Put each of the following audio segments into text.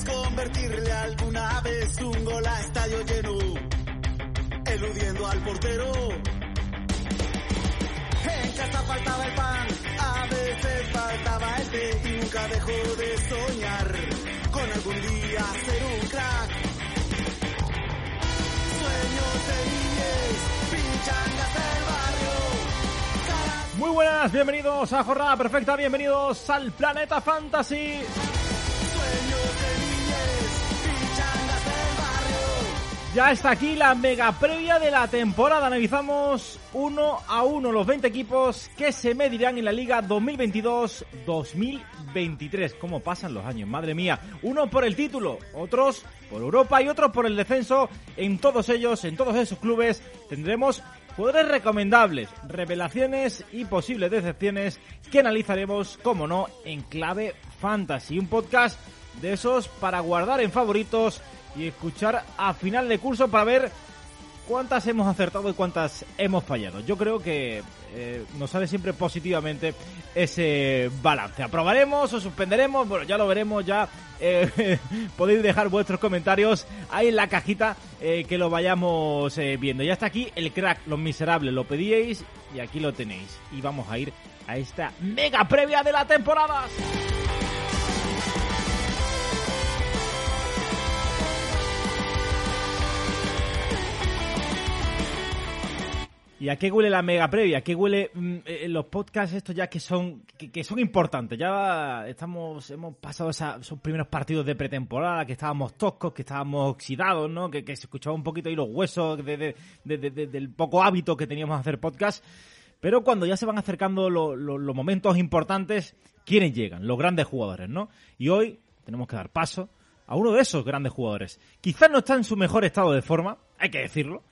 ¿Quieres convertirle alguna vez un gol a estadio lleno? Eludiendo al portero. En casa faltaba el pan, a veces faltaba el té y nunca dejó de soñar con algún día ser un crack. Sueños de niñez, pinchangas del barrio. Muy buenas, bienvenidos a Jornada Perfecta, bienvenidos al Planeta Fantasy. Ya está aquí la mega previa de la temporada. Analizamos uno a uno los 20 equipos que se medirán en la Liga 2022-2023. ¿Cómo pasan los años? Madre mía. Unos por el título, otros por Europa y otros por el descenso. En todos ellos, en todos esos clubes, tendremos jugadores recomendables, revelaciones y posibles decepciones que analizaremos, como no, en clave fantasy. Un podcast de esos para guardar en favoritos y escuchar a final de curso para ver cuántas hemos acertado y cuántas hemos fallado. Yo creo que eh, nos sale siempre positivamente ese balance. ¿Aprobaremos o suspenderemos? Bueno, ya lo veremos, ya eh, podéis dejar vuestros comentarios ahí en la cajita eh, que lo vayamos viendo. Ya está aquí el crack, los miserables, lo pedíais y aquí lo tenéis. Y vamos a ir a esta mega previa de la temporada. ¿Y a qué huele la mega previa? ¿A qué huele mm, eh, los podcasts estos ya que son que, son importantes? Ya estamos hemos pasado esos primeros partidos de pretemporada que estábamos toscos, que estábamos oxidados, ¿no? Que, se escuchaba un poquito ahí los huesos de- de- de- de- de- del poco hábito que teníamos de hacer podcast. Pero cuando ya se van acercando lo- lo- los momentos importantes, ¿quiénes llegan? Los grandes jugadores, ¿no? Y hoy tenemos que dar paso a uno de esos grandes jugadores. Quizás no está en su mejor estado de forma, hay que decirlo,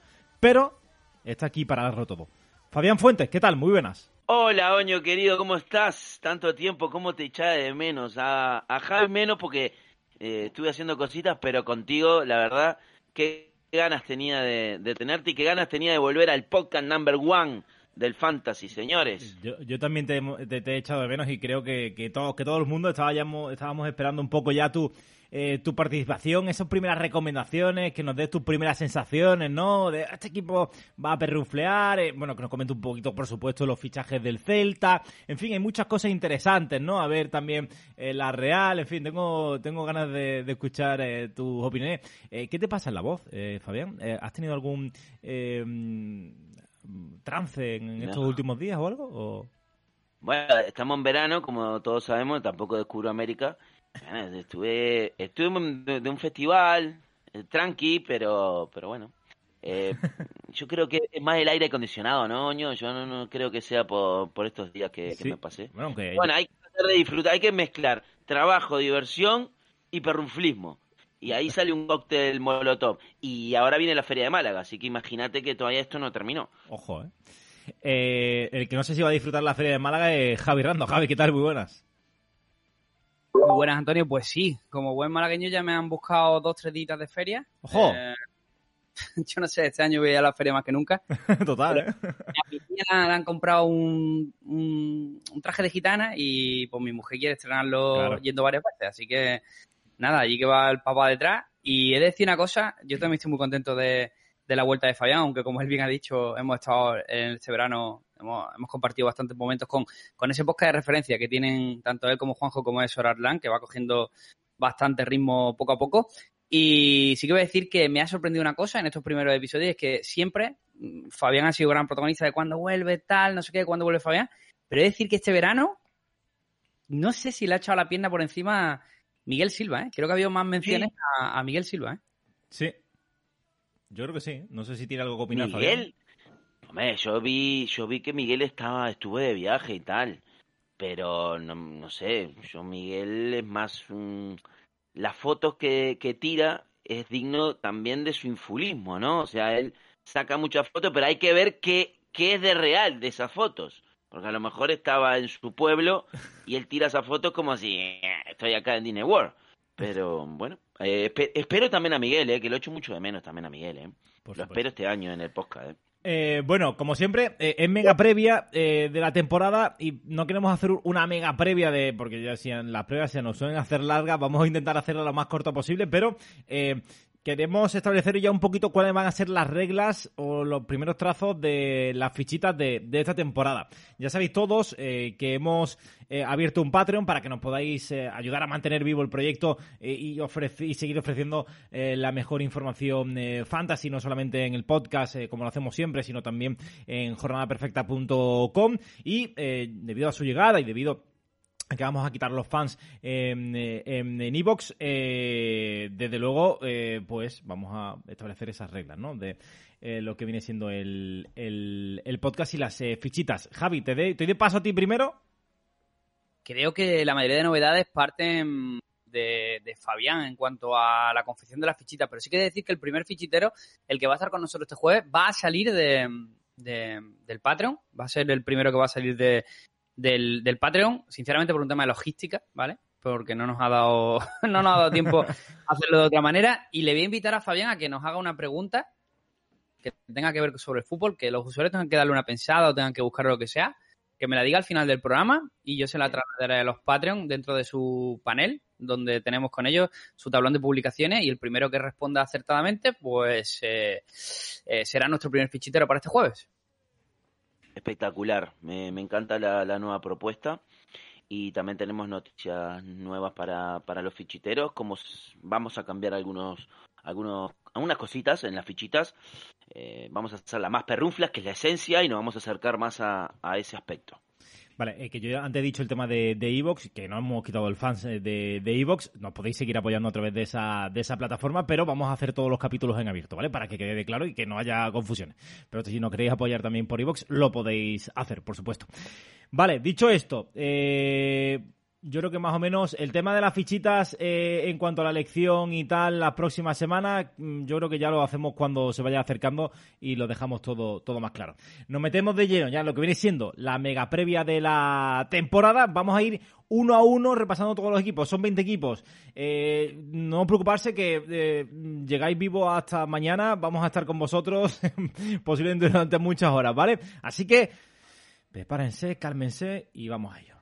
pero está aquí para darlo todo. Fabián Fuentes, ¿qué tal? Muy buenas. Hola, Oño, querido, ¿cómo estás? Tanto tiempo, ¿cómo te echaba de menos? A, a Javi menos porque eh, estuve haciendo cositas, pero contigo, la verdad, qué ganas tenía de, de tenerte y qué ganas tenía de volver al podcast number one del Fantasy, señores. Yo, yo también te, te- he echado de menos y creo que, que, todo, que todo el mundo estábamos, estábamos esperando un poco ya tu, eh, tu participación, esas primeras recomendaciones, que nos des tus primeras sensaciones, ¿no? De este equipo va a perruflear, eh, bueno, que nos comente un poquito, por supuesto, los fichajes del Celta, en fin, hay muchas cosas interesantes, ¿no? A ver también eh, la Real, en fin, tengo, tengo ganas de, de escuchar eh, tus opiniones. ¿Qué te pasa en la voz, Fabián? ¿Has tenido algún trance en estos No. últimos días o algo? O... Bueno, estamos en verano, como todos sabemos, tampoco descubro América. Bueno, Estuve, estuve de, un festival, eh, tranqui, pero, pero bueno. Eh, yo creo que es más el aire acondicionado, ¿no, Oño? Yo no, no creo que sea por, por estos días que, me pasé. Bueno, Bueno, hay que tratar de disfrutar, hay que mezclar trabajo, diversión y perrunflismo. Y ahí sale un cóctel molotov. Y ahora viene la Feria de Málaga, así que imagínate que todavía esto no terminó. Ojo, ¿eh? Eh, El que no sé si va a disfrutar la Feria de Málaga es Javi Rando. Javi, ¿qué tal? Muy buenas. Muy buenas, Antonio. Pues sí, como buen malagueño ya me han buscado dos, tres días de feria. Ojo. Eh, yo no sé, este año voy a la feria más que nunca. Total, ¿eh? A mi tía le han comprado un, un, un traje de gitana y pues mi mujer quiere estrenarlo Claro. yendo varias veces. Así que nada, allí que va el papá detrás. Y he de decir una cosa, yo también estoy muy contento de, de la vuelta de Fabián, aunque como él bien ha dicho, hemos estado en este verano, hemos, hemos compartido bastantes momentos con, con ese podcast de referencia que tienen tanto él como Juanjo como es Arlan, que va cogiendo bastante ritmo poco a poco. Y sí que voy a decir que me ha sorprendido una cosa en estos primeros episodios, es que siempre mm, Fabián ha sido gran protagonista de cuándo vuelve, tal, no sé qué, cuándo vuelve Fabián. Pero he de decir que este verano, no sé si le ha echado la pierna por encima Miguel Silva, ¿eh? Creo que ha habido más menciones a, a Miguel Silva, ¿eh? Sí. Yo creo que sí. No sé si tiene algo que opinar, Fabián. Miguel, hombre, yo vi, yo vi que Miguel estaba, estuvo de viaje y tal, pero no, no sé, yo Miguel es más un, las fotos que, que tira es digno también de su infulismo, ¿no? O sea, él saca muchas fotos, pero hay que ver qué, qué es de real de esas fotos. Porque a lo mejor estaba en su pueblo y él tira esas fotos como si "Eh, estoy acá en Disney World. Pero bueno, eh, espe- espero también a Miguel, eh, que lo echo mucho de menos también a Miguel. Eh. Por Lo espero este año en el podcast. Eh. Eh, bueno, como siempre, eh, es mega previa eh, de la temporada y no queremos hacer una mega previa de. Porque ya si en las previas se nos suelen hacer largas, vamos a intentar hacerla lo más corto posible, pero eh, queremos establecer ya un poquito cuáles van a ser las reglas o los primeros trazos de las fichitas de, de esta temporada. Ya sabéis todos eh, que hemos eh, abierto un Patreon para que nos podáis eh, ayudar a mantener vivo el proyecto y, y seguir ofreciendo la mejor información fantasy, no solamente en el podcast como lo hacemos siempre, sino también en jornadaperfecta.com y debido a su llegada y debido que vamos a quitar los fans en Evox, eh, desde luego, eh, pues vamos a establecer esas reglas, ¿no? De eh, lo que viene siendo el, el, podcast y las fichitas. Javi, te, de- te doy paso a ti primero. Creo que la mayoría de novedades parten de, de Fabián en cuanto a la confección de las fichitas, pero sí que decir que el primer fichitero, el que va a estar con nosotros este jueves, va a salir de, de- del Patreon, va a ser el primero que va a salir de, del, del Patreon, sinceramente por un tema de logística, ¿vale? Porque no nos ha dado, no nos ha dado tiempo a hacerlo de otra manera. Y le voy a invitar a Fabián a que nos haga una pregunta que tenga que ver sobre el fútbol, que los usuarios tengan que darle una pensada o tengan que buscar lo que sea, que me la diga al final del programa y yo se la trasladaré a los Patreon dentro de su panel, donde tenemos con ellos su tablón de publicaciones y el primero que responda acertadamente, pues eh, eh, será nuestro primer fichitero para este jueves. Espectacular, me, encanta la, nueva propuesta. Y también tenemos noticias nuevas para, para los fichiteros, como vamos a cambiar algunos, algunos, algunas cositas en las fichitas, eh, vamos a hacerlas más perrunflas, que es la esencia, y nos vamos a acercar más a, a ese aspecto. Vale, eh, que yo antes he dicho el tema de de Evox, que no hemos quitado el fans eh, de de Evox, nos podéis seguir apoyando a través de esa, de esa plataforma, pero vamos a hacer todos los capítulos en abierto, ¿vale? Para que quede claro y que no haya confusiones. Pero si nos queréis apoyar también por Evox, lo podéis hacer, por supuesto. Vale, dicho esto, eh, yo creo que más o menos el tema de las fichitas eh, en cuanto a la elección y tal, las próximas semanas, mm, yo creo que ya lo hacemos cuando se vaya acercando y lo dejamos todo, todo más claro. Nos metemos de lleno ya lo que viene siendo la mega previa de la temporada. Vamos a ir uno a uno repasando todos los equipos. Son 20 equipos. Eh, no preocuparse que eh, llegáis vivos hasta mañana. Vamos a estar con vosotros posiblemente durante muchas horas, ¿vale? Así que prepárense, cálmense y vamos a ello.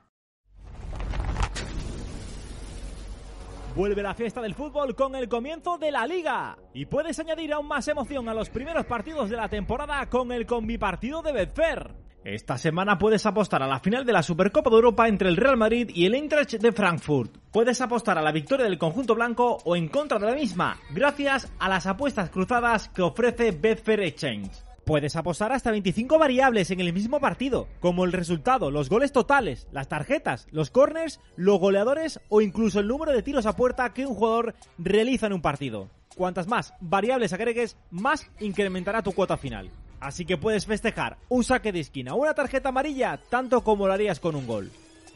Vuelve la fiesta del fútbol con el comienzo de la liga. Y puedes añadir aún más emoción a los primeros partidos de la temporada con el combipartido de Betfair. Esta semana puedes apostar a la final de la Supercopa de Europa entre el Real Madrid y el Eintracht de Frankfurt. Puedes apostar a la victoria del conjunto blanco o en contra de la misma, gracias a las apuestas cruzadas que ofrece Betfair Exchange. Puedes apostar hasta 25 variables en el mismo partido, como el resultado, los goles totales, las tarjetas, los corners, los goleadores o incluso el número de tiros a puerta que un jugador realiza en un partido. Cuantas más variables agregues, más incrementará tu cuota final. Así que puedes festejar un saque de esquina o una tarjeta amarilla tanto como lo harías con un gol.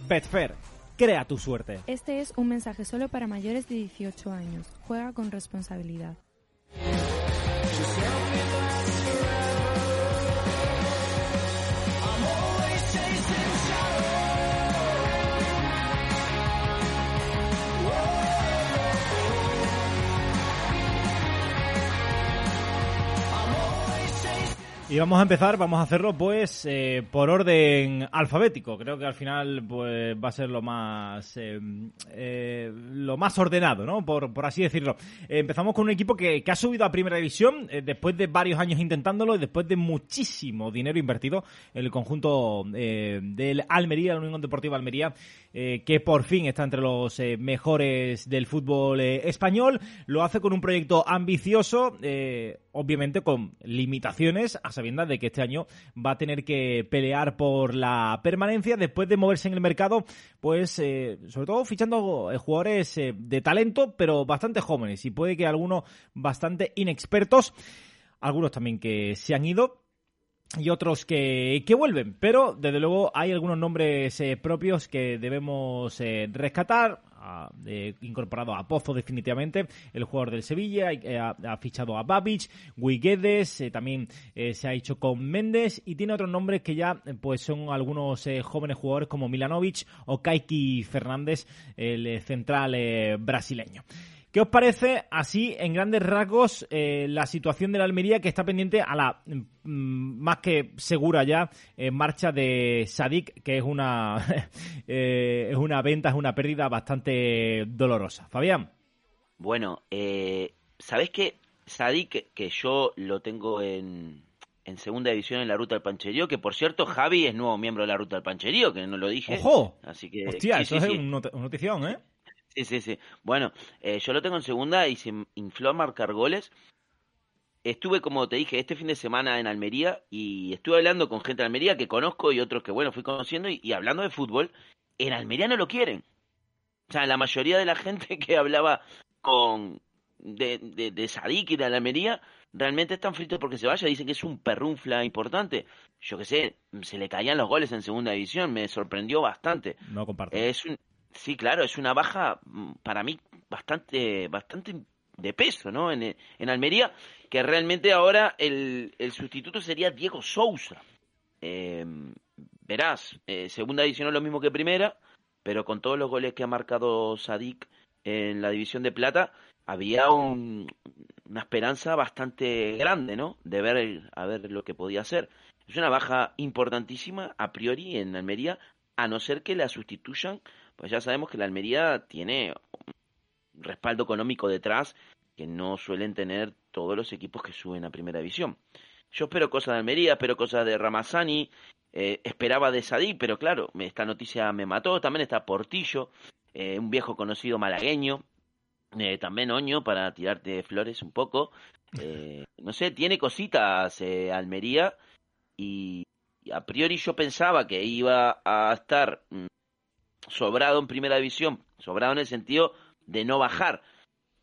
Betfair, crea tu suerte. Este es un mensaje solo para mayores de 18 años. Juega con responsabilidad. Y vamos a empezar, vamos a hacerlo pues eh, por orden alfabético. Creo que al final pues va a ser lo más eh, eh, lo más ordenado, ¿no? Por, por así decirlo. Empezamos con un equipo que, que ha subido a primera división eh, después de varios años intentándolo y después de muchísimo dinero invertido en el conjunto del Almería, la Unión Deportiva Almería, eh, que por fin está entre los eh, mejores del fútbol eh, español. Lo hace con un proyecto ambicioso, obviamente con limitaciones, a sabiendas de que este año va a tener que pelear por la permanencia después de moverse en el mercado, pues sobre todo fichando jugadores de talento, pero bastante jóvenes y puede que algunos bastante inexpertos, algunos también que se han ido y otros que, que vuelven. Pero, desde luego, hay algunos nombres eh, propios que debemos eh, rescatar. Ha eh, incorporado a Pozo definitivamente, el jugador del Sevilla, eh, ha, ha fichado a Babic, Guiguedes, eh, también eh, se ha hecho con Méndez y tiene otros nombres que ya pues son algunos jóvenes jugadores como Milanovic o Kaiki Fernández, el central brasileño. ¿Qué os parece así, en grandes rasgos, eh, la situación de la Almería que está pendiente a la mm, más que segura ya en marcha de Sadik, que es una, eh, es una venta, es una pérdida bastante dolorosa? Fabián. Bueno, eh, ¿sabés qué? Sadik, que yo lo tengo en, en segunda división en la ruta del Pancherío, que por cierto Javi es nuevo miembro de la ruta del Pancherío, que no lo dije. ¡Ojo! Así que, Hostia, sí, eso sí, es sí. una notición, ¿eh? Sí, sí, sí. Bueno, eh, yo lo tengo en segunda y se infló a marcar goles. Estuve, como te dije, este fin de semana en Almería y estuve hablando con gente de Almería que conozco y otros que, bueno, fui conociendo y, y hablando de fútbol, en Almería no lo quieren. O sea, la mayoría de la gente que hablaba con de, de, de Sadik y de Almería realmente están fritos porque se vaya. Dicen que es un perrunfla importante. Yo qué sé, se le caían los goles en segunda división. Me sorprendió bastante. No comparto. Es un, sí, claro, es una baja mm, para mí bastante, bastante de peso, ¿no? En, en Almería, que realmente ahora el, el sustituto sería Diego Sousa. Eh, verás, eh, segunda división es lo mismo que primera, pero con todos los goles que ha marcado Sadik en la división de plata, había un- una esperanza bastante grande, ¿no? De ver a ver lo que podía hacer. Es una baja importantísima a priori en Almería, a no ser que la sustituyan, pues ya sabemos que la Almería tiene un respaldo económico detrás que no suelen tener todos los equipos que suben a primera división. Yo espero cosas de Almería, espero cosas de Ramazani, eh, esperaba de Sadí, pero claro, esta noticia me mató. También está Portillo, eh, un viejo conocido malagueño, eh, también Oño para tirarte flores un poco. No sé, tiene cositas Almería y, y a priori yo pensaba que iba a estar mm, sobrado en primera división, sobrado en el sentido de no bajar.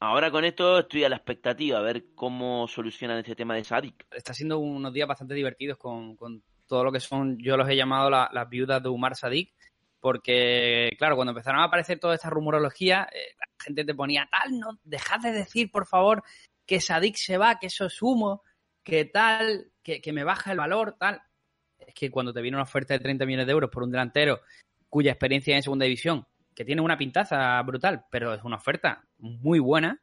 Ahora con esto estoy a la expectativa a ver cómo solucionan este tema de Sadik. está siendo unos días bastante divertidos con, con todo lo que son, yo los he llamado la- las viudas de Umar Sadik, porque, claro, cuando empezaron a aparecer toda esta rumorología, eh, la gente te ponía tal, no, dejad de decir, por favor, que Sadik se va, que eso es humo, que tal, que, que me baja el valor, tal. Es que cuando te viene una oferta de 30 millones de euros por un delantero cuya experiencia en segunda división, que tiene una pintaza brutal, pero es una oferta muy buena,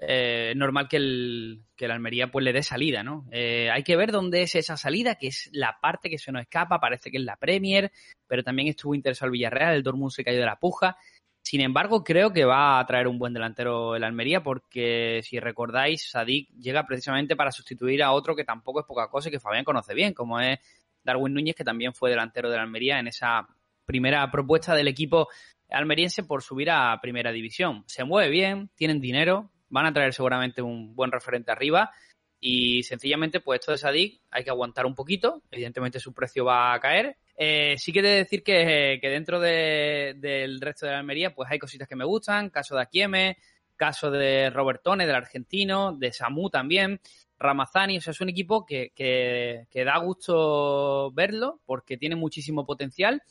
eh, normal que el, que el Almería pues le dé salida, ¿no? Eh, hay que ver dónde es esa salida, que es la parte que se nos escapa, parece que es la Premier, pero también estuvo interesado el Villarreal, el Dortmund se cayó de la puja. Sin embargo, creo que va a traer un buen delantero el Almería, porque si recordáis, Sadik llega precisamente para sustituir a otro que tampoco es poca cosa y que Fabián conoce bien, como es Darwin Núñez, que también fue delantero del Almería en esa primera propuesta del equipo almeriense por subir a primera división. Se mueve bien, tienen dinero, van a traer seguramente un buen referente arriba y sencillamente pues esto de Sadik hay que aguantar un poquito, evidentemente su precio va a caer. Eh, sí que de decir que, que dentro de- del resto de la Almería pues hay cositas que me gustan, caso de Akieme, caso de Robertone, del argentino, de Samu también, Ramazani, o sea, es un equipo que, que da gusto verlo porque tiene muchísimo potencial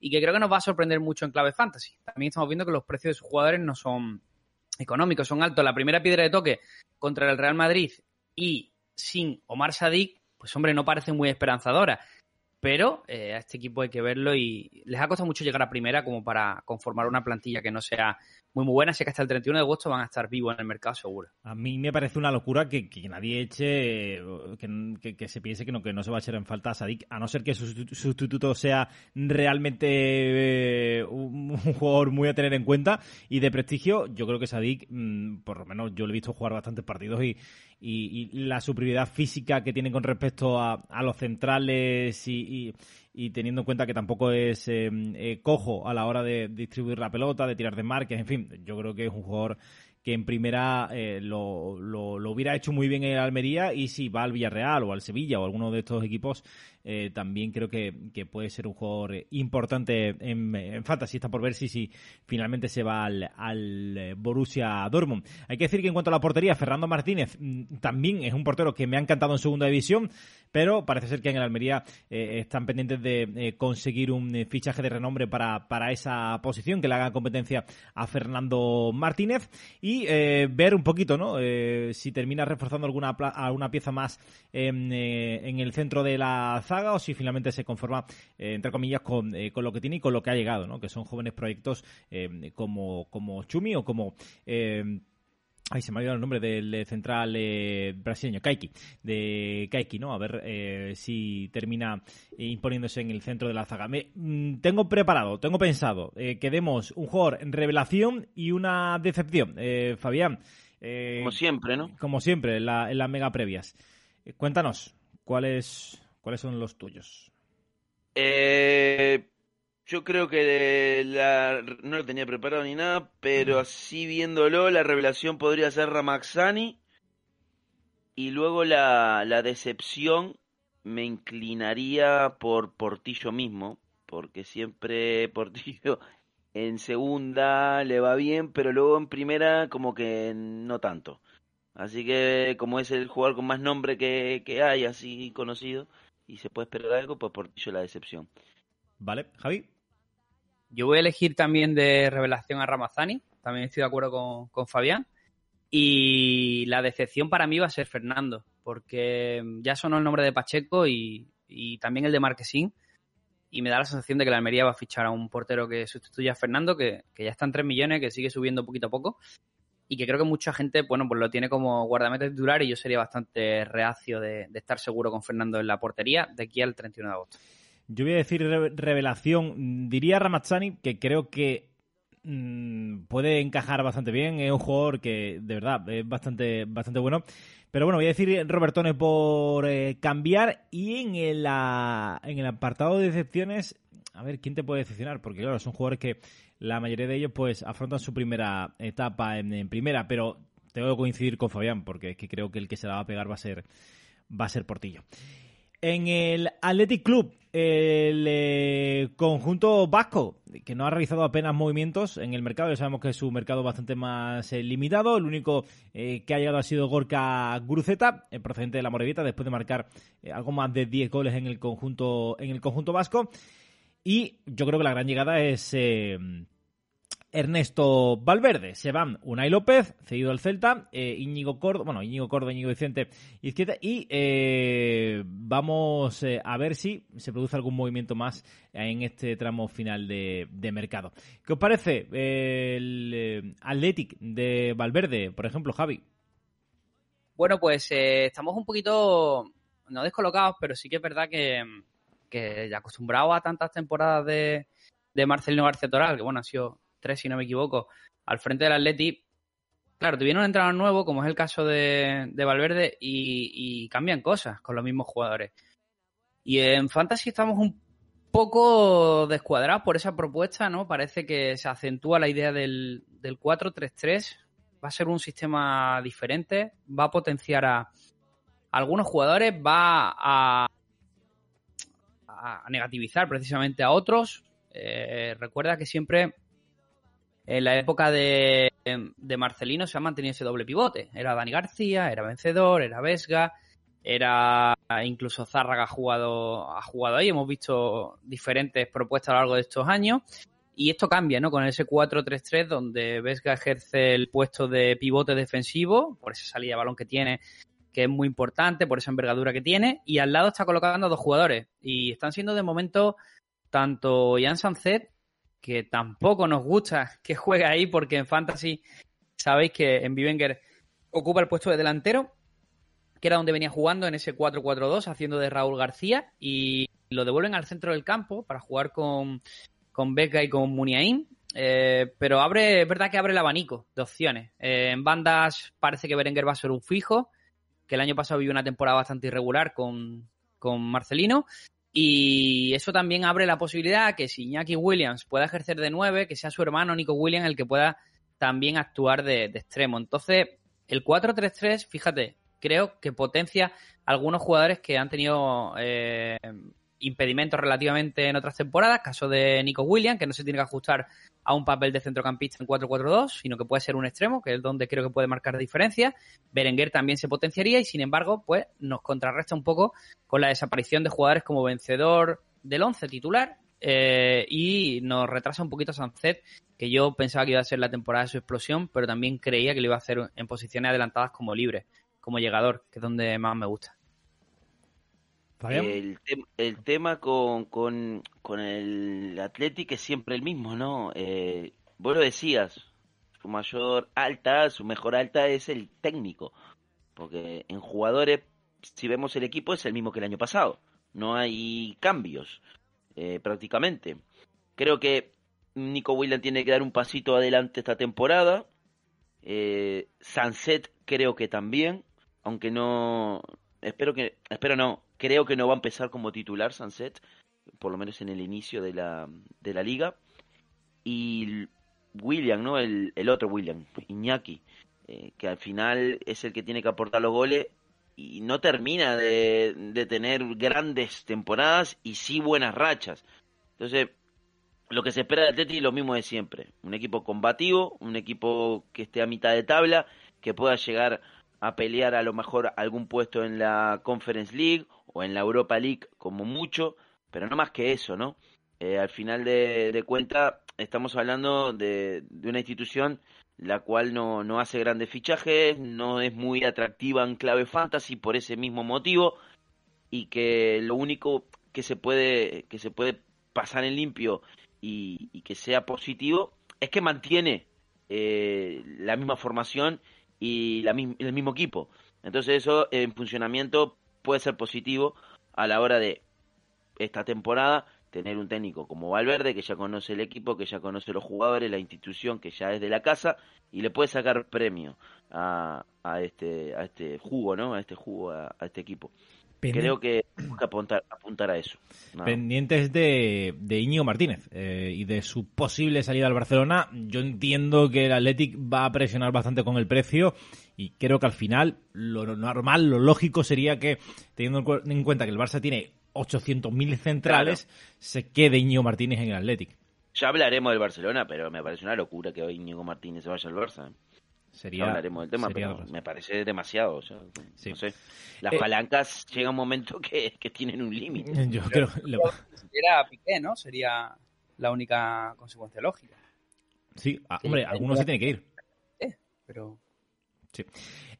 y que creo que nos va a sorprender mucho en clave fantasy. También estamos viendo que los precios de sus jugadores no son económicos, son altos. La primera piedra de toque contra el Real Madrid y sin Omar Sadik, pues hombre, no parece muy esperanzadora. Pero eh, a este equipo hay que verlo y les ha costado mucho llegar a primera como para conformar una plantilla que no sea muy muy buena. Así que hasta el 31 de agosto van a estar vivos en el mercado seguro. A mí me parece una locura que, que nadie eche, que, que- se piense que no, que no se va a echar en falta a Sadik, a no ser que su sustitu- sustituto sea realmente eh, un, jugador muy a tener en cuenta y de prestigio. Yo creo que Sadik, mm, por lo menos yo lo he visto jugar bastantes partidos y, y- la superioridad física que tiene con respecto a, a los centrales y- y teniendo en cuenta que tampoco es eh, eh, cojo a la hora de distribuir la pelota, de tirar de marques, en fin, yo creo que es un jugador que en primera eh, lo, lo- lo hubiera hecho muy bien en el Almería y si va al Villarreal o al Sevilla o alguno de estos equipos, eh, también creo que, que puede ser un jugador eh, importante en, en Fantasy. Está por ver si, si finalmente se va al, al eh, Borussia Dortmund. Hay que decir que en cuanto a la portería, Fernando Martínez mm, también es un portero que me ha encantado en segunda división, pero parece ser que en el Almería están pendientes de conseguir un fichaje de renombre para, para esa posición, que le haga competencia a Fernando Martínez y ver un poquito, ¿no? Si termina reforzando alguna, alguna pieza más en, el centro de la o si finalmente se conforma, eh, entre comillas, con, eh, con lo que tiene y con lo que ha llegado, ¿no? Que son jóvenes proyectos eh, como, como Chumi o como... Ay, se me ha olvidado el nombre del central eh, brasileño, Kaiki, de Kaiki, ¿no? A ver eh, si termina imponiéndose en el centro de la zaga. Me, mm, tengo preparado, tengo pensado eh, que demos un jugador en revelación y una decepción. Fabián. Como siempre, ¿no? Como siempre, en, la- en las mega previas. Cuéntanos, ¿cuáles, ¿cuáles son los tuyos? Eh, yo creo que la- no lo tenía preparado ni nada, pero así viéndolo, la revelación podría ser Ramaxani. Y luego la, la decepción me inclinaría por Portillo mismo, porque siempre Portillo en segunda le va bien, pero luego en primera como que no tanto. Así que como es el jugador con más nombre que, que hay, así conocido, y se puede esperar algo, pues Portillo la decepción. ¿Vale, Javi? Yo voy a elegir también de revelación a Ramazani, también estoy de acuerdo con, con Fabián. Y la decepción para mí va a ser Fernando, porque ya sonó el nombre de Pacheco y, y también el de Marquesín. Y me da la sensación de que la Almería va a fichar a un portero que sustituya a Fernando, que, que ya está en 3 millones, que sigue subiendo poquito a poco. Y que creo que mucha gente, bueno, pues lo tiene como guardameta titular y yo sería bastante reacio de, estar seguro con Fernando en la portería de aquí al 31 de agosto. Yo voy a decir re- revelación. Diría Ramazzani, que creo que mm, puede encajar bastante bien. Es un jugador que, de verdad, es bastante, bastante bueno. Pero bueno, voy a decir Robertone por eh, cambiar. Y en el, ah, en el apartado de decepciones, a ver, ¿quién te puede decepcionar? Porque claro, son jugadores que la mayoría de ellos pues afrontan su primera etapa en, primera. Pero tengo que coincidir con Fabián, porque es que creo que el que se la va a pegar va a ser, va a ser Portillo. En el Athletic Club, el eh, conjunto vasco, que no ha realizado apenas movimientos en el mercado, ya sabemos que es un mercado bastante más eh, limitado. El único eh, que ha llegado ha sido Gorka Guruceta, eh, procedente de la Morevieta, después de marcar eh, algo más de 10 goles en el conjunto, en el conjunto vasco. Y yo creo que la gran llegada es eh, Ernesto Valverde. Se van Unai López, cedido al Celta, eh, Íñigo Córdoba, bueno, Íñigo Córdoba, Íñigo Vicente Izquierda, y eh, vamos eh, a ver si se produce algún movimiento más en este tramo final de, de mercado. ¿Qué os parece el Athletic de Valverde, por ejemplo, Javi? Bueno, pues estamos un poquito, no descolocados, pero sí que es verdad que, que ya acostumbrados a tantas temporadas de, de Marcelino García Toral, que bueno, han sido tres si no me equivoco, al frente del Atleti, claro, tuvieron un entrenador nuevo, como es el caso de, de Valverde, y, y cambian cosas con los mismos jugadores. Y en Fantasy estamos un poco descuadrados por esa propuesta, ¿no? Parece que se acentúa la idea del, del 4-3-3. Va a ser un sistema diferente, va a potenciar a algunos jugadores, va a, a negativizar precisamente a otros. Eh, recuerda que siempre en la época de, de, Marcelino se ha mantenido ese doble pivote. Era Dani García, era Vencedor, era Vesga, era incluso Zárraga ha jugado, ha jugado ahí. Hemos visto diferentes propuestas a lo largo de estos años. Y esto cambia, ¿no? Con ese 4-3-3 donde Vesga ejerce el puesto de pivote defensivo, por esa salida de balón que tiene, que es muy importante, por esa envergadura que tiene, y al lado está colocando a dos jugadores. Y están siendo de momento tanto Jan Sancet, que tampoco nos gusta que juegue ahí, porque en Fantasy sabéis que en Bivenger ocupa el puesto de delantero, que era donde venía jugando en ese 4-4-2, haciendo de Raúl García, y lo devuelven al centro del campo para jugar con con Becca y con Muniain, eh, pero abre, es verdad que abre el abanico de opciones. Eh, en bandas parece que Berenguer va a ser un fijo, que el año pasado vivió una temporada bastante irregular con, con Marcelino, y eso también abre la posibilidad que si Iñaki Williams pueda ejercer de nueve, que sea su hermano Nico Williams el que pueda también actuar de, de extremo. Entonces, el 4-3-3, fíjate, creo que potencia algunos jugadores que han tenido eh, impedimentos relativamente en otras temporadas, caso de Nico Williams, que no se tiene que ajustar a un papel de centrocampista en 4-4-2, sino que puede ser un extremo, que es donde creo que puede marcar diferencia. Berenguer también se potenciaría y, sin embargo, pues nos contrarresta un poco con la desaparición de jugadores como vencedor del 11 titular eh, y nos retrasa un poquito Sancet, que yo pensaba que iba a ser la temporada de su explosión, pero también creía que lo iba a hacer en posiciones adelantadas como libre, como llegador, que es donde más me gusta. El, te el, tema con, con, con el Atlético es siempre el mismo, ¿no? Eh, vos lo decías, su mayor alta, su mejor alta es el técnico. Porque en jugadores, si vemos el equipo, es el mismo que el año pasado. No hay cambios, eh, prácticamente. Creo que Nico Williams tiene que dar un pasito adelante esta temporada. Eh, Sunset creo que también, aunque no, espero que, espero no, creo que no va a empezar como titular Sunset, por lo menos en el inicio de la, de la liga. Y William, ¿no? El, el otro William, Iñaki, eh, que al final es el que tiene que aportar los goles y no termina de, de tener grandes temporadas y sí buenas rachas. Entonces, lo que se espera de Atleti es lo mismo de siempre. Un equipo combativo, un equipo que esté a mitad de tabla, que pueda llegar a pelear a lo mejor algún puesto en la Conference League o en la Europa League como mucho, pero no más que eso, ¿no? Eh, al final de, de cuentas estamos hablando de, de, una institución la cual no, no hace grandes fichajes, no es muy atractiva en clave fantasy por ese mismo motivo y que lo único que se puede que se puede pasar en limpio y, y que sea positivo es que mantiene eh, la misma formación y la, el mismo equipo. Entonces eso en funcionamiento puede ser positivo a la hora de esta temporada tener un técnico como Valverde que ya conoce el equipo, que ya conoce los jugadores, la institución que ya es de la casa y le puede sacar premio a, a este a este jugo, ¿no? A este jugo a, a este equipo. Pendiente. Creo que busca apuntar, apuntar a eso. Nada. Pendientes de, de Íñigo Martínez eh, y de su posible salida al Barcelona. Yo entiendo que el Athletic va a presionar bastante con el precio y creo que al final lo normal, lo lógico sería que, teniendo en cuenta que el Barça tiene 800.000 centrales, claro. se quede Íñigo Martínez en el Athletic. Ya hablaremos del Barcelona, pero me parece una locura que hoy Íñigo Martínez se vaya al Barça. Sería, hablaremos del tema, pero me parece demasiado. O sea, sí. No sé. Las eh, palancas llega un momento que, que tienen un límite. Yo creo que lo... Era Piqué, ¿no? Sería la única consecuencia lógica. Sí, ah, hombre, alguno se tiene que ir. Eh, pero. Sí.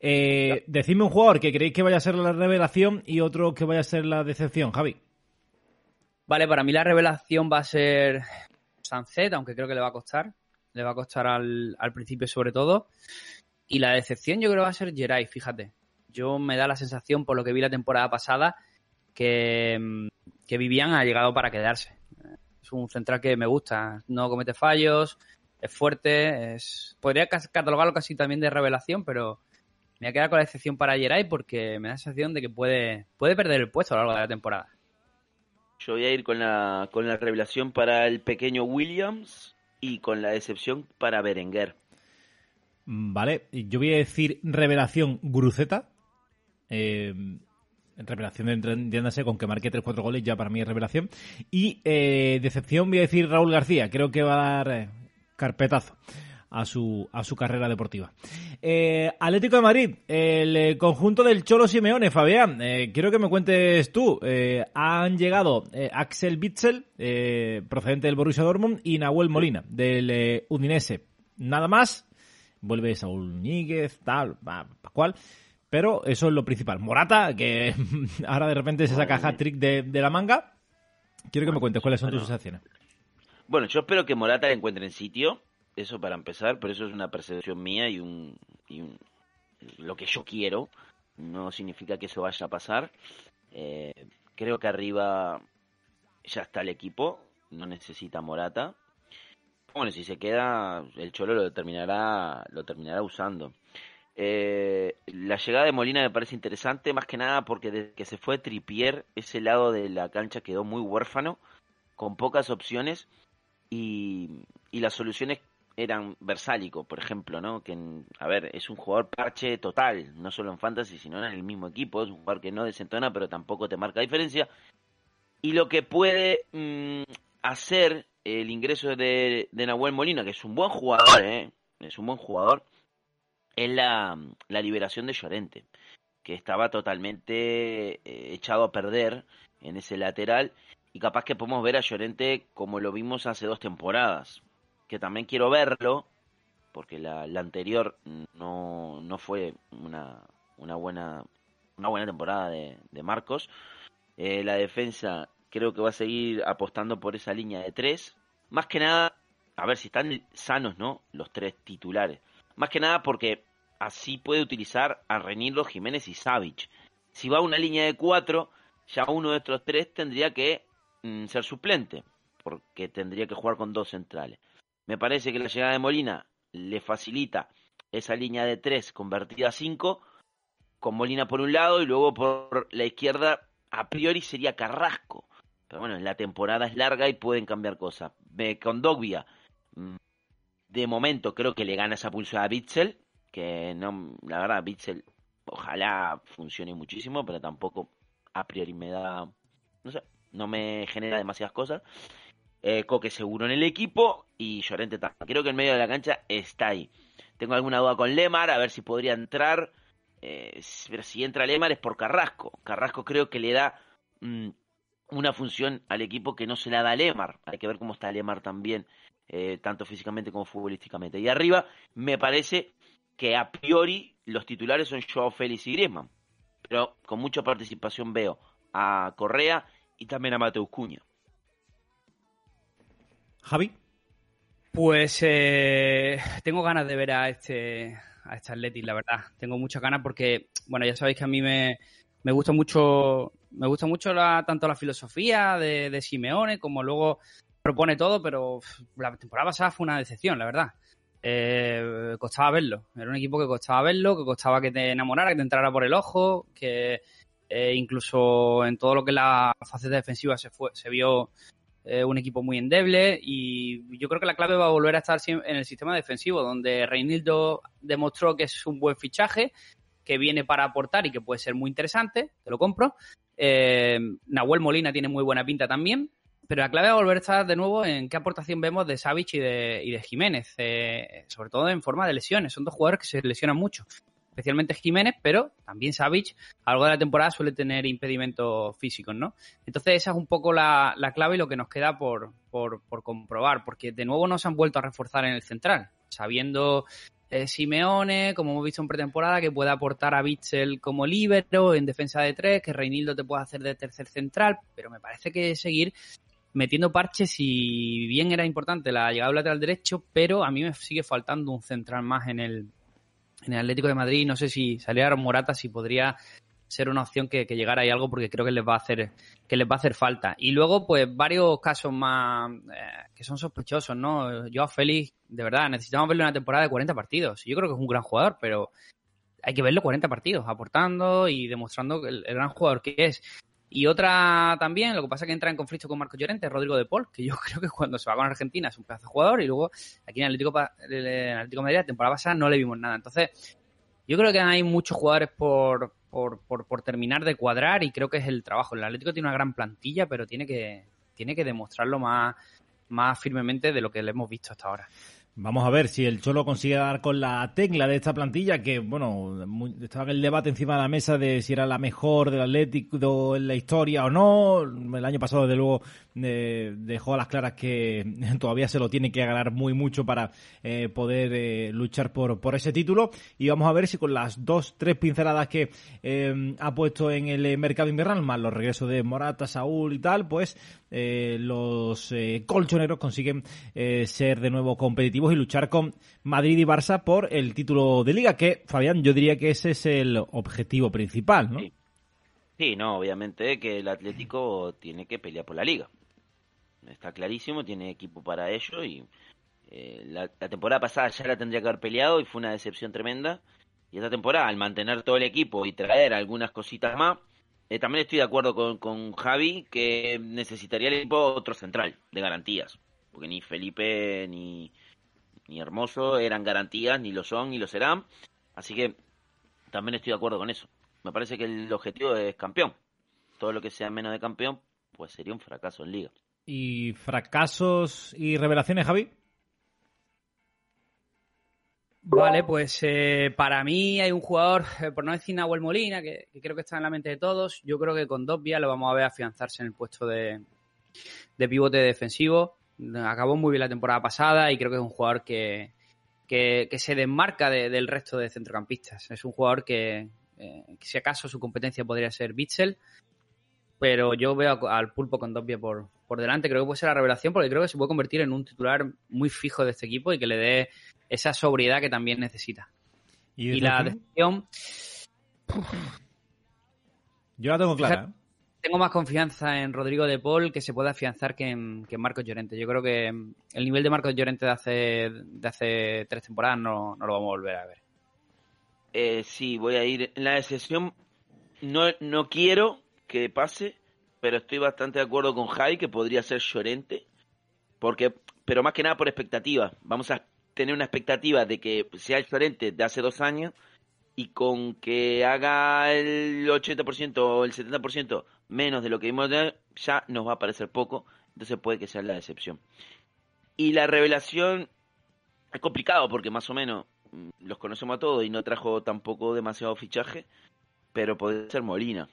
Eh, decidme un jugador que creéis que vaya a ser la revelación y otro que vaya a ser la decepción, Javi. Vale, para mí la revelación va a ser Sancet, aunque creo que le va a costar le va a costar al, al principio sobre todo. Y la decepción yo creo va a ser Geray, fíjate. Yo me da la sensación, por lo que vi la temporada pasada, que, que Vivian ha llegado para quedarse. Es un central que me gusta, no comete fallos, es fuerte, es podría catalogarlo casi también de revelación, pero me voy a quedar con la excepción para Geray porque me da la sensación de que puede, puede perder el puesto a lo largo de la temporada. Yo voy a ir con la, con la revelación para el pequeño Williams, y con la decepción para Berenguer. Vale, yo voy a decir revelación Gruceta. Eh, revelación, entiéndase, con que marque 3-4 goles ya para mí es revelación. Y eh, decepción voy a decir Raúl García. Creo que va a dar eh, carpetazo a su, a su carrera deportiva. Eh, Atlético de Madrid, el eh, conjunto del Cholo Simeone, Fabián, eh, quiero que me cuentes tú. Eh, han llegado Axel Bitzel, procedente del Borussia Dortmund, y Nahuel Molina, del Udinese. Nada más, vuelve Saúl Níguez, tal, cual. Pero eso es lo principal. Morata, que ahora de repente se saca hat-trick de, de, la manga. Quiero que me cuentes cuáles son tus sensaciones. Bueno, yo espero que Morata encuentre en sitio eso para empezar, pero eso es una percepción mía y un, y un lo que yo quiero. No significa que eso vaya a pasar. Eh, creo que arriba ya está el equipo, no necesita Morata. Bueno, si se queda, el Cholo lo terminará, lo terminará usando. Eh, la llegada de Molina me parece interesante, más que nada porque desde que se fue Tripier, ese lado de la cancha quedó muy huérfano, con pocas opciones, y, y las soluciones eran Versálico, por ejemplo, ¿no? Que, a ver, es un jugador parche total, no solo en Fantasy, sino en el mismo equipo. Es un jugador que no desentona, pero tampoco te marca diferencia. Y lo que puede mmm, hacer el ingreso de, de, Nahuel Molina, que es un buen jugador, ¿eh? Es un buen jugador, es la, la liberación de Llorente, que estaba totalmente eh, echado a perder en ese lateral. Y capaz que podemos ver a Llorente como lo vimos hace dos temporadas que también quiero verlo, porque la, anterior no, no fue una, una, buena, una buena temporada de, de Marcos. Eh, la defensa creo que va a seguir apostando por esa línea de tres. Más que nada, a ver si están sanos, ¿no? Los tres titulares. Más que nada porque así puede utilizar a Renildo, Jiménez y Savic. Si va a una línea de cuatro, ya uno de estos tres tendría que mm, ser suplente, porque tendría que jugar con dos centrales. Me parece que la llegada de Molina le facilita esa línea de tres convertida a cinco, con Molina por un lado y luego por la izquierda, a priori sería Carrasco. Pero bueno, la temporada es larga y pueden cambiar cosas. Con Dogbia, mm, de momento creo que le gana esa pulsada a Bitzel, que no, la verdad, Bitzel ojalá funcione muchísimo, pero tampoco a priori me da, no sé, no me genera demasiadas cosas. Eh, Coque seguro en el equipo y Llorente también. Creo que en medio de la cancha está ahí. Tengo alguna duda con Lemar, a ver si podría entrar. Eh, pero si entra Lemar es por Carrasco. Carrasco creo que le da mm, una función al equipo que no se la da a Lemar. Hay que ver cómo está Lemar también, eh, tanto físicamente como futbolísticamente. Y arriba me parece que a priori los titulares son Joao Félix y Griezmann. Pero con mucha participación veo a Correa y también a Mateus Cuña. Javi. Pues eh, tengo ganas de ver a este a este Athletic, la verdad. Tengo muchas ganas porque, bueno, ya sabéis que a mí me, me gusta mucho me gusta mucho la, tanto la filosofía de, de Simeone como luego propone todo, pero la temporada pasada fue una decepción, la verdad. Eh, costaba verlo. Era un equipo que costaba verlo, que costaba que te enamorara, que te entrara por el ojo, que eh, incluso en todo lo que la faceta defensiva se, fue, se vio un equipo muy endeble y yo creo que la clave va a volver a estar en el sistema defensivo, donde Reinildo demostró que es un buen fichaje, que viene para aportar y que puede ser muy interesante, te lo compro. Eh, Nahuel Molina tiene muy buena pinta también, pero la clave va a volver a estar de nuevo en qué aportación vemos de Savic y de, y de Jiménez, eh, sobre todo en forma de lesiones. Son dos jugadores que se lesionan mucho, especialmente Jiménez, pero también Savic a lo largo de la temporada suele tener impedimentos físicos, ¿no? Entonces esa es un poco la, clave y lo que nos queda por, por, comprobar, porque de nuevo no se han vuelto a reforzar en el central, sabiendo eh, Simeone, como hemos visto en pretemporada, que puede aportar a Bitzel como líbero en defensa de tres, que Reinildo te puede hacer de tercer central, pero me parece que seguir metiendo parches y bien era importante la llegada del lateral derecho, pero a mí me sigue faltando un central más en el, en el Atlético de Madrid. No sé si saliera Morata, si podría ser una opción que, llegara ahí algo porque creo que les va a hacer que les va a hacer falta. Y luego pues varios casos más eh, que son sospechosos no yo Félix de verdad necesitamos verlo una temporada de 40 partidos. Yo creo que es un gran jugador pero hay que verlo 40 partidos aportando y demostrando el gran jugador que es y otra también, lo que pasa es que entra en conflicto con Marco Llorente, Rodrigo de Paul, que yo creo que cuando se va con Argentina es un pedazo de jugador y luego aquí en Atlético, el Atlético Madrid, la temporada pasada, no le vimos nada. Entonces, yo creo que hay muchos jugadores por, por, por, por, terminar de cuadrar y creo que es el trabajo. El Atlético tiene una gran plantilla, pero tiene que, tiene que demostrarlo más, más firmemente de lo que le hemos visto hasta ahora. Vamos a ver si el Cholo consigue dar con la tecla de esta plantilla, que, bueno, estaba en el debate encima de la mesa de si era la mejor del Atlético en la historia o no. El año pasado, desde luego, eh, dejó a las claras que todavía se lo tiene que ganar muy mucho para eh, poder eh, luchar por, por ese título. Y vamos a ver si con las dos, tres pinceladas que ha puesto en el mercado invernal, más los regresos de Morata, Saúl y tal, pues los colchoneros consiguen ser de nuevo competitivos y luchar con Madrid y Barça por el título de liga, que Fabián, yo diría que ese es el objetivo principal, ¿no? Sí. no, obviamente que el Atlético tiene que pelear por la liga. Está clarísimo, tiene equipo para ello y eh, la, temporada pasada ya la tendría que haber peleado y fue una decepción tremenda. Y esta temporada, al mantener todo el equipo y traer algunas cositas más, eh, también estoy de acuerdo con, con, Javi que necesitaría el equipo otro central de garantías. Porque ni Felipe ni, ni Hermoso eran garantías, ni lo son, ni lo serán. Así que también estoy de acuerdo con eso. Me parece que el objetivo es campeón. Todo lo que sea menos de campeón, pues sería un fracaso en liga. ¿Y fracasos y revelaciones, Javi? Vale, pues eh, para mí hay un jugador, eh, por no decir Nahuel Molina, que, creo que está en la mente de todos. Yo creo que con dos lo vamos a ver afianzarse en el puesto de, de pivote defensivo acabó muy bien la temporada pasada y creo que es un jugador que, se desmarca del resto de centrocampistas. Es un jugador que, eh, si acaso su competencia podría ser Bitzel, pero yo veo al Pulpo con dos por, por delante. Creo que puede ser la revelación porque creo que se puede convertir en un titular muy fijo de este equipo y que le dé esa sobriedad que también necesita. Y, la decisión... Yo la tengo clara. ¿eh? Tengo más confianza en Rodrigo de Paul que se puede afianzar que en, que Marcos Llorente. Yo creo que el nivel de Marcos Llorente de hace, de hace tres temporadas no, no lo vamos a volver a ver. Eh, sí, voy a ir. En la decisión no, no quiero que pase, pero estoy bastante de acuerdo con Jai que podría ser Llorente. Porque, pero más que nada por expectativa. Vamos a tener una expectativa de que sea el Llorente de hace dos años y con que haga el 80% o el 70% menos de lo que vimos ya nos va a parecer poco, entonces puede que sea la decepción. Y la revelación es complicado porque más o menos mm, los conocemos a todos y no trajo tampoco demasiado fichaje, pero puede ser Molina.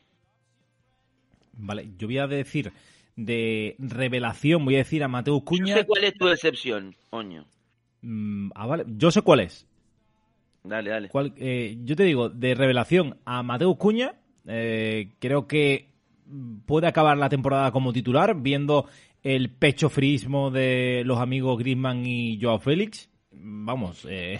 Vale, yo voy a decir de revelación, voy a decir a Mateo Cuña. Yo sé cuál es tu decepción, Oño. Mm, ah, vale, yo sé cuál es. Dale, dale. Eh, yo te digo, de revelación a Mateo Cuña, eh, creo que puede acabar la temporada como titular, viendo el pecho frismo de los amigos Griezmann y Joao Félix. Vamos, eh,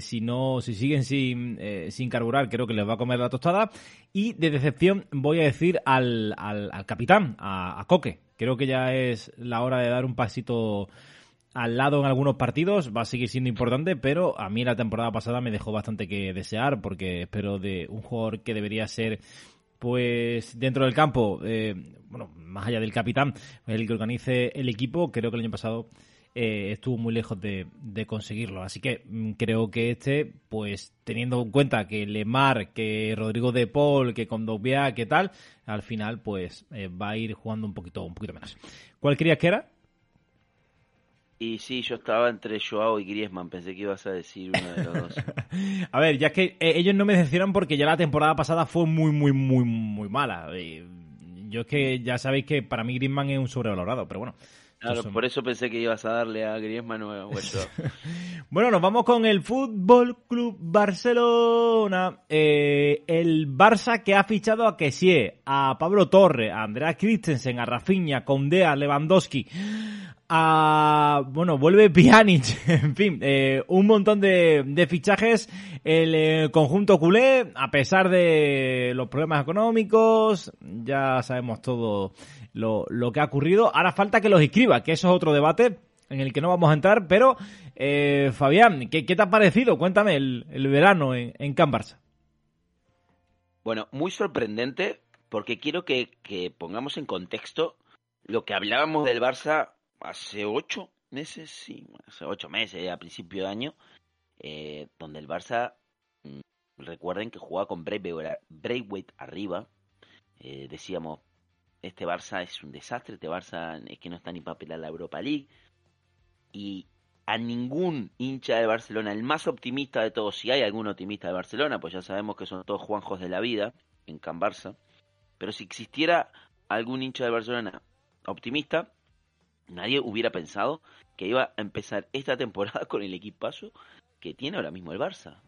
si no, si siguen sin, sin carburar, creo que les va a comer la tostada. Y de decepción voy a decir al, al, capitán, a, a Coque. Creo que ya es la hora de dar un pasito al lado en algunos partidos, va a seguir siendo importante, pero a mí la temporada pasada me dejó bastante que desear, porque espero de un jugador que debería ser pues dentro del campo, eh, bueno, más allá del capitán, el que organice el equipo, creo que el año pasado eh, estuvo muy lejos de, conseguirlo. Así que mm, creo que este, pues teniendo en cuenta que Lemar, que Rodrigo de Paul, que Condovia, que tal, al final pues eh, va a ir jugando un poquito, un poquito menos. ¿Cuál querías que era? Y sí, yo estaba entre Joao y Griezmann, pensé que ibas a decir uno de los dos. a ver, ya es que eh, ellos no me decepcionan porque ya la temporada pasada fue muy, muy, muy, muy mala. yo es que ya sabéis que para mí Griezmann es un sobrevalorado, pero bueno. Claro, por eso pensé que ibas a darle a Griezmann o a Bueno, nos vamos con el Fútbol Club Barcelona. Eh, el Barça que ha fichado a Kessie, a Pablo Torre, a Andrea Christensen, a Rafinha, Condea, Lewandowski, a, bueno, vuelve Pjanic, en fin, eh, un montón de, fichajes. El eh, conjunto culé, a pesar de los problemas económicos, ya sabemos todo lo, lo que ha ocurrido. Ahora falta que los inscriba, que eso es otro debate en el que no vamos a entrar, pero eh, Fabián, ¿qué, te ha parecido? Cuéntame el, el verano en, en Can Barça. Bueno, muy sorprendente, porque quiero que, que pongamos en contexto lo que hablábamos del Barça hace ocho meses, sí, hace ocho meses, a principio de año, eh, donde el Barça, mm, recuerden que jugaba con Braithwaite arriba, eh, decíamos, este Barça es un desastre, este Barça es que no está ni para pelar la Europa League, y a ningún hincha de Barcelona, el más optimista de todos, si hay algún optimista de Barcelona, pues ya sabemos que son todos Juanjos de la vida en Can Barça, pero si existiera algún hincha de Barcelona optimista, nadie hubiera pensado que iba a empezar esta temporada con el equipazo que tiene ahora mismo el Barça.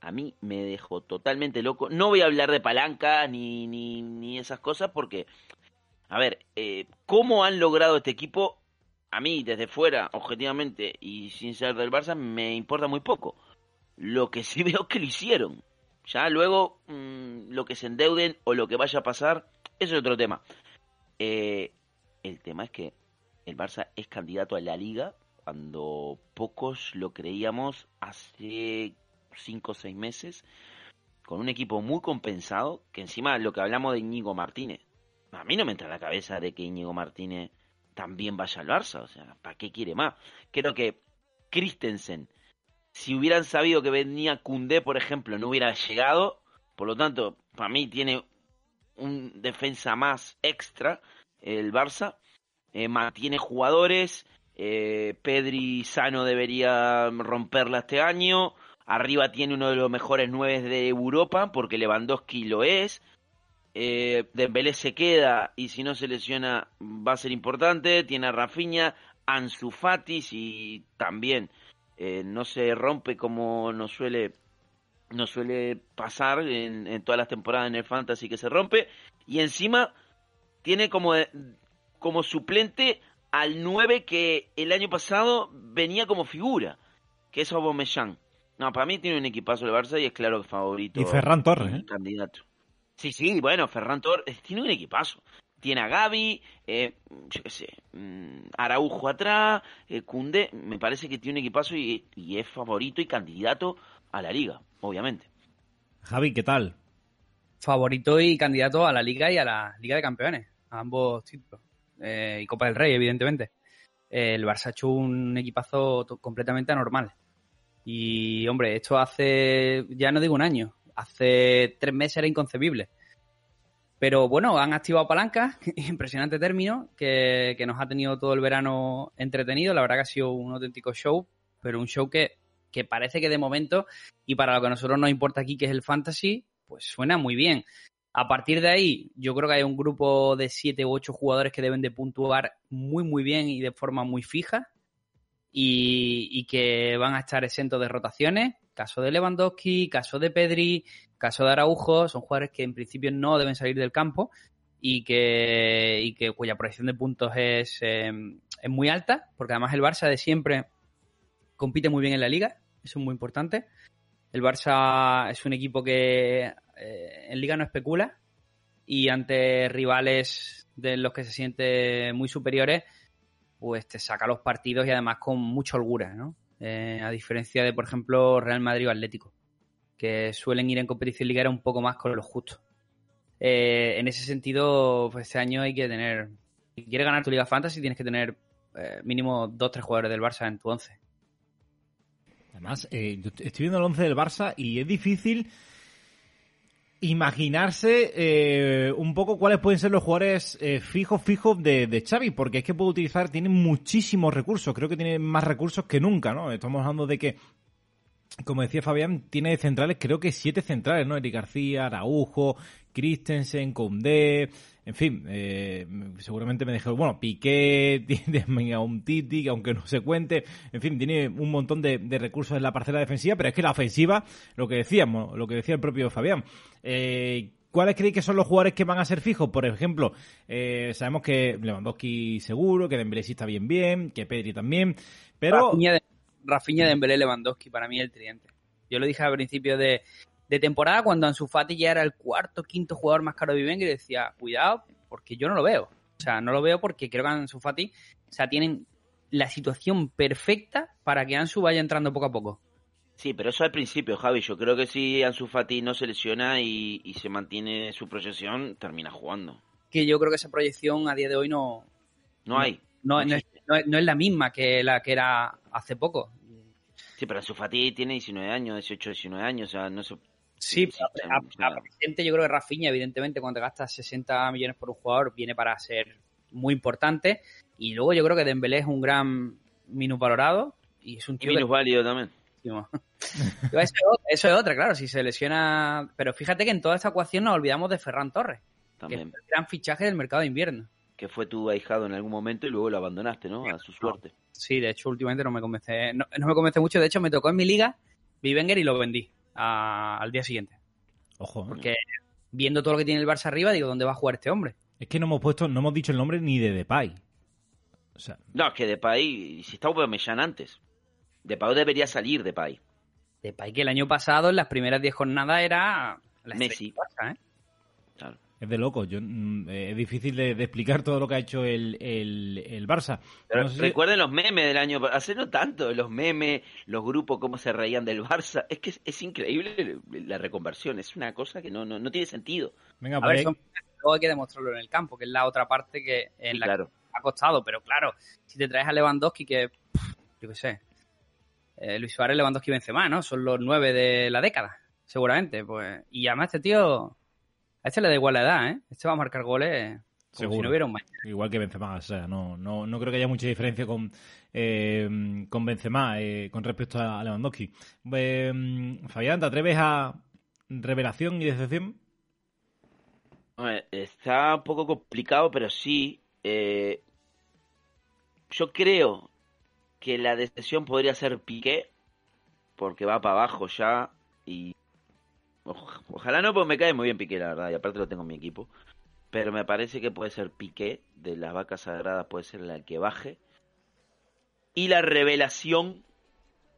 A mí me dejó totalmente loco. No voy a hablar de palanca ni, ni, ni esas cosas porque, a ver, eh, ¿cómo han logrado este equipo? A mí, desde fuera, objetivamente y sin ser del Barça, me importa muy poco. Lo que sí veo que lo hicieron. Ya luego, mm, lo que se endeuden o lo que vaya a pasar, eso es otro tema. Eh, el tema es que el Barça es candidato a la liga cuando pocos lo creíamos hace cinco o seis meses, con un equipo muy compensado, que encima lo que hablamos de Íñigo Martínez, a mí no me entra en la cabeza de que Íñigo Martínez también vaya al Barça, o sea, ¿para qué quiere más? Creo que Christensen, si hubieran sabido que venía Cundé, por ejemplo, no hubiera llegado, por lo tanto, para mí tiene un defensa más extra el Barça, eh, mantiene jugadores. Eh, Pedri sano debería romperla este año. Arriba tiene uno de los mejores nueve de Europa, porque Lewandowski lo es. Eh, Dembélé se queda y si no se lesiona va a ser importante. Tiene a Rafinha, Ansu Fati y también eh, no se rompe como nos suele, nos suele pasar en, en todas las temporadas en el Fantasy que se rompe. Y encima tiene como, como suplente al 9 que el año pasado venía como figura, que es Aubameyang. No, para mí tiene un equipazo el Barça y es claro que favorito. Y Ferran Torres, ¿eh? Candidato. Sí, sí, bueno, Ferran Torres tiene un equipazo. Tiene a Gaby, eh, yo qué sé, mm, Araujo atrás, eh, me parece que tiene un equipazo y, y, es favorito y candidato a la liga, obviamente. Javi, ¿qué tal? Favorito y candidato a la liga y a la Liga de Campeones, a ambos títulos. Eh, y Copa del Rey, evidentemente. el Barça ha hecho un equipazo completamente anormal. Y, hombre, esto hace, ya no digo un año, hace tres meses era inconcebible. Pero bueno, han activado palancas, impresionante término, que, nos ha tenido todo el verano entretenido. La verdad que ha sido un auténtico show, pero un show que, que parece que de momento, y para lo que a nosotros nos importa aquí, que es el fantasy, pues suena muy bien. A partir de ahí, yo creo que hay un grupo de siete u ocho jugadores que deben de puntuar muy, muy bien y de forma muy fija y, que van a estar exentos de rotaciones. Caso de Lewandowski, caso de Pedri, caso de Araujo, son jugadores que en principio no deben salir del campo y que, y que cuya proyección de puntos es, eh, es muy alta, porque además el Barça de siempre compite muy bien en la liga, eso es muy importante. El Barça es un equipo que eh, en liga no especula y ante rivales de los que se siente muy superiores, pues te saca los partidos y además con mucha holgura, ¿no? Eh, a diferencia de, por ejemplo, Real Madrid o Atlético que suelen ir en competición liguera un poco más con lo justo. Eh, en ese sentido, pues este año hay que tener, si quieres ganar tu Liga Fantasy, tienes que tener eh, mínimo dos tres jugadores del Barça en tu once. Además, eh, estoy viendo el once del Barça y es difícil imaginarse un poco cuáles pueden ser los jugadores fijos, fijos de, de, Xavi, porque es que puede utilizar, tiene muchísimos recursos, creo que tiene más recursos que nunca, ¿no? Estamos hablando de que como decía Fabián, tiene centrales, creo que siete centrales, ¿no? Eric García, Araujo, Christensen, Koundé, en fin, eh, seguramente me dejó, bueno, Piqué, tiene un Titi, aunque no se cuente, en fin, tiene un montón de, recursos en la parcela defensiva, pero es que la ofensiva, lo que decíamos, lo que decía el propio Fabián, eh, ¿Cuáles creéis que son los jugadores que van a ser fijos? Por ejemplo, eh, sabemos que Lewandowski seguro, que Dembélé está bien bien, que Pedri también, pero... Dembélé, Lewandowski, para mí el tridente. Yo lo dije al principio de, temporada cuando Ansu Fati ya era el cuarto, quinto jugador más caro de Vivenga y decía, cuidado, porque yo no lo veo. O sea, no lo veo porque creo que Ansu Fati, o sea, tienen la situación perfecta para que Ansu vaya entrando poco a poco. Sí, pero eso al principio, Javi. Yo creo que si Ansu Fati no se lesiona y, se mantiene su proyección, termina jugando. Que yo creo que esa proyección a día de hoy no... No, hay. No, no, es, no, es, la misma que la que era hace poco. Sí, pero su Fati tiene 19 años, 18, 19 años, o sea, no se... Sí, a, presente yo creo que Rafinha, evidentemente, cuando gasta 60 millones por un jugador, viene para ser muy importante. Y luego yo creo que Dembélé es un gran minusvalorado y es un tío... Y minusválido también. eso, es otra, claro, si se lesiona... Pero fíjate que en toda esta ecuación nos olvidamos de Ferran Torres, también. que es el gran fichaje del mercado de invierno que fue tu ahijado en algún momento y luego lo abandonaste, ¿no? A su suerte. Sí, de hecho, últimamente no me convence, no, me convence mucho. De hecho, me tocó en mi liga Vivenger y lo vendí al día siguiente. Ojo. Porque viendo todo lo que tiene el Barça arriba, digo, ¿dónde va a jugar este hombre? Es que no hemos puesto, no hemos dicho el nombre ni de Depay. O sea... No, es que Depay, si está Aubameyang antes. Depay debería salir Depay. Depay que el año pasado, en las primeras 10 jornadas, era la Messi. Barça, ¿eh? Claro. Es de loco. Yo, mm, eh, es difícil de, explicar todo lo que ha hecho el, Barça. Recuerden los memes del año hace no tanto, los memes, los grupos, cómo se reían del Barça. Es que es, increíble la reconversión. Es una cosa que no, no, tiene sentido. Venga, a ver, luego hay que demostrarlo en el campo, que es la otra parte que en la ha costado. Pero claro, si te traes a Lewandowski, que yo qué sé, eh, Luis Suárez, Lewandowski y Benzema, ¿no? Son los nueve de la década, seguramente. pues Y además este tío a este le da igual la edad, ¿eh? Este va a marcar goles como si no hubiera un Igual que Benzema, o sea, no, no, no creo que haya mucha diferencia con, eh, con Benzema eh, con respecto a Lewandowski. Eh, Fabián, ¿te atreves a revelación y decepción? está un poco complicado, pero sí. yo creo que la decepción podría ser Piqué, porque va para abajo ya y ojalá no, porque me cae muy bien Piqué, la verdad, y aparte lo tengo en mi equipo. pero me parece que puede ser Piqué, de las vacas sagradas puede ser la que baje. Y la revelación,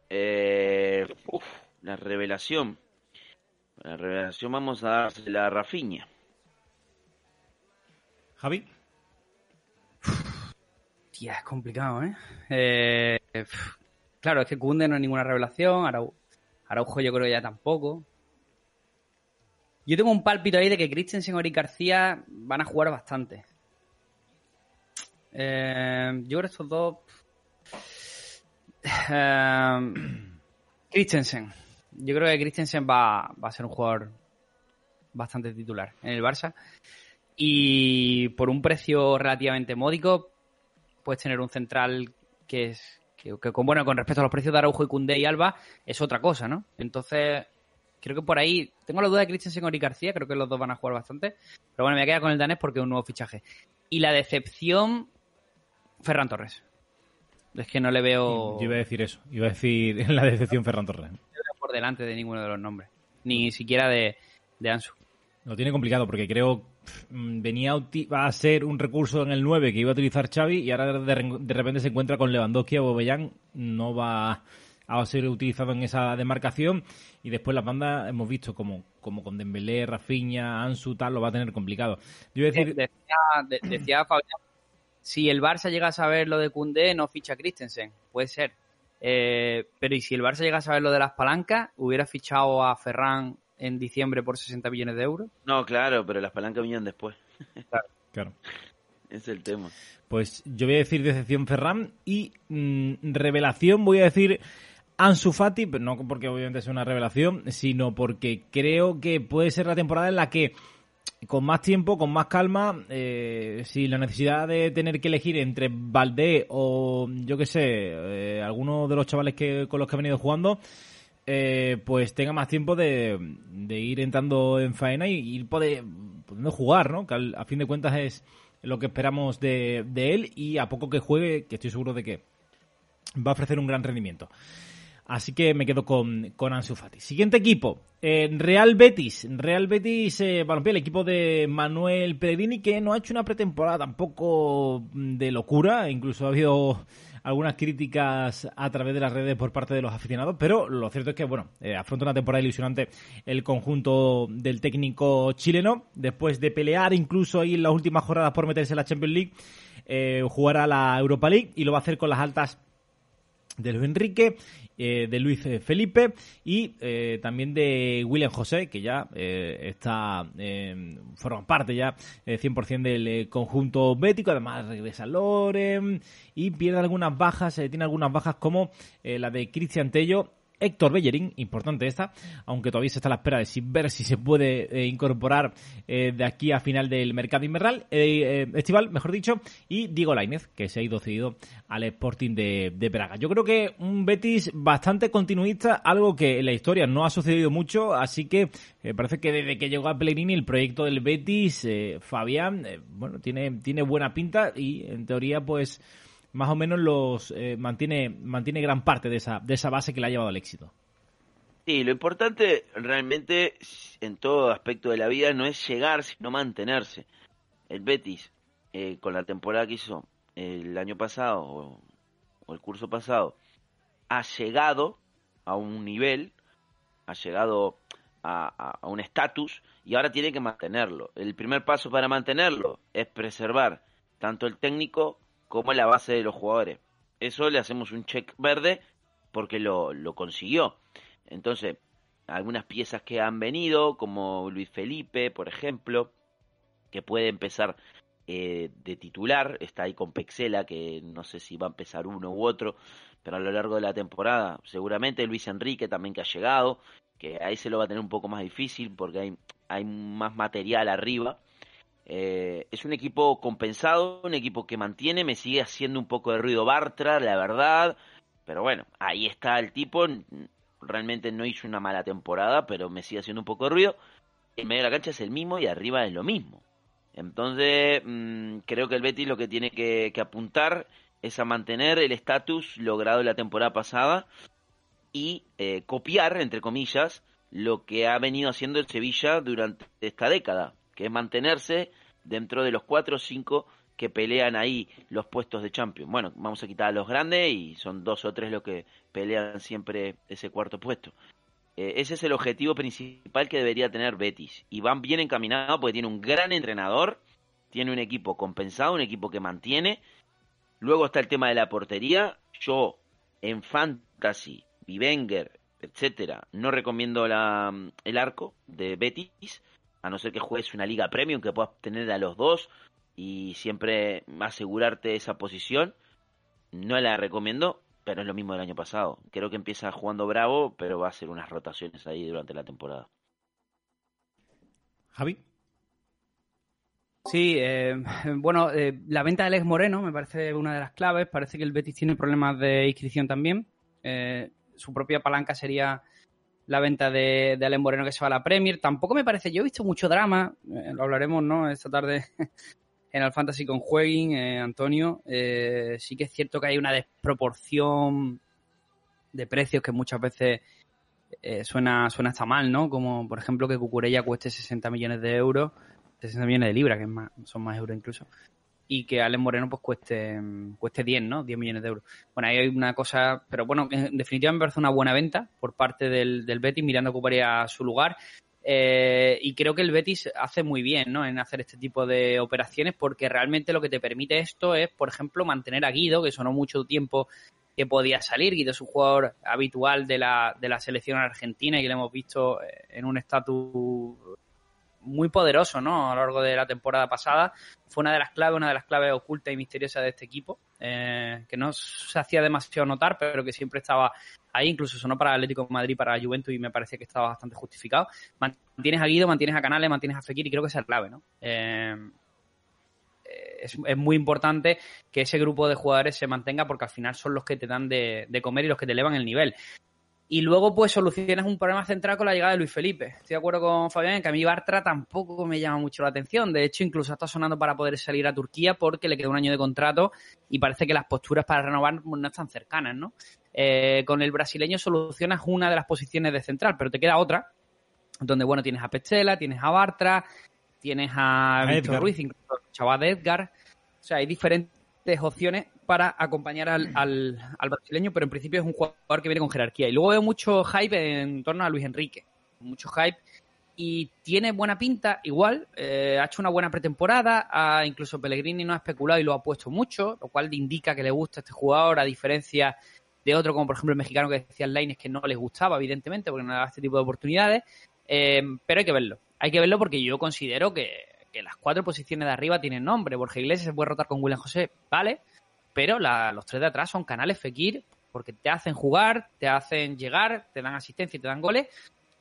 eh, uf, la revelación, la revelación vamos a dársela a Rafinha. Javi. Tía, es complicado, ¿eh? eh pf, claro, es que Kunde no es ninguna revelación, Arau- Araujo yo creo que ya tampoco. Yo tengo un pálpito ahí de que Christensen y Eric García van a jugar bastante. Eh, yo creo que estos dos... Eh, Christensen. Yo creo que Christensen va, a ser un jugador bastante titular en el Barça. Y por un precio relativamente módico, puedes tener un central que es que, que con bueno con respecto a los precios de Araujo y Cundé y Alba es otra cosa, ¿no? Entonces creo que por ahí tengo la duda de Christensen y Ori García, creo que los dos van a jugar bastante, pero bueno me voy a quedar con el danés porque es un nuevo fichaje. Y la decepción Ferran Torres. Es que no le veo Yo iba a decir eso. Iba a decir la decepción Ferran Torres. por delante de ninguno de los nombres, ni siquiera de, de Ansu. Lo tiene complicado porque creo mm, venía a, ser un recurso en el 9 que iba a utilizar Xavi y ahora de repente se encuentra con Lewandowski o Bobellán no va a ser utilizado en esa demarcación y después las bandas hemos visto como, como con Dembélé, Rafinha, Ansu tal lo va a tener complicado. Yo iba a decir Decía, de- decía Fabián, si el Barça llega a saber lo de Koundé, no ficha a Christensen. Puede ser. Eh, pero ¿y si el Barça llega a saber lo de las palancas, hubiera fichado a Ferran en diciembre por 60 millones de euros? No, claro, pero las palancas vinieron después. claro. Es el tema. Pues yo voy a decir decepción Ferran y mm, revelación voy a decir Ansu Fati, no porque obviamente es una revelación, sino porque creo que puede ser la temporada en la que con más tiempo, con más calma, eh, sin la necesidad de tener que elegir entre Valdé o yo qué sé, eh, alguno de los chavales que con los que ha venido jugando, eh, pues tenga más tiempo de, de ir entrando en faena y ir poder, jugar, ¿no? Que al- a fin de cuentas es lo que esperamos de, de él y a poco que juegue, que estoy seguro de que va a ofrecer un gran rendimiento. Así que me quedo con, con Ansu Fati. Siguiente equipo, eh, Real Betis. Real Betis eh, el equipo de Manuel Pellegrini, que no ha hecho una pretemporada tampoco de locura. Incluso ha habido algunas críticas a través de las redes por parte de los aficionados, pero lo cierto es que, bueno, eh, afronta una temporada ilusionante el conjunto del técnico chileno, después de pelear incluso ahí en las últimas jornadas por meterse en la Champions League, eh, jugará la Europa League y lo va a hacer con las altas de Luis Enrique, eh, de Luis eh, Felipe y eh, también de William José, que ya está forma parte ya eh, 100% del conjunto bético. Además regresa Loren y pierde algunas bajas, tiene algunas bajas como la de Cristian Tello. Héctor Bellerín, importante esta, aunque todavía se está a la espera de ver si se puede eh, incorporar eh, de aquí a final del mercado invernal, eh, eh, estival, mejor dicho, y Diego Lainez, que se ha ido cedido al Sporting de, de Braga. Yo creo que un Betis bastante continuista, algo que en la historia no ha sucedido mucho, así que parece que desde que llegó a Pellegrini el proyecto del Betis, Fabián, bueno, tiene, tiene buena pinta y en teoría pues más o menos los eh, mantiene mantiene gran parte de esa de esa base que le ha llevado al éxito. Sí, lo importante realmente en todo aspecto de la vida no es llegar, sino mantenerse. El Betis, eh, con la temporada que hizo el año pasado o, o el curso pasado, ha llegado a un nivel, ha llegado a- a un estatus y ahora tiene que mantenerlo. El primer paso para mantenerlo es preservar tanto el técnico como la base de los jugadores. Eso le hacemos un check verde porque lo, lo consiguió. Entonces, algunas piezas que han venido, como Luis Felipe, por ejemplo, que puede empezar eh, de titular, está ahí con Pexela, que no sé si va a empezar uno u otro, pero a lo largo de la temporada, seguramente Luis Enrique también que ha llegado, que ahí se lo va a tener un poco más difícil porque hay, hay más material arriba. Eh, es un equipo compensado, un equipo que mantiene, me sigue haciendo un poco de ruido Bartra, la verdad, pero bueno, ahí está el tipo, realmente no hizo una mala temporada, pero me sigue haciendo un poco de ruido. En medio de la cancha es el mismo y arriba es lo mismo. Entonces, mm, creo que el Betis lo que tiene que, que apuntar es a mantener el estatus logrado la temporada pasada y eh, copiar, entre comillas, lo que ha venido haciendo el Sevilla durante esta década, que es mantenerse dentro de los cuatro o cinco que pelean ahí los puestos de Champions. Bueno, vamos a quitar a los grandes y son dos o tres los que pelean siempre ese cuarto puesto. Eh, ese es el objetivo principal que debería tener Betis. Y van bien encaminados porque tiene un gran entrenador, tiene un equipo compensado, un equipo que mantiene. Luego está el tema de la portería. Yo, en Fantasy, Vivenger, etcétera, no recomiendo el arco de Betis, a no ser que juegues una liga premium que puedas tener a los dos y siempre asegurarte esa posición. No la recomiendo, pero es lo mismo del año pasado. Creo que empieza jugando bravo, pero va a hacer unas rotaciones ahí durante la temporada. Javi. Sí, eh, bueno, eh, la venta de Alex Moreno me parece una de las claves. Parece que el Betis tiene problemas de inscripción también. Eh, su propia palanca sería la venta de, de Alex Moreno que se va a la Premier. Tampoco me parece, yo he visto mucho drama, lo hablaremos, ¿no? Esta tarde en el Fantasy con Jueguin, eh, Antonio, eh, sí que es cierto que hay una desproporción de precios que muchas veces eh, suena, suena hasta mal, ¿no? Como por ejemplo que Cucurella cueste 60 millones de euros, 60 millones de libras, que son más euros incluso, y que Alex Moreno pues cueste, cueste 10, ¿no? 10 millones de euros. Bueno, ahí hay una cosa, pero bueno, en definitiva me parece una buena venta por parte del, del Betis, mirando ocuparía su lugar. Eh, y creo que el Betis hace muy bien ¿no? en hacer este tipo de operaciones porque realmente lo que te permite esto es, por ejemplo, mantener a Guido, que sonó mucho tiempo que podía salir. Guido es un jugador habitual de la, de la selección argentina y que lo hemos visto eh, en un estatus muy poderoso, ¿no? A lo largo de la temporada pasada. Fue una de las claves, una de las claves ocultas y misteriosas de este equipo, eh, que no se hacía demasiado notar, pero que siempre estaba ahí, incluso sonó para Atlético de Madrid, para Juventus y me parece que estaba bastante justificado. Mantienes a Guido, mantienes a Canales, mantienes a Fekir y creo que esa es clave, ¿no? Eh, es, es, muy importante que ese grupo de jugadores se mantenga porque al final son los que te dan de, de comer y los que te elevan el nivel. Y luego, pues, solucionas un problema central con la llegada de Luis Felipe. Estoy de acuerdo con Fabián en que a mí Bartra tampoco me llama mucho la atención. De hecho, incluso está sonando para poder salir a Turquía porque le queda un año de contrato y parece que las posturas para renovar no están cercanas, ¿no? Eh, con el brasileño solucionas una de las posiciones de central, pero te queda otra, donde, bueno, tienes a Pechela, tienes a Bartra, tienes a, a Víctor Ruiz, incluso Chaval de Edgar. O sea, hay diferentes opciones para acompañar al, al, al, brasileño, pero en principio es un jugador que viene con jerarquía. Y luego veo mucho hype en torno a Luis Enrique, mucho hype. Y tiene buena pinta, igual, eh, ha hecho una buena pretemporada, ha, incluso Pellegrini no ha especulado y lo ha puesto mucho, lo cual indica que le gusta este jugador, a diferencia de otro, como por ejemplo el mexicano que decía Laines, que no les gustaba, evidentemente, porque no daba este tipo de oportunidades. Eh, pero hay que verlo, hay que verlo porque yo considero que, que las cuatro posiciones de arriba tienen nombre. Borja Iglesias se puede rotar con William José, vale, pero la, los tres de atrás son canales Fekir porque te hacen jugar, te hacen llegar, te dan asistencia y te dan goles.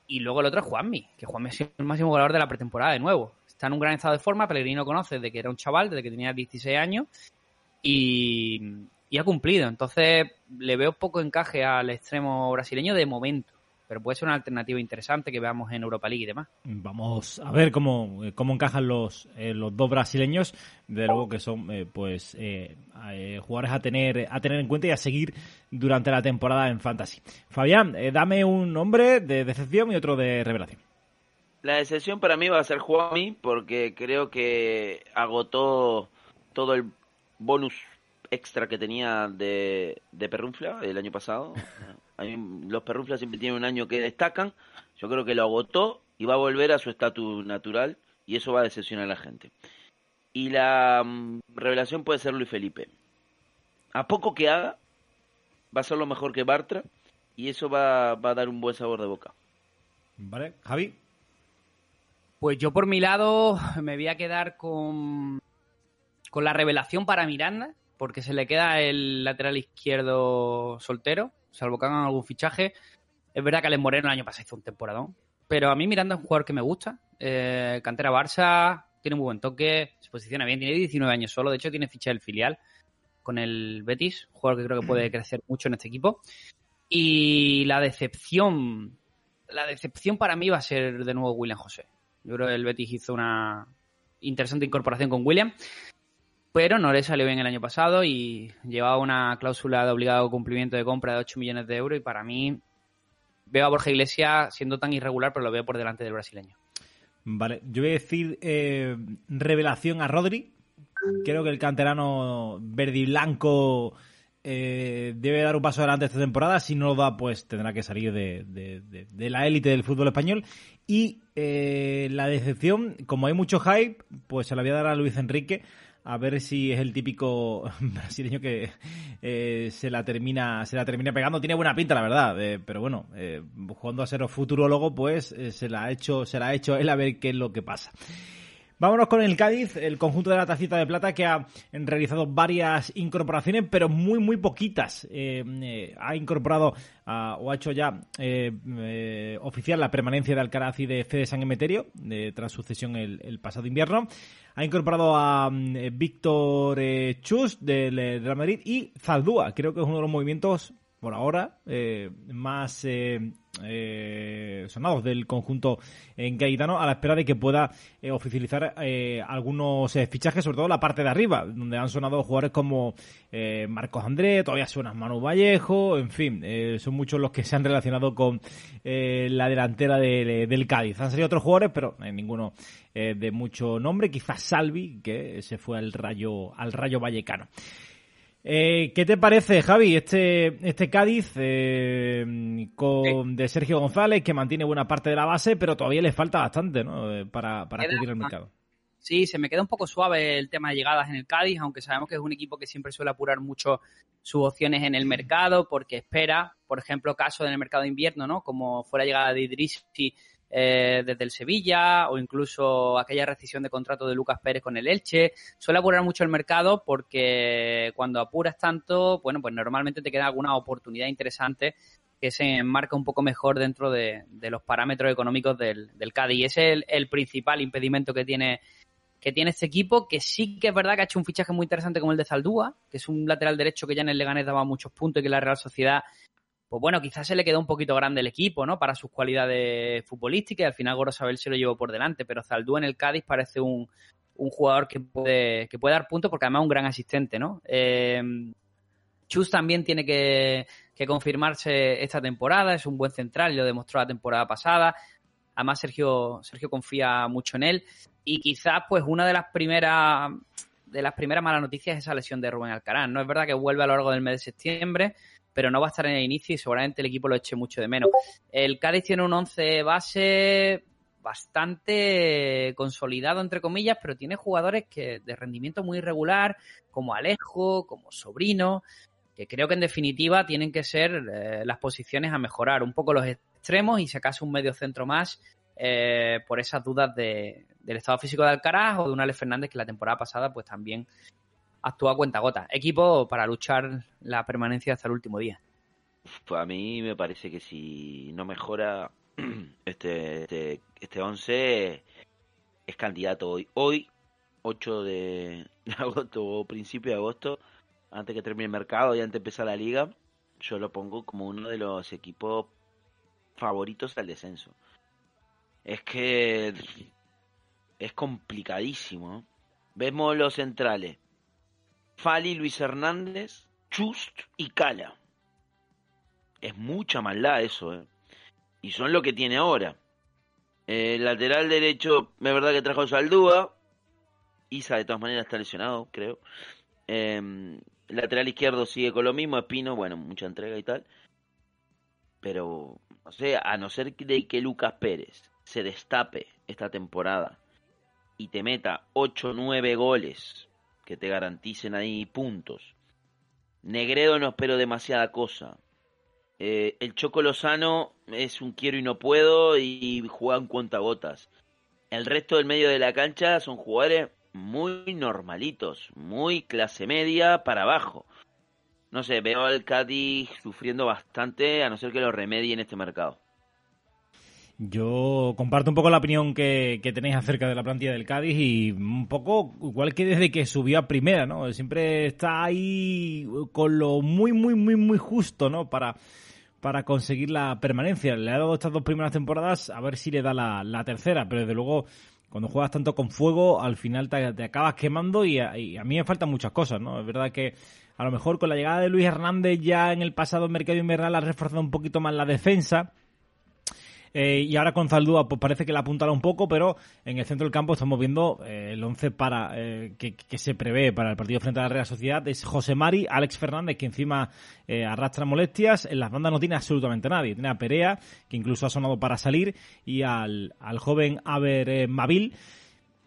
Y luego el otro es Juanmi, que Juanmi es el máximo goleador de la pretemporada de nuevo. Está en un gran estado de forma, Pellegrino conoce desde que era un chaval, desde que tenía 16 años, y, y ha cumplido. Entonces le veo poco encaje al extremo brasileño de momento pero puede ser una alternativa interesante que veamos en Europa League y demás. Vamos a ver cómo, cómo encajan los, eh, los dos brasileños, de luego que son eh, pues eh, eh, jugadores a tener, a tener en cuenta y a seguir durante la temporada en Fantasy. Fabián, eh, dame un nombre de decepción y otro de revelación. La decepción para mí va a ser Juanmi, porque creo que agotó todo el bonus extra que tenía de, de Perrunfla el año pasado. los Perruflas siempre tienen un año que destacan. Yo creo que lo agotó y va a volver a su estatus natural y eso va a decepcionar a la gente. Y la um, revelación puede ser Luis Felipe. A poco que haga, va a ser lo mejor que Bartra y eso va, va a dar un buen sabor de boca. Vale, Javi. Pues yo por mi lado me voy a quedar con, con la revelación para Miranda, porque se le queda el lateral izquierdo soltero, salvo que hagan algún fichaje. Es verdad que Alex Moreno el año pasado hizo un temporadón, pero a mí Miranda es un jugador que me gusta. Eh, cantera Barça, tiene muy buen toque, se posiciona bien, tiene 19 años solo, de hecho tiene ficha del filial con el Betis, un jugador que creo que puede crecer mucho en este equipo. Y la decepción, la decepción para mí va a ser de nuevo William José. Yo creo que el Betis hizo una interesante incorporación con William pero no salió bien el año pasado y llevaba una cláusula de obligado cumplimiento de compra de 8 millones de euros y para mí veo a Borja Iglesias siendo tan irregular, pero lo veo por delante del brasileño. Vale, yo voy a decir eh, revelación a Rodri. Creo que el canterano verde eh, debe dar un paso adelante esta temporada. Si no lo da, pues tendrá que salir de la élite del fútbol español. Y eh, la decepción, como hay mucho hype, pues se la voy a dar a Luis Enrique. A ver si es el típico brasileño que eh, se la termina se la termina pegando. Tiene buena pinta, la verdad. eh, pero bueno, eh, jugando a ser futurólogo, pues eh, se la ha hecho se la ha hecho él a ver qué es lo que pasa. Vámonos con el Cádiz, el conjunto de la tacita de plata que ha realizado varias incorporaciones, pero muy, muy poquitas. Eh, eh, ha incorporado o ha hecho ya eh, oficial la permanencia de Alcaraz y de Fede San Emeterio tras su cesión el, el pasado invierno. Ha incorporado a Víctor Chus del Real Madrid y Zaldúa. Creo que es uno de los movimientos por ahora más eh, sonados del conjunto en Gaetano a la espera de que pueda eh, oficializar eh, algunos fichajes, sobre todo la parte de arriba, donde han sonado jugadores como Marcos André, todavía suena Manu Vallejo, en fin, son muchos los que se han relacionado con la delantera de- del Cádiz. Han salido otros jugadores, pero ninguno de mucho nombre, quizás Salvi, que se fue al Rayo, al Rayo Vallecano. Eh, ¿Qué te parece, Javi, este, este Cádiz eh, con, de Sergio González, que mantiene buena parte de la base, pero todavía le falta bastante ¿no? Eh, para, para acudir al mercado? Sí, se me queda un poco suave el tema de llegadas en el Cádiz, aunque sabemos que es un equipo que siempre suele apurar mucho sus opciones en el mercado, porque espera, por ejemplo, caso en el mercado de invierno, ¿no? Como fue la llegada de Idrissi eh, desde el Sevilla, o incluso aquella rescisión de contrato de Lucas Pérez con el Elche. Suele apurar mucho el mercado porque cuando apuras tanto, bueno, pues normalmente te queda alguna oportunidad interesante que se enmarca un poco mejor dentro de, los parámetros económicos del, del Cádiz. Y ese es el, principal impedimento que tiene que tiene este equipo, que sí que es verdad que ha hecho un fichaje muy interesante como el de Zaldúa, que es un lateral derecho que ya en el Leganés daba muchos puntos y que la Real Sociedad, pues bueno, quizás se le quedó un poquito grande el equipo, ¿no? Para sus cualidades futbolísticas y al final Gorosabel se lo llevó por delante, pero Zaldúa en el Cádiz parece un, un jugador que puede, que puede dar puntos porque además es un gran asistente, ¿no? Eh, Chus también tiene que, que confirmarse esta temporada, es un buen central lo demostró la temporada pasada. Además, Sergio, Sergio confía mucho en él. Y quizás, pues, una de las primeras de las primeras malas noticias es esa lesión de Rubén Alcaraz. No es verdad que vuelve a lo largo del mes de septiembre, pero no va a estar en el inicio y seguramente el equipo lo eche mucho de menos. El Cádiz tiene un 11 base bastante consolidado, entre comillas, pero tiene jugadores que de rendimiento muy irregular, como Alejo, como Sobrino, que creo que en definitiva tienen que ser eh, las posiciones a mejorar, un poco los extremos y si acaso un medio centro más eh, por esas dudas de, del estado físico de Alcaraz o de un Alex Fernández que la temporada pasada pues también actuó a cuenta gota. Equipo para luchar la permanencia hasta el último día. Pues a mí me parece que si no mejora este este, este 11 es candidato hoy. Hoy, 8 de agosto o principio de agosto, antes que termine el mercado y antes de empezar la liga, yo lo pongo como uno de los equipos favoritos al descenso. Es que es complicadísimo. Vemos los centrales. Fali, Luis Hernández, Chust y Cala. Es mucha maldad eso, ¿eh? Y son lo que tiene ahora. El lateral derecho, es verdad que trajo Saldúa. Isa de todas maneras está lesionado, creo. Eh, el lateral izquierdo sigue con lo mismo, Espino, bueno, mucha entrega y tal. Pero, no sé, a no ser de que Lucas Pérez se destape esta temporada y te meta 8 o 9 goles que te garanticen ahí puntos. Negredo no espero demasiada cosa. Eh, el Choco Lozano es un quiero y no puedo y juega en cuentagotas. El resto del medio de la cancha son jugadores muy normalitos, muy clase media para abajo. No sé, veo al Cádiz sufriendo bastante a no ser que lo remedie en este mercado. Yo comparto un poco la opinión que, que, tenéis acerca de la plantilla del Cádiz y un poco igual que desde que subió a primera, ¿no? Siempre está ahí con lo muy, muy, muy, muy justo, ¿no? Para, para conseguir la permanencia. Le ha dado estas dos primeras temporadas a ver si le da la, la tercera, pero desde luego cuando juegas tanto con fuego, al final te, acabas quemando y a, y a, mí me faltan muchas cosas, ¿no? Es verdad que a lo mejor con la llegada de Luis Hernández ya en el pasado mercado invernal ha reforzado un poquito más la defensa. Eh, y ahora con Zaldúa pues parece que la apuntala un poco, pero en el centro del campo estamos viendo eh, el 11 para eh, que, que, se prevé para el partido frente a la Real Sociedad. Es José Mari, Alex Fernández, que encima arrastra molestias. En las bandas no tiene absolutamente nadie. Tiene a Perea, que incluso ha sonado para salir, y al, al joven Aber Mavil.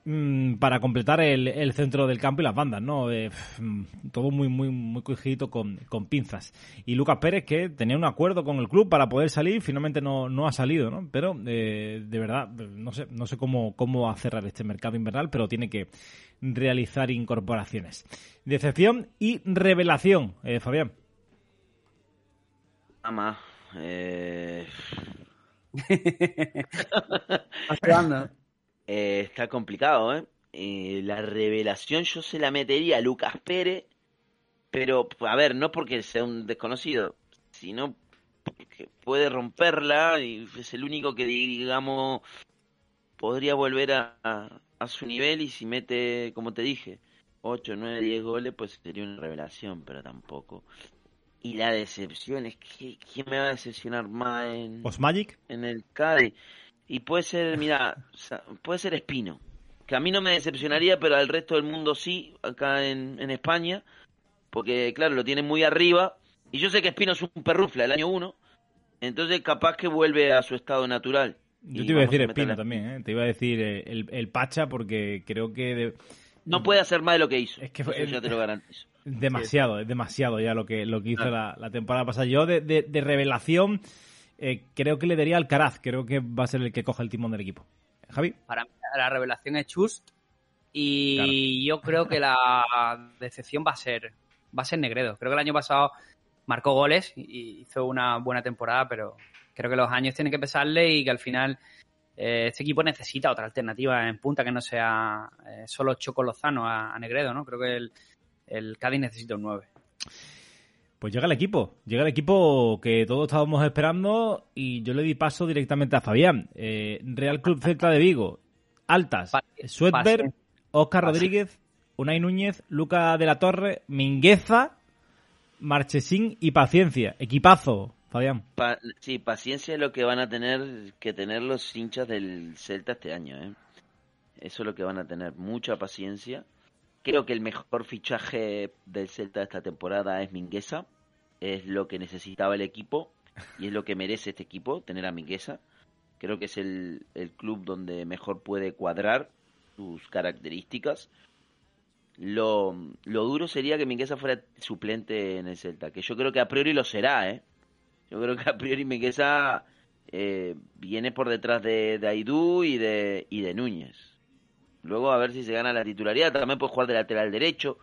Mm, para completar el, centro del campo y las bandas, ¿no? Eh, mm, todo muy, muy, muy cogido con, pinzas. Y Lucas Pérez, que tenía un acuerdo con el club para poder salir, finalmente no, no ha salido, ¿no? Pero, eh, de verdad, no sé, no sé cómo, cómo va a cerrar este mercado invernal, pero tiene que realizar incorporaciones. Decepción y revelación, eh, Fabián. Ama, eh... Eh, está complicado, ¿eh? ¿eh? La revelación yo se la metería a Lucas Pérez, pero a ver, no porque sea un desconocido, sino porque puede romperla y es el único que, digamos, podría volver a, a, su nivel y si mete, como te dije, 8, 9, 10 goles, pues sería una revelación, pero tampoco. Y la decepción es que ¿quién me va a decepcionar más en, Magic? en el Cádiz? Y puede ser, mira, puede ser Espino, que a mí no me decepcionaría, pero al resto del mundo sí, acá en, en España, porque claro, lo tiene muy arriba. Y yo sé que Espino es un perrufla el año uno, entonces capaz que vuelve a su estado natural. Yo te iba a decir Espino también, ¿eh? te iba a decir eh, el, el Pacha, porque creo que... No puede hacer más de lo que hizo. Es que fue, ya te lo garantizo. Demasiado, es demasiado ya lo que, lo que hizo la, la, temporada pasada. Yo de, de, de revelación eh, creo que le daría al Caraz. Creo que va a ser el que coja el timón del equipo. Javi. Para mí la revelación es Chust y yo creo que la decepción va a ser va a ser Negredo. Creo que el año pasado marcó goles y hizo una buena temporada, pero creo que los años tienen que pesarle y que al final eh, este equipo necesita otra alternativa en punta que no sea eh, solo Choco Lozano a, Negredo, ¿no? Creo que el, el Cádiz necesita un 9. Pues llega el equipo, llega el equipo que todos estábamos esperando y yo le di paso directamente a Fabián. Eh, Real Club Celta de Vigo, Altas, Suetberg, Oscar Rodríguez, Unai Núñez, Luca de la Torre, Mingueza, Marchesín y Paciencia. Equipazo, Fabián. sí, paciencia es lo que van a tener que tener los hinchas del Celta este año. ¿eh? Eso es lo que van a tener, mucha paciencia Creo que el mejor fichaje del Celta esta temporada es Mingueza. Es lo que necesitaba el equipo y es lo que merece este equipo, tener a Mingueza. Creo que es el, club donde mejor puede cuadrar sus características. Lo, duro sería que Mingueza fuera suplente en el Celta, que yo creo que a priori lo será, ¿eh? Yo creo que a priori Mingueza eh, viene por detrás de, de Aidú y de, y de Núñez Luego a ver si se gana la titularidad. También puede jugar de lateral derecho.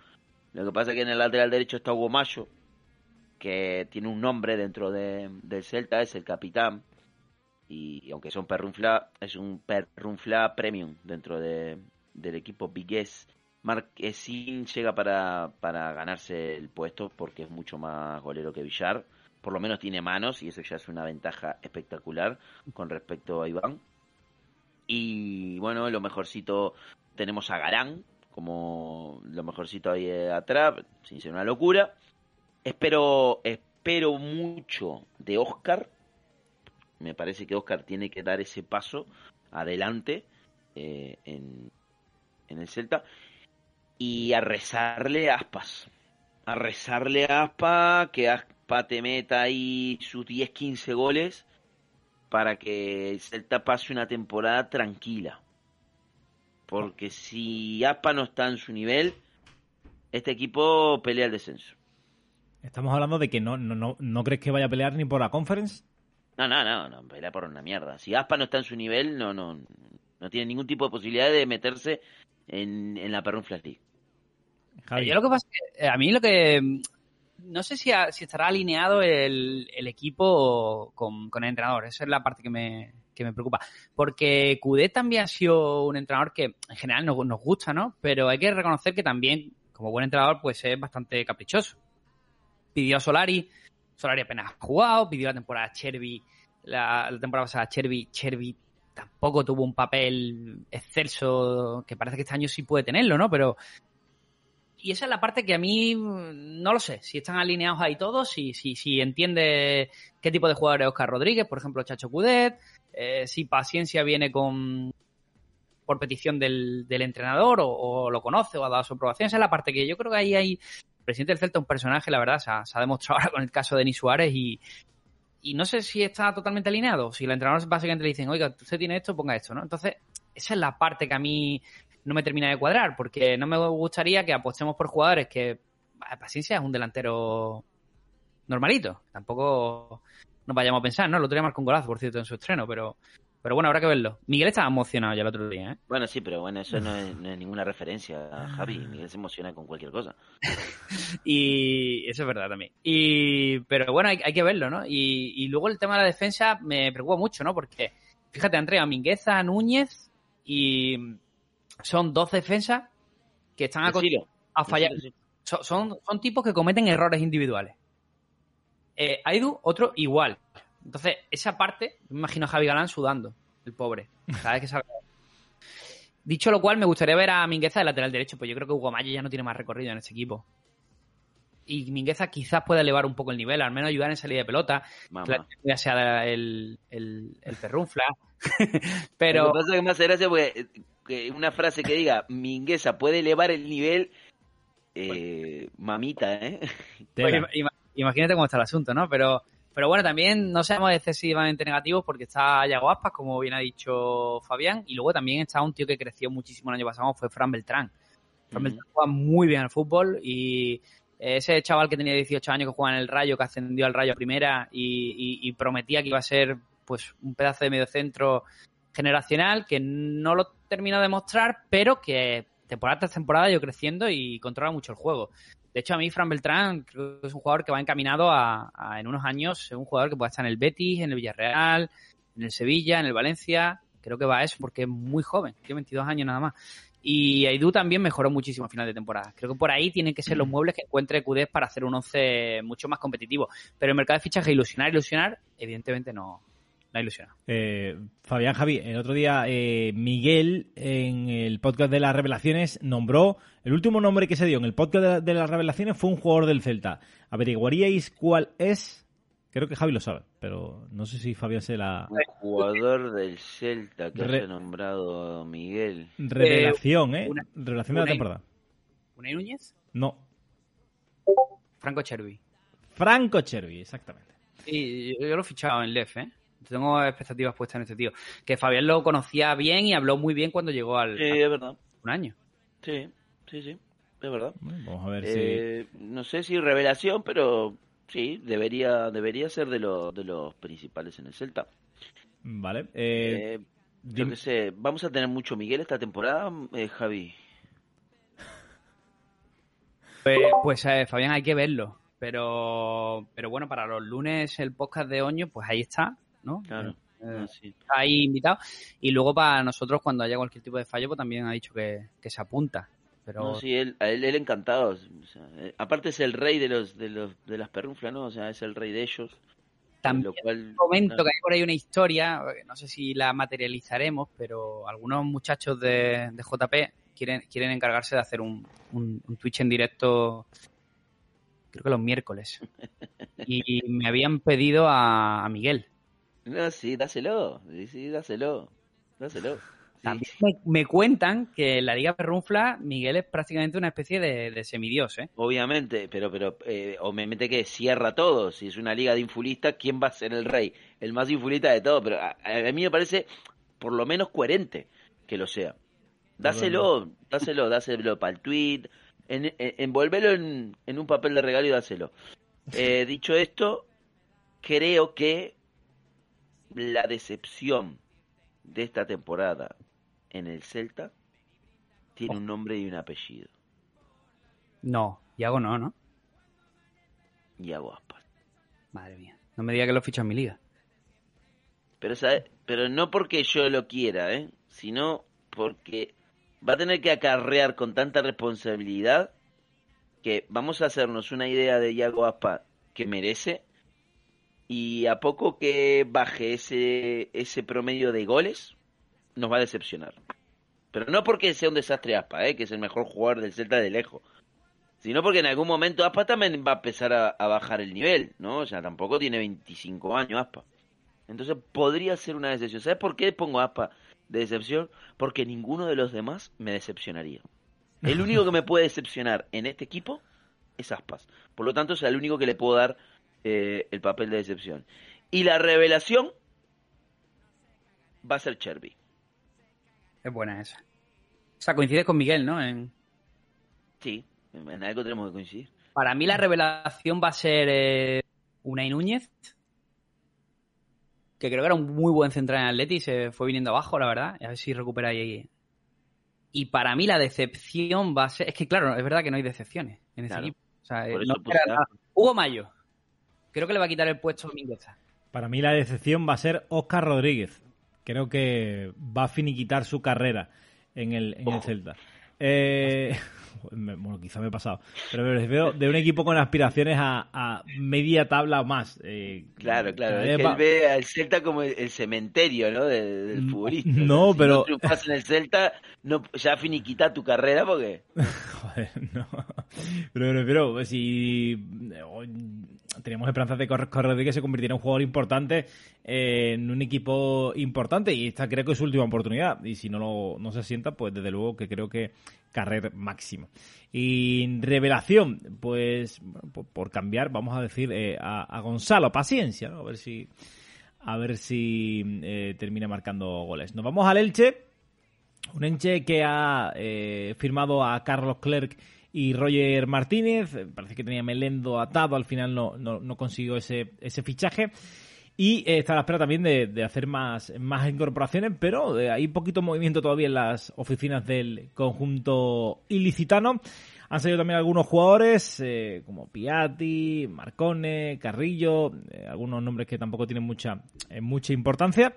Lo que pasa es que en el lateral derecho está Hugo Mayo, que tiene un nombre dentro de, del Celta, es el capitán. Y, aunque son perrunfla, es un perrunfla premium dentro de, del equipo Bigues. Marquesín llega para, para ganarse el puesto porque es mucho más golero que Villar. Por lo menos tiene manos y eso ya es una ventaja espectacular con respecto a Iván. Y bueno, lo mejorcito tenemos a Garán, como lo mejorcito ahí atrás, sin ser una locura. Espero, espero mucho de Oscar. Me parece que Oscar tiene que dar ese paso adelante eh, en, el Celta. Y a rezarle Aspas. A rezarle a Aspas, que Aspas te meta ahí sus 10-15 goles para que el Celta pase una temporada tranquila. Porque si APA no está en su nivel, este equipo pelea el descenso. Estamos hablando de que no, no, no, crees que vaya a pelear ni por la conference. No, no, no, no, pelea por una mierda. Si Aspa no está en su nivel, no, no, no tiene ningún tipo de posibilidad de meterse en, en la Perrun Flash League. Yo lo que pasa es que eh, a mí lo que no sé si, si estará alineado el, equipo con, el entrenador. Esa es la parte que me, me preocupa. Porque Cudé también ha sido un entrenador que en general nos, nos gusta, ¿no? Pero hay que reconocer que también, como buen entrenador, pues es bastante caprichoso. Pidió a Solari, Solari apenas ha jugado, pidió la temporada Cherby, la, temporada pasada Cherby, Cherby tampoco tuvo un papel excelso que parece que este año sí puede tenerlo, ¿no? Pero y esa es la parte que a mí mm, no lo sé, si están alineados ahí todos, si, si, si entiende qué tipo de jugador es Oscar Rodríguez, por ejemplo, Chacho Cudet, eh, si Paciencia viene con por petición del, del entrenador o, o, lo conoce o ha dado su aprobación. Esa es la parte que yo creo que ahí hay... Presidente del Celta un personaje, la verdad, se ha, demostrado ahora con el caso de Denis Suárez y, y no sé si está totalmente alineado. Si el entrenador básicamente le dicen, oiga, usted tiene esto, ponga esto, ¿no? Entonces, esa es la parte que a mí no me termina de cuadrar, porque no me gustaría que apostemos por jugadores que, paciencia, es un delantero normalito. Tampoco nos vayamos a pensar, ¿no? El otro día marcó un golazo, por cierto, en su estreno, pero pero bueno, habrá que verlo. Miguel estaba emocionado ya el otro día, ¿eh? Bueno, sí, pero bueno, eso no es, no es ninguna referencia a Javi. Miguel se emociona con cualquier cosa. y eso es verdad también. Y pero bueno, hay, hay que verlo, ¿no? Y, y, luego el tema de la defensa me preocupa mucho, ¿no? Porque, fíjate, han traído a Mingueza, Núñez y son dos defensas que están a, a fallar. Son, son, son tipos que cometen errores individuales. Eh, Aidu, otro igual. Entonces, esa parte, me imagino a Javi Galán sudando, el pobre. Cada vez que salga. Dicho lo cual, me gustaría ver a Mingueza de lateral derecho, pues yo creo que Hugo Mayo ya no tiene más recorrido en este equipo. Y Mingueza quizás pueda elevar un poco el nivel, al menos ayudar en salida de pelota. Mamá. Ya sea el, el, el perrunfla. Pero. Lo que pasa es que me hace gracia porque una frase que diga Mingueza puede elevar el nivel. Eh, mamita, ¿eh? Pues, imagínate cómo está el asunto, ¿no? Pero pero bueno, también no seamos excesivamente negativos porque está Yago Aspas, como bien ha dicho Fabián, y luego también está un tío que creció muchísimo el año pasado, fue Fran Beltrán. Fran mm. Beltrán juega muy bien al fútbol y ese chaval que tenía 18 años que juega en el Rayo, que ascendió al Rayo a primera y, y, y prometía que iba a ser pues un pedazo de mediocentro generacional que no lo terminó de mostrar, pero que temporada tras temporada yo creciendo y controla mucho el juego. De hecho, a mí Fran Beltrán creo que es un jugador que va encaminado a, a en unos años ser un jugador que puede estar en el Betis, en el Villarreal, en el Sevilla, en el Valencia. Creo que va a eso porque es muy joven, tiene 22 años nada más. Y Aidú también mejoró muchísimo a final de temporada. Creo que por ahí tienen que ser los muebles que encuentre Cudés para hacer un once mucho más competitivo. Pero el mercado de fichaje ilusionar, ilusionar, evidentemente no, no ilusiona. Eh, Fabián Javi, el otro día eh, Miguel en el podcast de las revelaciones nombró, el último nombre que se dio en el podcast de, de las revelaciones fue un jugador del Celta. ¿Averiguaríais cuál es? Creo que Javi lo sabe, pero no sé si Fabián se la... Un jugador del Celta que Re... haya nombrado Miguel. Revelación, ¿eh? Una, Revelación de la temporada. ¿Unai Núñez? No. Franco Chervi. Franco Chervi, exactamente. Sí, yo, yo lo he fichado en LEF, ¿eh? Tengo expectativas puestas en este tío. Que Fabián lo conocía bien y habló muy bien cuando llegó al. Sí, es verdad. Un año. Sí, sí, sí. Es verdad. Bueno, vamos a ver eh, si. No sé si revelación, pero sí, debería, debería ser de, los de los principales en el Celta. Vale. Eh, eh, yo qué sé, ¿vamos a tener mucho Miguel esta temporada, eh, Javi? Pues, pues eh, Fabián, hay que verlo. Pero, pero bueno, para los lunes el podcast de Oño, pues ahí está. ¿No? Claro. Eh, sí. Ahí invitado. Y luego para nosotros, cuando haya cualquier tipo de fallo, pues también ha dicho que, que se apunta. Pero... No, sí, él, él, él encantado. O sea, eh, aparte es el rey de los de los de las perrunflas, ¿no? O sea, es el rey de ellos. También lo cual, comento no. que hay por ahí una historia, no sé si la materializaremos, pero algunos muchachos de, de JP quieren, quieren encargarse de hacer un, un, un Twitch en directo creo que los miércoles. Y me habían pedido a, a Miguel. No, sí, dáselo. Sí, sí, dáselo. Dáselo. Sí. También me, me, cuentan que en la Liga Perrunfla Miguel es prácticamente una especie de, de semidios, ¿eh? Obviamente, pero, pero eh, obviamente que cierra todo. Si es una liga de infulistas, ¿quién va a ser el rey? El más infulista de todo. Pero a, a mí me parece por lo menos coherente que lo sea. Dáselo, dáselo, dáselo para el tweet, en, en, envolvelo en, en, un papel de regalo y dáselo. Eh, dicho esto, creo que la decepción de esta temporada en el Celta tiene un nombre y un apellido. No, Iago no, ¿no? Iago Aspas. Madre mía. No me diga que lo ficha en mi liga. Pero, ¿sabe? Pero no porque yo lo quiera, ¿eh? Sino porque va a tener que acarrear con tanta responsabilidad que vamos a hacernos una idea de Iago Aspa que merece y a poco que baje ese, ese promedio de goles, nos va a decepcionar. Pero no porque sea un desastre Aspa, ¿eh? que es el mejor jugador del Celta de lejos, Sino porque en algún momento Aspa también va a empezar a, a bajar el nivel, ¿no? O sea, tampoco tiene 25 años Aspa. Entonces podría ser una decepción. ¿Sabes por qué pongo Aspa de decepción? Porque ninguno de los demás me decepcionaría. El único que me puede decepcionar en este equipo es Aspas. Por lo tanto, es el único que le puedo dar eh, el papel de decepción. Y la revelación va a ser Cherby. Es buena esa. O sea, coincide con Miguel, ¿no? En... Sí, en algo tenemos que coincidir. Para mí la revelación va a ser eh, Unai Núñez, que creo que era un muy buen central en Atleti se fue viniendo abajo, la verdad. A ver si recupera ahí. Y para mí la decepción va a ser... Es que claro, es verdad que no hay decepciones en ese Claro. equipo. O sea, Por eh, no. Hugo Mayo. Creo que le va a quitar el puesto a Mingueza. Para mí la decepción va a ser Oscar Rodríguez. Creo que va a finiquitar su carrera en el, en el Celta. Eh, bueno, quizá me he pasado. Pero me refiero de un equipo con aspiraciones a, a media tabla o más. Eh, Claro, claro. Es que él ve al Celta como el, el cementerio, ¿no? De- del futbolista. no, si pero- No triunfas en el Celta, no, ya finiquita tu carrera porque. Joder, no. Pero me refiero, pues, si eh, teníamos esperanzas de que Oscar Rodríguez se convirtiera en un jugador importante eh, en un equipo importante y esta creo que es su última oportunidad. Y si no, lo, no se sienta, pues desde luego que creo que carrera máxima. Y revelación, pues por, cambiar, vamos a decir eh, a, Gonzalo, paciencia, ¿no? a ver si a ver si eh, termina marcando goles. Nos vamos al Elche. Un Elche que ha firmado a Carlos Clerc y Roger Martínez. Eh, Parece que tenía Melendo atado, al final no, no, no consiguió ese, ese fichaje. Y eh, está a la espera también de, de hacer más, más incorporaciones, pero eh, hay poquito movimiento todavía en las oficinas del conjunto ilicitano. Han salido también algunos jugadores como Piatti, Marcone, Carrillo, algunos nombres que tampoco tienen mucha, mucha importancia.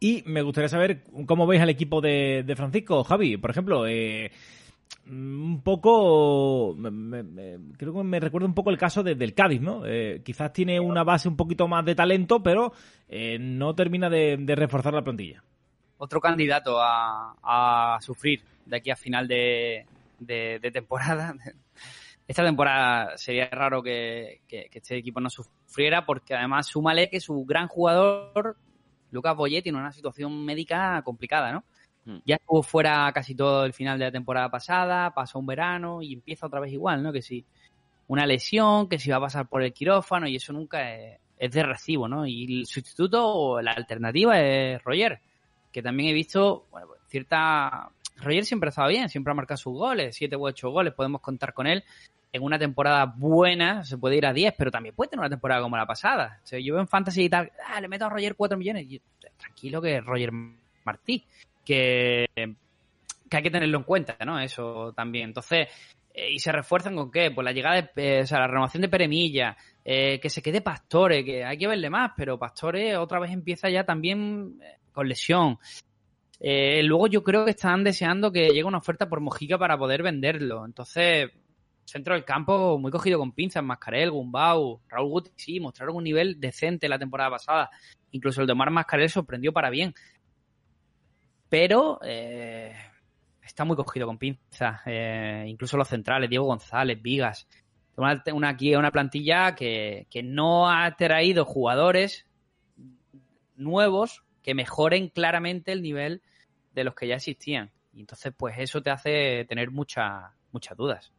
Y me gustaría saber cómo veis al equipo de, de Francisco, Javi. Por ejemplo, un poco. me- me- me- creo que me recuerda un poco el caso de- del Cádiz, ¿no? Eh, quizás tiene una base un poquito más de talento, pero eh, no termina de, de reforzar la plantilla. Otro candidato a, a sufrir de aquí a final de, temporada. Esta temporada sería raro que, que- que este equipo no sufriera porque además súmale que su gran jugador, Lucas Boyet, tiene una situación médica complicada, ¿no? Ya estuvo fuera casi todo el final de la temporada pasada, pasó un verano y empieza otra vez igual, ¿no? Que si una lesión, que si va a pasar por el quirófano y eso nunca es, es de recibo, ¿no? Y el sustituto o la alternativa es Roger, que también he visto, pues, cierta... Roger siempre ha estado bien, siempre ha marcado sus goles, siete u ocho goles, podemos contar con él. En una temporada buena se puede ir a 10, pero también puede tener una temporada como la pasada. O sea, yo veo en Fantasy y tal, ah, le meto a Roger 4 millones. Tranquilo que Roger Martí, que, hay que tenerlo en cuenta, ¿no? Eso también. Entonces, eh, ¿y se refuerzan con qué? Pues la llegada de, eh, o sea, la renovación de Peremilla, eh, que se quede Pastore, que hay que verle más, pero Pastore otra vez empieza ya también eh, con lesión. Luego yo creo que están deseando que llegue una oferta por Mojica para poder venderlo. Entonces, centro del campo muy cogido con pinzas, Mascarel, Gumbau, Raúl Guti, sí, mostraron un nivel decente la temporada pasada. Incluso el de Omar Mascarel sorprendió para bien. Pero eh, está muy cogido con pinzas. Eh, incluso los centrales, Diego González, Vigas. Una, una, una plantilla que, que no ha traído jugadores nuevos que mejoren claramente el nivel de los que ya existían. Y entonces, pues eso te hace tener mucha, muchas dudas.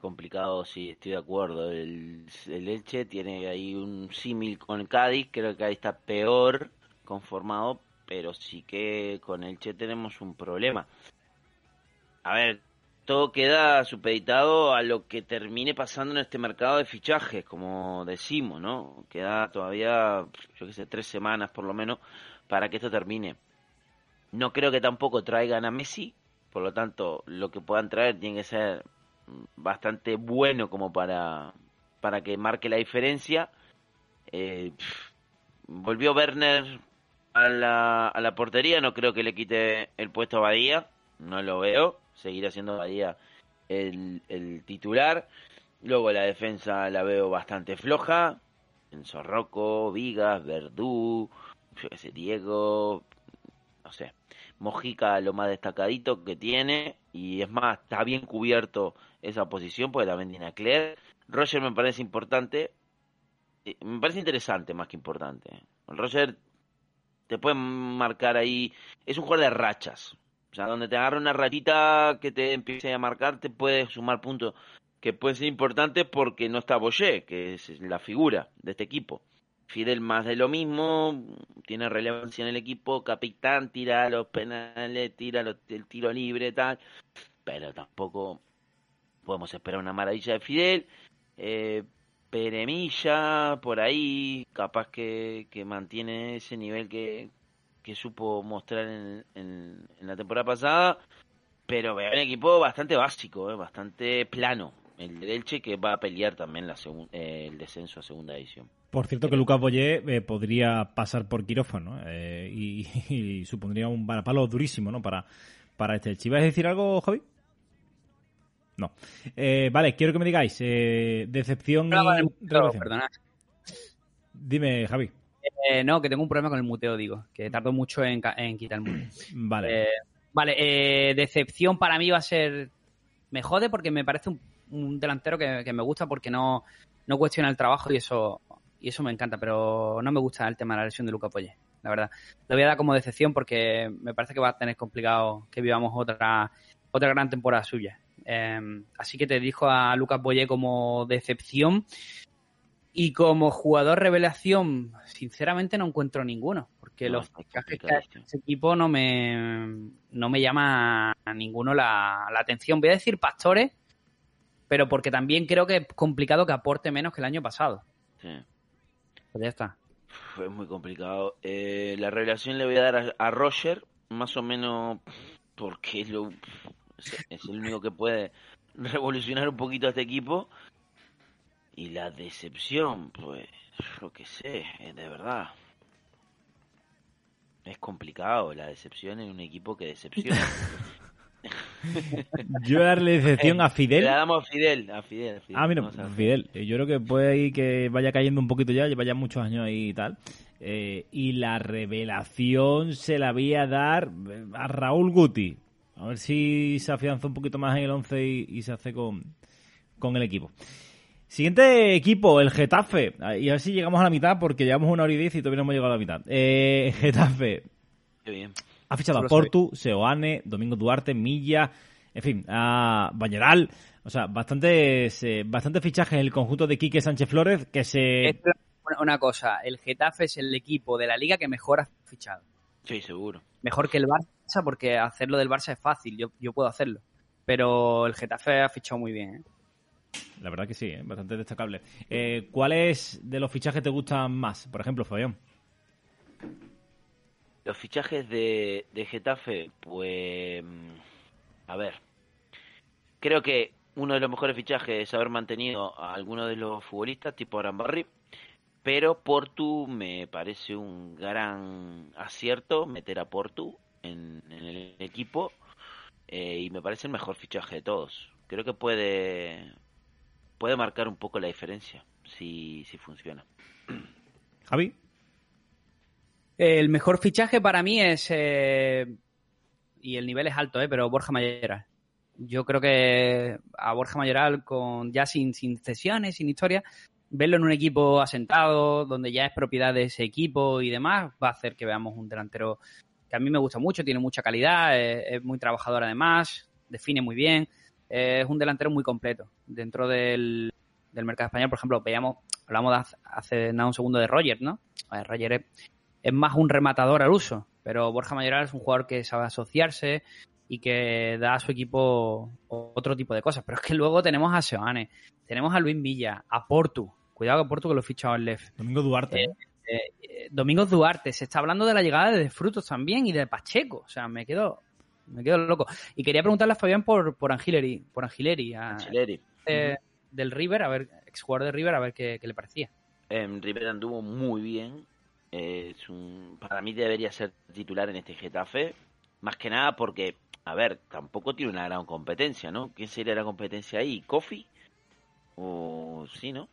Complicado, sí, estoy de acuerdo. El, el Elche tiene ahí un símil con Cádiz, creo que ahí está peor conformado, pero sí que con Elche tenemos un problema. A ver, todo queda supeditado a lo que termine pasando en este mercado de fichajes, como decimos, ¿no? Queda todavía, yo qué sé, tres semanas por lo menos para que esto termine. No creo que tampoco traigan a Messi, por lo tanto, lo que puedan traer tiene que ser bastante bueno como para, para que marque la diferencia. Eh, volvió Werner a la, a la portería, no creo que le quite el puesto a Badía, no lo veo, seguirá siendo Badía el, el titular. Luego la defensa la veo bastante floja, en Zorroco, Vigas, Verdú, yo Diego, no sé. Mojica lo más destacadito que tiene y es más, está bien cubierto esa posición porque también tiene a Claire. Roger me parece importante, eh, me parece interesante más que importante. Roger te puede marcar ahí, es un jugador de rachas. O sea, donde te agarra una rachita que te empiece a marcar, te puede sumar puntos que pueden ser importantes porque no está Boyer, que es la figura de este equipo. Fidel más de lo mismo, tiene relevancia en el equipo, capitán, tira los penales, tira el tiro libre, tal, pero tampoco podemos esperar una maravilla de Fidel. Eh, Peremilla, por ahí, capaz que, mantiene ese nivel que, supo mostrar en, la temporada pasada, pero veo un equipo bastante básico, eh, bastante plano. El de Elche que va a pelear también eh, el descenso a segunda edición. Por cierto que Lucas Boyé eh, podría pasar por quirófano y, supondría un palo durísimo ¿no? para, para este. ¿Ibas a decir algo, Javi? No. vale, quiero que me digáis decepción y perdona. Dime, Javi. Eh, no, que tengo un problema con el muteo, digo, que tardó mucho en, quitar el muteo. Vale. Eh, vale, eh, decepción para mí va a ser. Me jode porque me parece un, delantero que, me gusta porque no, no cuestiona el trabajo y eso y eso me encanta, pero no me gusta el tema de la lesión de Luca Polle, la verdad. Lo voy a dar como decepción porque me parece que va a tener complicado que vivamos otra otra gran temporada suya. Así que te dijo a Lucas Boye como decepción. Y como jugador revelación, sinceramente no encuentro ninguno, porque los fichajes que ese equipo no me, no me llama a ninguno la, atención. Voy a decir Pastores, pero porque también creo que es complicado que aporte menos que el año pasado. Sí. Pues ya está. Fue muy complicado. Eh, la revelación le voy a dar a, Roger, más o menos porque es, lo, es el único que puede revolucionar un poquito a este equipo. Y la decepción, pues, lo que sé, de verdad. Es complicado la decepción en un equipo que decepciona. Yo darle decepción a Fidel. Le damos a Fidel, a Fidel. Ah, mira, Fidel. Eh, yo creo que puede ir que vaya cayendo un poquito ya, lleva ya muchos años ahí y tal. Eh, y la revelación se la voy a dar a Raúl Guti. A ver si se afianza un poquito más en el 11 y, se hace con, con el equipo. Siguiente equipo, el Getafe. Y a ver si llegamos a la mitad porque llevamos una hora y diez y todavía no hemos llegado a la mitad. Eh, Getafe. Qué bien. Ha fichado a Portu, Seoane, Domingo Duarte, Milla, en fin, a Bañeral. O sea, bastantes, eh, bastantes fichajes en el conjunto de Quique Sánchez Flores que se... una cosa, el Getafe es el equipo de la liga que mejor ha fichado. Sí, seguro. Mejor que el Barça porque hacerlo del Barça es fácil, yo, yo puedo hacerlo. Pero el Getafe ha fichado muy bien. ¿eh? La verdad que sí, ¿eh? bastante destacable. Eh, ¿Cuáles de los fichajes te gustan más? Por ejemplo, Fabián. Los fichajes de, de Getafe, pues... Mm, a ver. Creo que uno de los mejores fichajes es haber mantenido a algunos de los futbolistas, tipo Arambarri. Pero Portu me parece un gran acierto meter a Portu en, el equipo. Eh, y me parece el mejor fichaje de todos. Creo que puede puede marcar un poco la diferencia si, si funciona. Javi. El mejor fichaje para mí es, eh, y el nivel es alto, eh, pero Borja Mayoral. Yo creo que a Borja Mayoral, con, ya sin, sin cesiones, sin historia, verlo en un equipo asentado, donde ya es propiedad de ese equipo y demás, va a hacer que veamos un delantero que a mí me gusta mucho, tiene mucha calidad, es muy trabajador además, define muy bien es un delantero muy completo. Dentro del, mercado español, por ejemplo, veíamos, hablamos hace nada un segundo de Roger, ¿no? Roger es, más un rematador al uso, pero Borja Mayoral es un jugador que sabe asociarse y que da a su equipo otro tipo de cosas. Pero es que luego tenemos a Seoane, tenemos a Luis Villa, a Portu. Cuidado con Portu que lo he fichado en Lef. Domingo Duarte. Eh, eh, eh, Domingo Duarte. Se está hablando de la llegada de Frutos también y de Pacheco. O sea, me quedo me quedo loco. Y quería preguntarle a Fabián por, por Angileri, por Angileri, eh, del River, a ver, exjugador de River, a ver qué, le parecía. Eh, River anduvo muy bien. es un, para mí debería ser titular en este Getafe. Más que nada porque, a ver, tampoco tiene una gran competencia, ¿no? ¿Quién sería la competencia ahí? ¿Kofi? O sí, ¿no?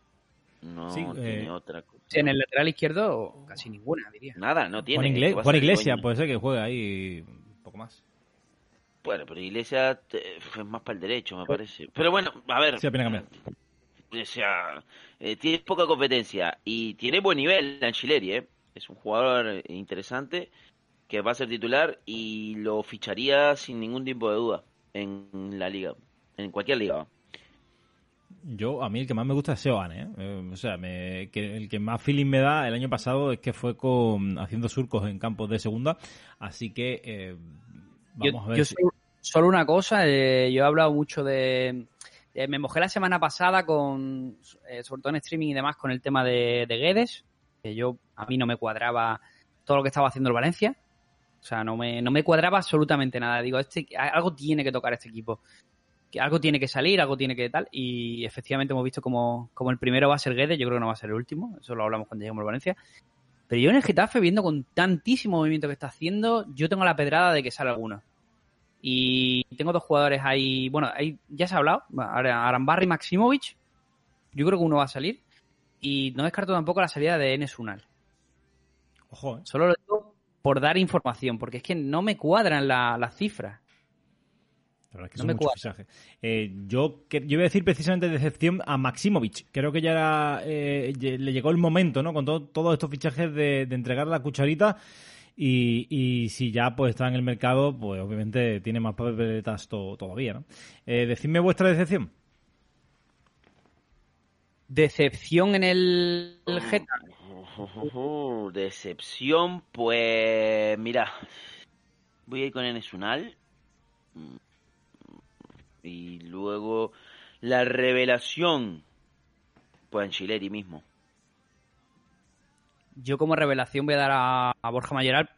No tiene eh, otra cosa. En el lateral izquierdo, casi ninguna, diría. Nada, no tiene. Juan, Iglesia, puede ser que juegue ahí poco más. Bueno, pero Iglesias eh, fue más para el derecho, me parece. Pero bueno, a ver. Sí, apenas cambiar. O sea, eh, tiene poca competencia y tiene buen nivel Angileri, ¿eh? Es un jugador interesante que va a ser titular y lo ficharía sin ningún tipo de duda en la liga, en cualquier liga. Yo, a mí el que más me gusta es Seoane, ¿eh? Eh, o sea, me- que el que más feeling me da el año pasado es que fue con haciendo surcos en campos de segunda, así que eh, Yo, vamos a ver yo si- solo, una cosa, eh, yo he hablado mucho de... me mojé la semana pasada con, eh, sobre todo en streaming y demás, con el tema de, de Guedes, que yo, a mí no me cuadraba todo lo que estaba haciendo el Valencia. O sea, no me, no me cuadraba absolutamente nada. Digo, este, algo tiene que tocar este equipo. Que algo tiene que salir, algo tiene que tal. Y efectivamente hemos visto como, como el primero va a ser Guedes, yo creo que no va a ser el último. Eso lo hablamos cuando lleguemos al Valencia. Pero yo en el Getafe, viendo con tantísimo movimiento que está haciendo, yo tengo la pedrada de que sale alguno. Y tengo dos jugadores ahí. Bueno, ahí ya se ha hablado. Arambarri y Maximovic. Yo creo que uno va a salir. Y no descarto tampoco la salida de Enes Unal. Ojo, ¿eh? Solo lo digo por dar información, porque es que no me cuadran la- las cifras. La verdad es que No son me muchos fichajes. Eh, yo, que- yo voy a decir precisamente decepción a Maximovic. Creo que ya era, eh, le llegó el momento, ¿no? Con todo- todos estos fichajes de, de entregar la cucharita. Y, y si ya pues está en el mercado, pues obviamente tiene más papeletas to- todavía, ¿no? Eh, decidme vuestra decepción. Decepción en el, el. Ujujuju, Decepción, pues mira, voy a ir con Enes Unal. Mm, Y luego la revelación, pues Angileri mismo. Yo como revelación voy a dar a, a Borja Mayoral,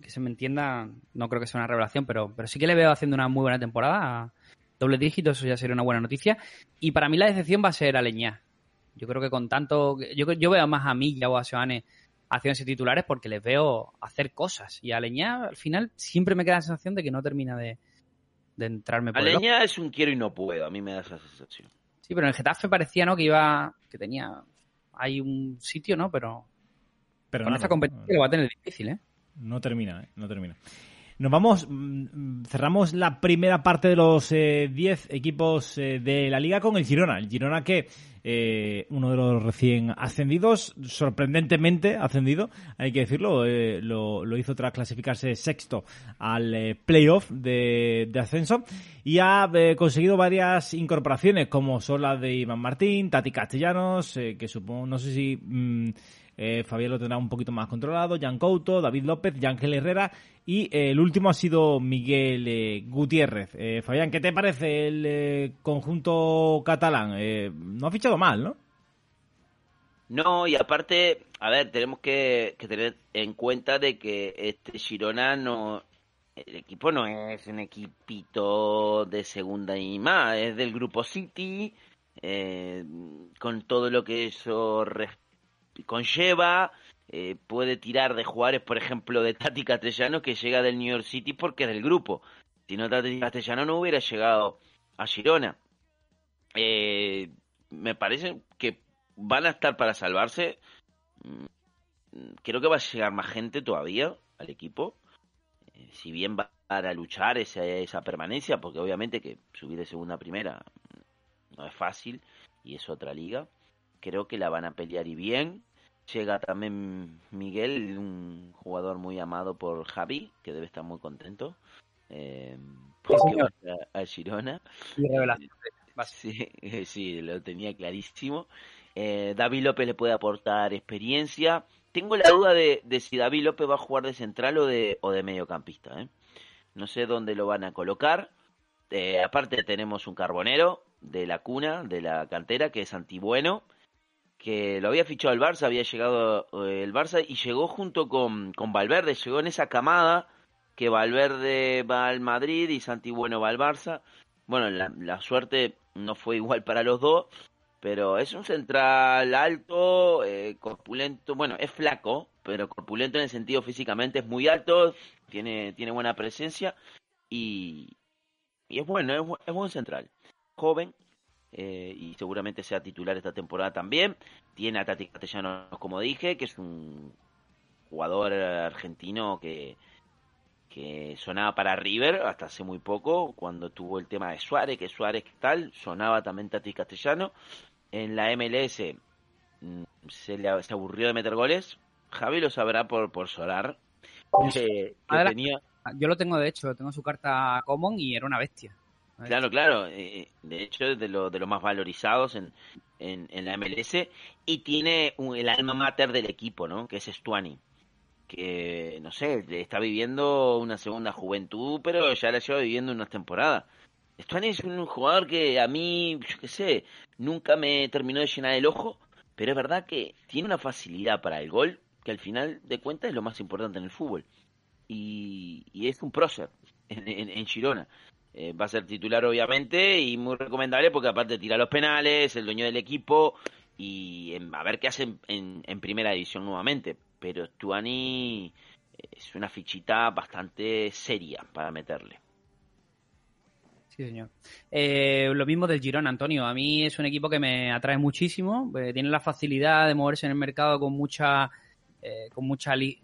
que se me entienda, no creo que sea una revelación, pero, pero sí que le veo haciendo una muy buena temporada, doble dígito, eso ya sería una buena noticia. Y para mí la decepción va a ser Aleñá. Yo creo que con tanto, yo, yo veo más a Milla o a Seoane haciéndose titulares porque les veo hacer cosas. Y a Aleñá al final siempre me queda la sensación de que no termina de, de entrarme por el ojo. Aleña es un quiero y no puedo, a mí me da esa sensación. Sí, pero en el Getafe parecía, ¿no? Que iba, que tenía, hay un sitio, ¿no? Pero Pero con esta competencia lo va a tener difícil, ¿eh? No termina, ¿eh? No termina. Nos vamos, mm, mm, cerramos la primera parte de los 10 equipos eh, de la liga con el Girona. El Girona que, eh, uno de los recién ascendidos, sorprendentemente ascendido, hay que decirlo, eh, lo, lo hizo tras clasificarse sexto al eh, playoff de, de ascenso y ha eh, conseguido varias incorporaciones como son las de Iván Martín, Tati Castellanos, eh, que supongo, no sé si... mm, eh, Fabián lo tendrá un poquito más controlado, Jan Couto, David López, Yángel Herrera y eh, el último ha sido Miguel eh, Gutiérrez. Eh, Fabián, ¿qué te parece el eh, conjunto catalán? Eh, no ha fichado mal, ¿no? No, y aparte, a ver, tenemos que, que tener en cuenta de que este Girona no, el equipo no es un equipito de segunda y más, es del grupo City, eh, con todo lo que eso conlleva, eh, puede tirar de jugadores, por ejemplo, de Tati Castellano, que llega del New York City porque es del grupo. Si no, Tati Castellano no hubiera llegado a Girona. Eh, me parece que van a estar para salvarse. Mm, Creo que va a llegar más gente todavía al equipo. Eh, si bien va a luchar esa, esa permanencia, porque obviamente que subir de segunda a primera no es fácil y es otra liga. Creo que la van a pelear y bien. Llega también Miguel, un jugador muy amado por Javi, que debe estar muy contento. Eh, porque va a, a Girona. Y revelación. Sí, sí, lo tenía clarísimo. Eh, David López le puede aportar experiencia. Tengo la duda de, de si David López va a jugar de central o de, o de mediocampista. ¿eh? No sé dónde lo van a colocar. Eh, aparte tenemos un carbonero de la cuna, de la cantera, que es Antibueno, que lo había fichado el Barça, había llegado eh, el Barça y llegó junto con, con Valverde, llegó en esa camada que Valverde va al Madrid y Santi Bueno va al Barça. Bueno, la, la suerte no fue igual para los dos, pero es un central alto, eh, corpulento, bueno, es flaco, pero corpulento en el sentido físicamente es muy alto, tiene, tiene buena presencia y, y es bueno, es, es buen central. Joven, eh, y seguramente sea titular esta temporada también. Tiene a Tati Castellanos, como dije, que es un jugador argentino que, que sonaba para River hasta hace muy poco, cuando tuvo el tema de Suárez, que Suárez tal, sonaba también Tati Castellano. En la MLS mm, se, le, se aburrió de meter goles. Javi lo sabrá por, por Solar. Que, que tenía... Yo lo tengo, de hecho, tengo su carta common y era una bestia. Claro, claro. Eh, de hecho, es de los de los más valorizados en, en, en, la MLS. Y tiene un, el alma mater del equipo, ¿no? Que es Stuani. Que, no sé, está viviendo una segunda juventud, pero ya la lleva viviendo unas temporadas. Stuani es un jugador que a mí, yo qué sé, nunca me terminó de llenar el ojo. Pero es verdad que tiene una facilidad para el gol que al final de cuentas es lo más importante en el fútbol. Y, y es un prócer en, en, en Girona. Eh, va a ser titular obviamente y muy recomendable porque aparte tira los penales, el dueño del equipo y a ver qué hace en, en, primera división nuevamente. Pero Stuani es una fichita bastante seria para meterle. Sí, señor. Eh, lo mismo del Girón, Antonio. A mí es un equipo que me atrae muchísimo. Eh, tiene la facilidad de moverse en el mercado con mucha, eh, con mucha li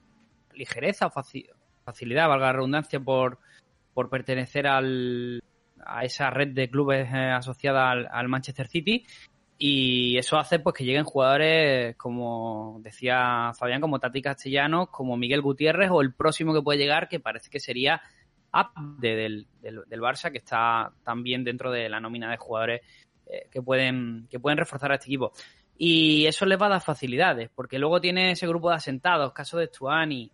ligereza o facilidad, valga la redundancia, por, por pertenecer al, a esa red de clubes eh, asociada al, Manchester City. Y eso hace pues que lleguen jugadores como decía Fabián como Tati Castellanos como Miguel Gutiérrez o el próximo que puede llegar que parece que sería Abde del, del, del Barça que está también dentro de la nómina de jugadores eh, que pueden que pueden reforzar a este equipo. Y eso les va a dar facilidades porque luego tiene ese grupo de asentados caso de Stuani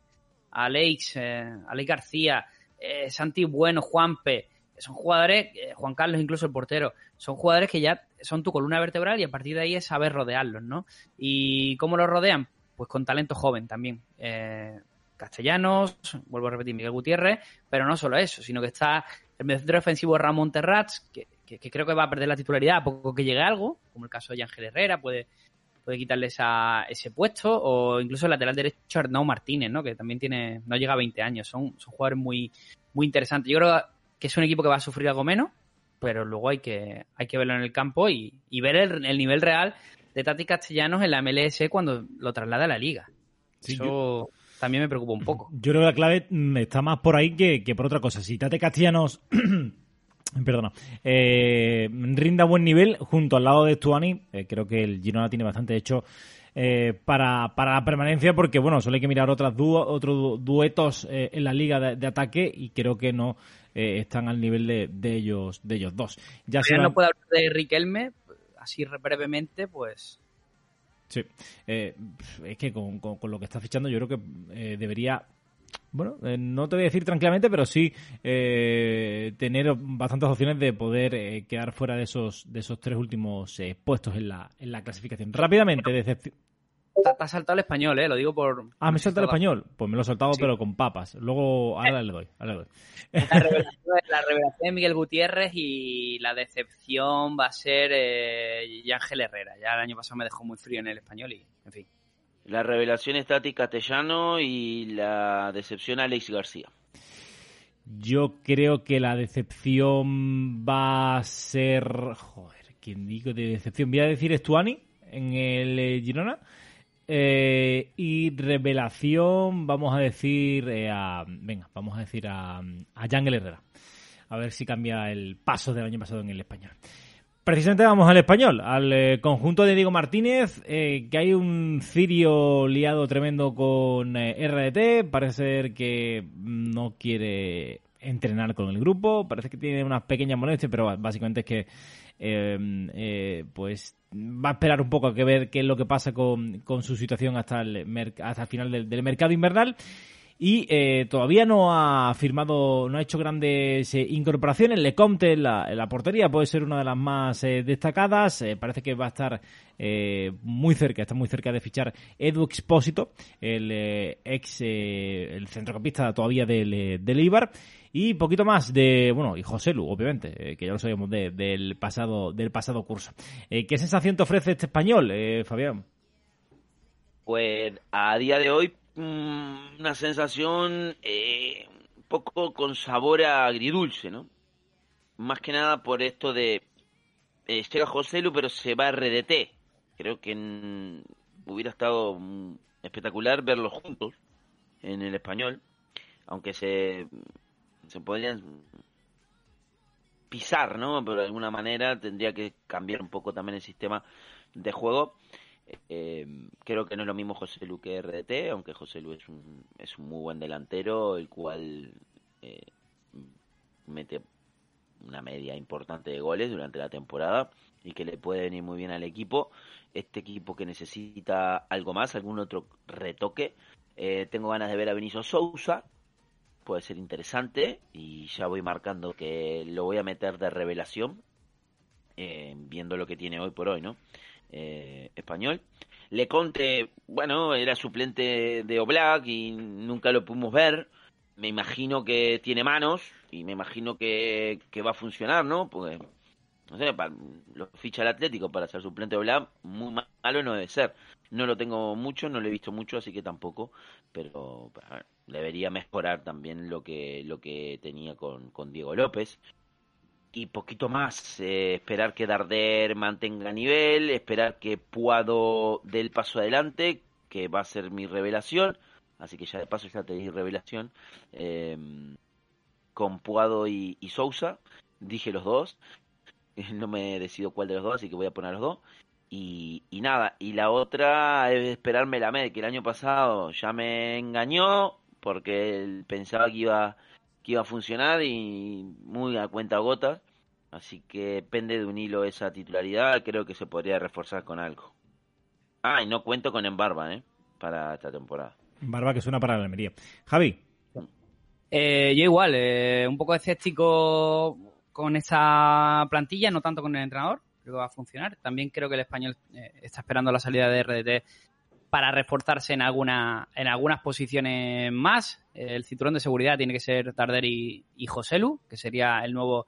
Alex eh, Alex García eh, Santi Bueno, Juanpe, son jugadores, eh, Juan Carlos incluso el portero, son jugadores que ya son tu columna vertebral y a partir de ahí es saber rodearlos, ¿no? ¿Y cómo los rodean? Pues con talento joven también. Eh, Castellanos, vuelvo a repetir, Miguel Gutiérrez, pero no solo eso, sino que está el mediocentro defensivo Ramón Terrats, que, que, que, creo que va a perder la titularidad a poco que llegue algo, como el caso de Ángel Herrera, puede, puede quitarle esa, ese puesto, o incluso el lateral derecho Arnau Martínez, ¿no? que también tiene, no llega a 20 años, son, son jugadores muy, muy interesantes. Yo creo que es un equipo que va a sufrir algo menos, pero luego hay que, hay que verlo en el campo y, y ver el, el, nivel real de Tati Castellanos en la MLS cuando lo traslada a la liga. Sí, Eso yo, también me preocupa un poco. Yo creo que la clave está más por ahí que, que por otra cosa. Si Tati Castellanos perdona, eh, rinda buen nivel junto al lado de Stuani. Eh, creo que el Girona tiene bastante hecho eh, para, para, la permanencia porque, bueno, solo hay que mirar otras du otros duetos eh, en la liga de, de, ataque y creo que no están al nivel de, de, ellos de ellos dos. Ya se no puedo hablar de Riquelme, así brevemente, pues... Sí, es que con, con, con, lo que está fichando yo creo que debería bueno, eh, no te voy a decir tranquilamente, pero sí eh, tener bastantes opciones de poder eh, quedar fuera de esos de esos tres últimos eh, puestos en la, en la clasificación. Rápidamente, decepción. Te ha saltado el español, ¿eh? Lo digo por... Ah, me he saltado el español. Pues me lo he saltado, sí. pero con papas. Luego, ahora le doy. Ahora le doy. La, revelación, la revelación de Miguel Gutiérrez y la decepción va a ser eh, Ángel Herrera. Ya el año pasado me dejó muy frío en el español y, en fin. La revelación es Tati Castellano y la decepción Alex García. Yo creo que la decepción va a ser. Joder, ¿quién digo de decepción? Voy a decir Estuani en el eh, Girona. Eh, y revelación, vamos a decir eh, a. Venga, vamos a decir a, a Yangel Herrera. A ver si cambia el paso del año pasado en el español. Precisamente vamos al español, al eh, conjunto de Diego Martínez, eh, que hay un cirio liado tremendo con eh, RDT, parece ser que no quiere entrenar con el grupo, parece que tiene unas pequeñas molestias, pero básicamente es que pues va a esperar un poco a que ver qué es lo que pasa con, con su situación hasta el, hasta el final del mercado invernal y eh, todavía no ha firmado, no ha hecho grandes eh, incorporaciones. Lecomte en la, en la portería puede ser una de las más eh, destacadas. Eh, parece que va a estar muy cerca, está muy cerca de fichar Edu Expósito, el ex el centrocampista todavía del, del Ibar. Y poquito más de, bueno, y José Lu, obviamente, que ya lo sabemos de, del pasado del pasado curso. ¿Qué sensación te ofrece este español, Fabián? Pues a día de hoy una sensación eh, un poco con sabor a agridulce, ¿no? Más que nada por esto de eh, llega José Lu, pero se va a RDT. Creo que hubiera estado espectacular verlos juntos en el español. aunque se, se podrían pisar, ¿no? Pero de alguna manera tendría que cambiar un poco también el sistema de juego. Eh, creo que no es lo mismo José Lu que RDT, aunque José Lu es un, es un muy buen delantero, el cual eh, mete una media importante de goles durante la temporada y que le puede venir muy bien al equipo. Este equipo que necesita algo más, algún otro retoque. Eh, tengo ganas de ver a Benicio Sousa, puede ser interesante y ya voy marcando que lo voy a meter de revelación, eh, viendo lo que tiene hoy por hoy, ¿no? Eh, español. Le Conte, bueno, era suplente de Oblak y nunca lo pudimos ver. Me imagino que tiene manos y me imagino que, que va a funcionar, ¿no? Porque, no sé, para, lo ficha el Atlético para ser suplente de Oblak, muy malo no debe ser. No lo tengo mucho, no lo he visto mucho, así que tampoco, pero debería mejorar también lo que lo que tenía con, con Diego López y poquito más. Eh, esperar que Darder mantenga nivel esperar que Puado dé el paso adelante que va a ser mi revelación. Así que ya de paso ya te di revelación eh, con Puado y, y Sousa. Dije los dos. No me decido cuál de los dos así que voy a poner los dos. Y, y nada, y la otra es esperarme la med, que el año pasado ya me engañó, porque él pensaba que iba que iba a funcionar y muy a cuenta gotas así que depende de un hilo esa titularidad creo que se podría reforzar con algo. Ah y no cuento con Embarba eh para esta temporada. Barba que suena para la Almería. Javi. Eh, yo igual, eh, un poco escéptico con esa plantilla, no tanto con el entrenador, creo que va a funcionar. También creo que el español eh, está esperando la salida de RDT para reforzarse en alguna en algunas posiciones más. El cinturón de seguridad tiene que ser Darder y, Joselu, que sería el nuevo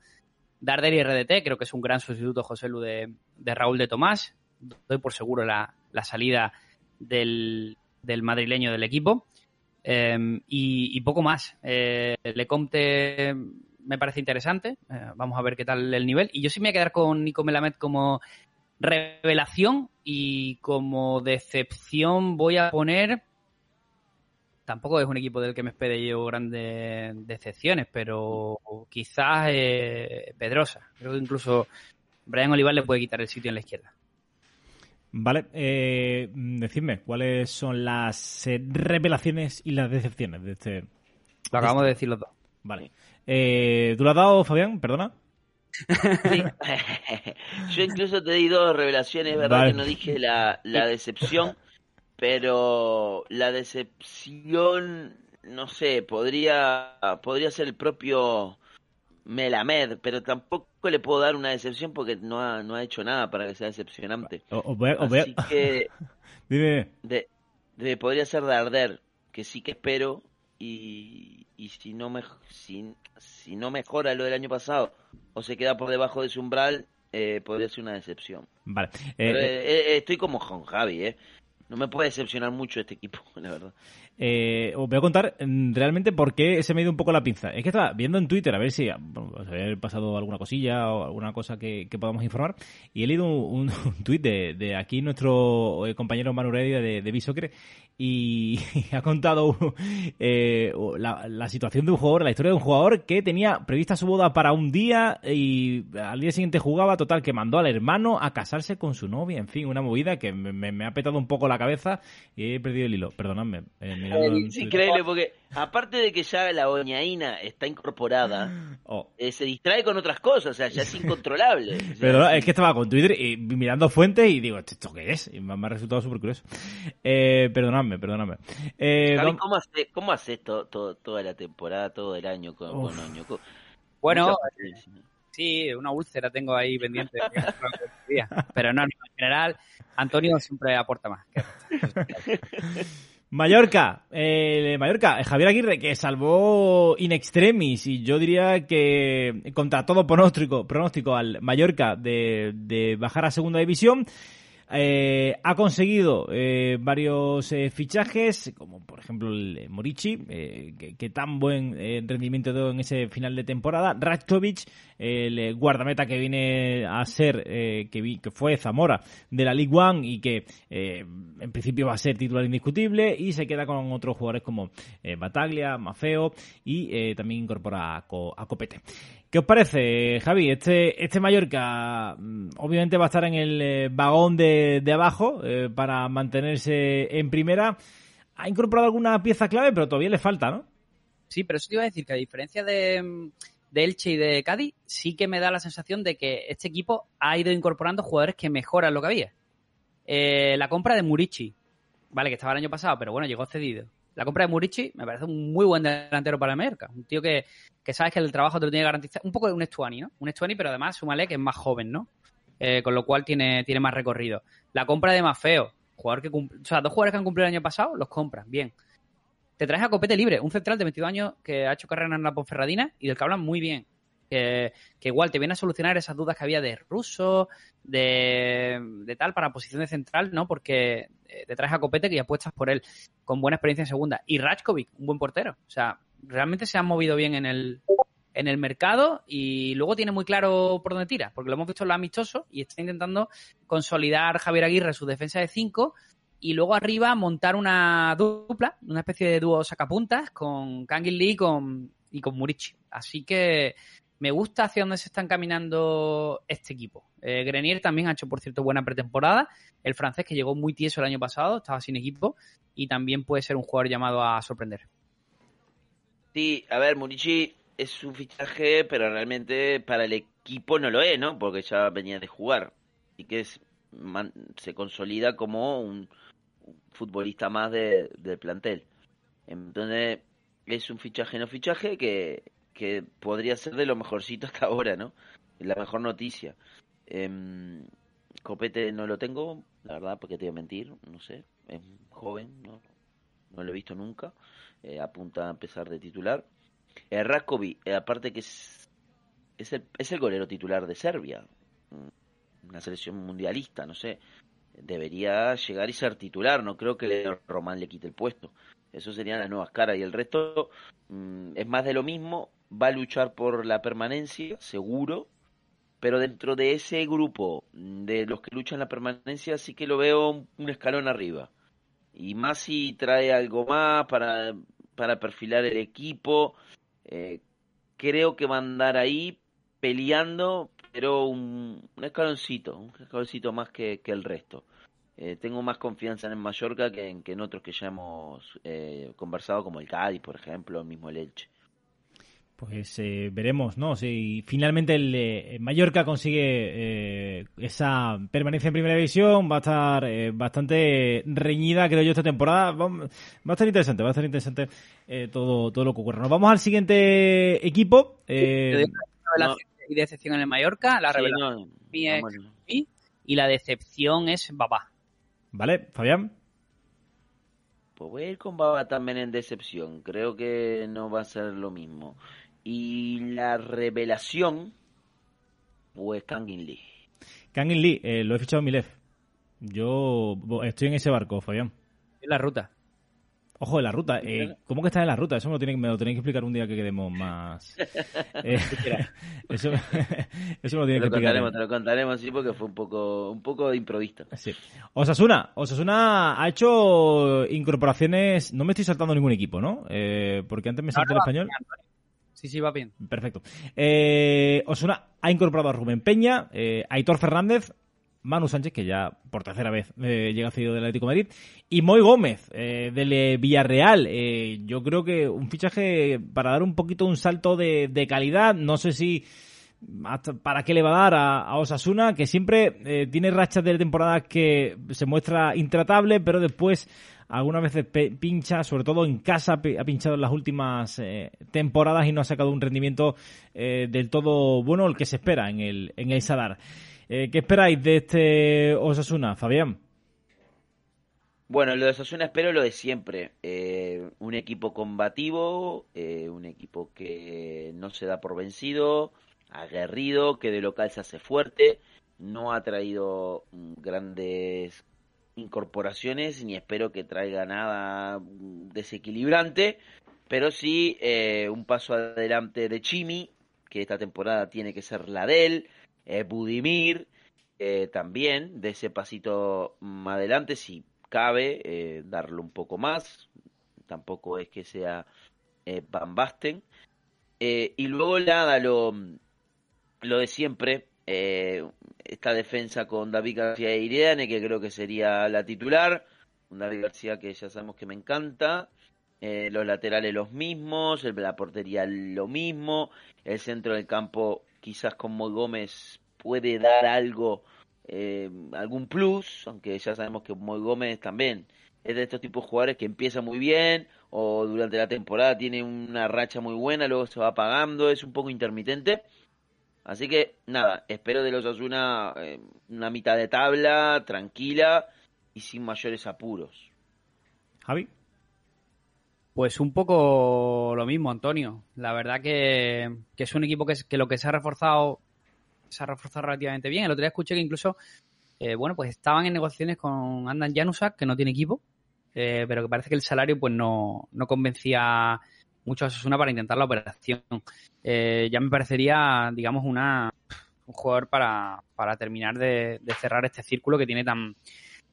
Darder y RDT. Creo que es un gran sustituto Joselu de, de Raúl de Tomás. Doy por seguro la, la salida del, del madrileño del equipo. Y, y poco más. Eh, Lecomte me parece interesante. Eh, vamos a ver qué tal el nivel. Y yo sí me voy a quedar con Nico Melamed como revelación y como decepción voy a poner. Tampoco es un equipo del que me espere yo grandes decepciones, pero quizás eh, Pedrosa. Creo que incluso Brian Olivar le puede quitar el sitio en la izquierda. Vale, eh, decidme, ¿cuáles son las eh, revelaciones y las decepciones de este...? Lo acabamos de decir los dos. Vale. Eh, ¿Tú lo has dado, Fabián? Perdona. Yo incluso te di dos revelaciones, ¿verdad? Vale. Que no dije la, la decepción, pero la decepción, no sé, podría, podría ser el propio Melamed, pero tampoco le puedo dar una decepción porque no ha, no ha hecho nada para que sea decepcionante. O- os voy a- os voy a- Así que Dime. de, de- podría ser de arder, que sí que espero y, y si no me, si, si no mejora lo del año pasado o se queda por debajo de su umbral, eh, podría ser una decepción. Vale. Eh, Pero, eh, eh, eh, estoy como con Javi, ¿eh? No me puede decepcionar mucho este equipo, la verdad. Eh, os voy a contar mm, realmente por qué se me ha ido un poco la pinza. Es que estaba viendo en Twitter a ver si bueno, había pasado alguna cosilla o alguna cosa que, podamos informar. Y he leído un, un tuit de, aquí nuestro eh, compañero Manu Heredia de, de Bisocre y ha contado eh, la, situación de un jugador, la historia de un jugador que tenía prevista su boda para un día y al día siguiente jugaba, total, que mandó al hermano a casarse con su novia. En fin, una movida que me- me ha petado un poco la cabeza y he perdido el hilo. Perdonadme. eh, Twitter. increíble porque, aparte de que ya la oñaína está incorporada, Oh. eh, se distrae con otras cosas, o sea, ya es incontrolable. O sea, Pero no, es que estaba con Twitter y mirando fuentes y digo, ¿esto qué es? Y me, ha resultado súper curioso. Eh, perdonadme, perdonadme. Eh, Javi, ¿cómo haces cómo haces to- to- toda la temporada, todo el año con, con Oño? Bueno. Sí, una úlcera tengo ahí pendiente. Pero no, no, en general, Antonio siempre aporta más. Mallorca, eh, Mallorca, eh, Javier Aguirre, que salvó in extremis y yo diría que contra todo pronóstico, pronóstico al Mallorca de, de bajar a segunda división, eh, ha conseguido eh, varios eh, fichajes, como por ejemplo el Morici, que, tan buen rendimiento dio en ese final de temporada. Ratkovic, el guardameta que viene a ser, que, que, fue Zamora de la League One y que en principio va a ser titular indiscutible. Y se queda con otros jugadores como Bataglia, Mafeo y también incorpora a, a Copete. ¿Qué os parece, Javi? Este, este Mallorca mm, obviamente va a estar en el eh, vagón de, abajo eh, para mantenerse en primera. Ha incorporado alguna pieza clave, pero todavía le falta, ¿no? Sí, pero eso te iba a decir que a diferencia de, Elche y de Cádiz, sí que me da la sensación de que este equipo ha ido incorporando jugadores que mejoran lo que había. Eh, la compra de Murici, vale, que estaba el año pasado, pero bueno, llegó cedido. La compra de Murici me parece un muy buen delantero para Mallorca. Un tío que, que sabes que el trabajo te lo tiene garantizado. Un poco de un Estuani, ¿no? Un Estuani, pero además súmale que es más joven, ¿no? Eh, con lo cual tiene, tiene más recorrido. La compra de Mafeo, jugador que o sea, dos jugadores que han cumplido el año pasado, los compran, bien. Te traes a Copete Libre, un central de 22 años que ha hecho carrera en la Ponferradina y del que hablan muy bien. Que, igual te viene a solucionar esas dudas que había de ruso, de, de tal, para posición de central, ¿no? Porque eh, te traes a Copete que ya apuestas por él, con buena experiencia en segunda. Y Rajkovic, un buen portero. O sea, realmente se han movido bien en el, en el mercado y luego tiene muy claro por dónde tira, porque lo hemos visto en lo amistoso y está intentando consolidar Javier Aguirre su defensa de 5 y luego arriba montar una dupla, una especie de dúo sacapuntas con Kangin Lee y con, y con Murici. Así que me gusta hacia dónde se están caminando este equipo. Eh, Grenier también ha hecho, por cierto, buena pretemporada. El francés que llegó muy tieso el año pasado, estaba sin equipo y también puede ser un jugador llamado a sorprender. Sí, a ver, Murici es un fichaje, pero realmente para el equipo no lo es, ¿no? Porque ya venía de jugar y que es, se consolida como un, futbolista más de, del plantel. Entonces, es un fichaje no fichaje que, que podría ser de lo mejorcito hasta ahora, ¿no? La mejor noticia. Em, Copete no lo tengo, la verdad, porque te voy a mentir, no sé, es joven, no, no lo he visto nunca, eh, apunta a empezar de titular. Eh, eh aparte que es, es, el, es el golero titular de Serbia, mm, una selección mundialista, no sé, debería llegar y ser titular, no creo que Román le quite el puesto. Eso serían las nuevas caras y el resto mm, es más de lo mismo, va a luchar por la permanencia, seguro, pero dentro de ese grupo de los que luchan la permanencia sí que lo veo un, escalón arriba. Y más si trae algo más para, para perfilar el equipo, eh, creo que va a andar ahí peleando, pero un, escaloncito, un escaloncito más que, que el resto. Eh, tengo más confianza en el Mallorca que en, que en otros que ya hemos eh, conversado, como el Cádiz, por ejemplo, el mismo el Elche. Pues eh, veremos, ¿no? Si finalmente el eh, Mallorca consigue eh, esa permanencia en primera división, va a estar bastante reñida, creo yo, esta temporada. Va, a estar interesante, va a estar interesante todo, todo lo que ocurra. Nos vamos al siguiente equipo. La y decepción en el Mallorca, la revelación y la decepción es Babá. ¿Vale, Fabián? Pues voy a ir con Baba también en decepción. Creo que no va a ser lo mismo. Y la revelación, pues Kangin Lee. Kangin Lee, eh, lo he fichado en Milef. Yo estoy en ese barco, Fabián. En la ruta. Ojo, de la ruta. Eh, ¿Cómo que está en la ruta? Eso me lo, tiene, me lo tenéis que explicar un día que quedemos más. Eh, eso, eso me lo tiene que explicar. Contaremos, te lo contaremos, sí, porque fue un poco, un poco de improvisto. Sí. Osasuna. Osasuna ha hecho incorporaciones. No me estoy saltando ningún equipo, ¿no? Eh, porque antes me salté el español. Sí, sí, va bien. Perfecto. Eh, Osuna ha incorporado a Rubén Peña, eh, Aitor Fernández, Manu Sánchez, que ya por tercera vez eh, llega cedido del Atlético Madrid, y Moy Gómez, eh, del eh, Villarreal. Yo creo que un fichaje para dar un poquito un salto de, calidad. No sé si para qué le va a dar a, a Osasuna, que siempre tiene rachas de temporada que se muestra intratable, pero después algunas veces pincha, sobre todo en casa, ha pinchado en las últimas eh, temporadas y no ha sacado un rendimiento eh, del todo bueno, el que se espera en el, en el Sadar. Eh, ¿Qué esperáis de este Osasuna, Fabián? Bueno, lo de Osasuna espero lo de siempre. un equipo combativo, un equipo que no se da por vencido, aguerrido, que de local se hace fuerte. no ha traído grandes incorporaciones ni espero que traiga nada mm, desequilibrante, pero sí eh, un paso adelante de Chimi, que esta temporada tiene que ser la de él, eh, Budimir eh, también, de ese pasito más adelante, si cabe, darle un poco más, tampoco es que sea Van Basten. Y luego nada, lo, lo de siempre, esta defensa con David García e Iriane, que creo que sería la titular. Un David García que ya sabemos que me encanta. Eh, los laterales los mismos, la portería lo mismo. El centro del campo, quizás con Moy Gómez puede dar algo, eh, algún plus, aunque ya sabemos que Moy Gómez también es de estos tipos de jugadores que empieza muy bien o durante la temporada tiene una racha muy buena, luego se va apagando, es un poco intermitente. Así que nada, espero de los Asuna eh, una mitad de tabla, tranquila y sin mayores apuros. Javi. Pues un poco lo mismo, Antonio. La verdad que, que es un equipo que lo que se ha reforzado se ha reforzado relativamente bien. El otro día escuché que incluso, eh, bueno, pues estaban en negociaciones con Andan Janusak, que no tiene equipo, eh, pero que parece que el salario pues no, no convencía mucho a Osasuna para intentar la operación. Eh, ya me parecería, digamos, una un jugador para, para terminar de, cerrar este círculo que tiene tan,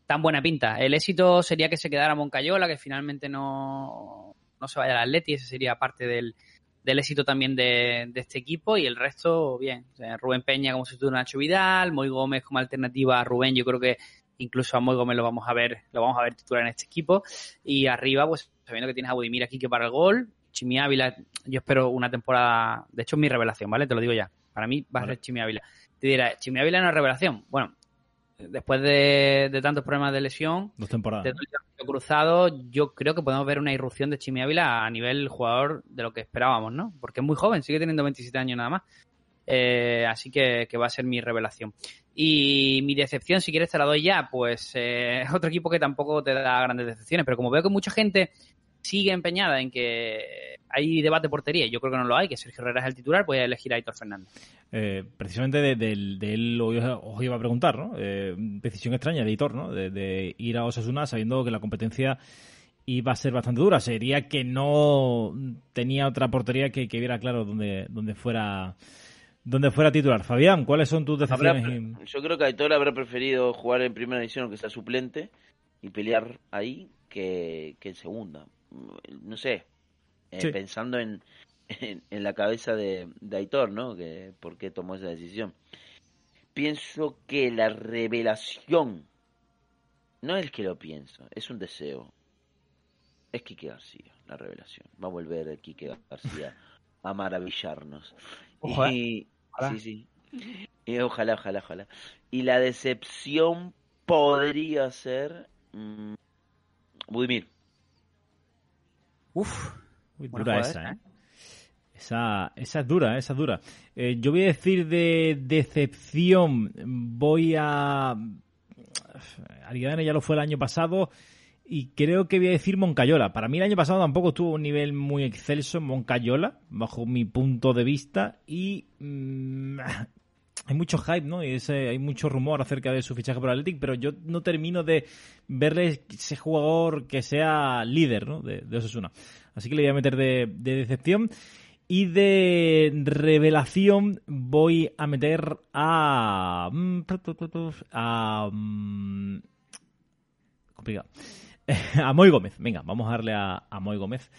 tan buena pinta. El éxito sería que se quedara Moncayola, que finalmente no, no se vaya al Atleti, ese sería parte del, del éxito también de, este equipo y el resto, bien. Rubén Peña como sustituto de Nacho Vidal, Moy Gómez como alternativa a Rubén, yo creo que incluso a Moy Gómez lo vamos a ver, lo vamos a ver titular en este equipo. Y arriba, pues sabiendo que tienes a Budimir aquí que para el gol, Chimi Ávila, yo espero una temporada, de hecho es mi revelación, ¿vale? Te lo digo ya. Para mí va a Vale. ser Chimi Ávila. Te dirá, Chimi Ávila es una revelación. Bueno, después de, de tantos problemas de lesión, Dos temporadas. de todo cruzado, yo creo que podemos ver una irrupción de Chimi Ávila a nivel jugador de lo que esperábamos, ¿no? Porque es muy joven, sigue teniendo 27 años nada más. Eh, así que, que va a ser mi revelación. Y mi decepción, si quieres te la doy ya, pues eh, otro equipo que tampoco te da grandes decepciones, pero como veo que mucha gente sigue empeñada en que hay debate de portería, y yo creo que no lo hay, que Sergio Herrera es el titular, voy a elegir a Aitor Fernández. Eh, precisamente de, de- de él os, iba a preguntar, ¿no? Eh, decisión extraña de Hitor, ¿no? De, de ir a Osasuna sabiendo que la competencia iba a ser bastante dura. Sería que no tenía otra portería que, que viera claro dónde, dónde fuera dónde fuera titular. Fabián, ¿cuáles son tus Habrá- decepciones? y- yo creo que Aitor habrá preferido jugar en primera división aunque sea suplente y pelear ahí que, que en segunda. No sé, eh, Sí. pensando en, en, en la cabeza de, de Aitor, ¿no? Que, ¿Por qué tomó esa decisión? Pienso que la revelación, no es que lo pienso, es un deseo. Es Quique García, la revelación. Va a volver Quique García a maravillarnos. ¿eh? Y, Ojalá. sí, sí. Y ojalá, ojalá, ojalá. Y la decepción podría ser mm, Budimir. Uf, Uy, dura esa, esa, ¿eh? Esa, esa es dura, esa es dura. Eh, yo voy a decir de decepción, voy a... Aridane ya lo fue el año pasado y creo que voy a decir Moncayola. Para mí el año pasado tampoco tuvo un nivel muy excelso Moncayola, bajo mi punto de vista, y mm, hay mucho hype, ¿no? Y ese- hay mucho rumor acerca de su fichaje por Athletic, pero yo no termino de verle ese jugador que sea líder, ¿no? De, de Osasuna. Así que le voy a meter de, de decepción. Y de revelación voy a meter a... mm, a mm, complicado. A Moy Gómez. Venga, vamos a darle a, a Moy Gómez.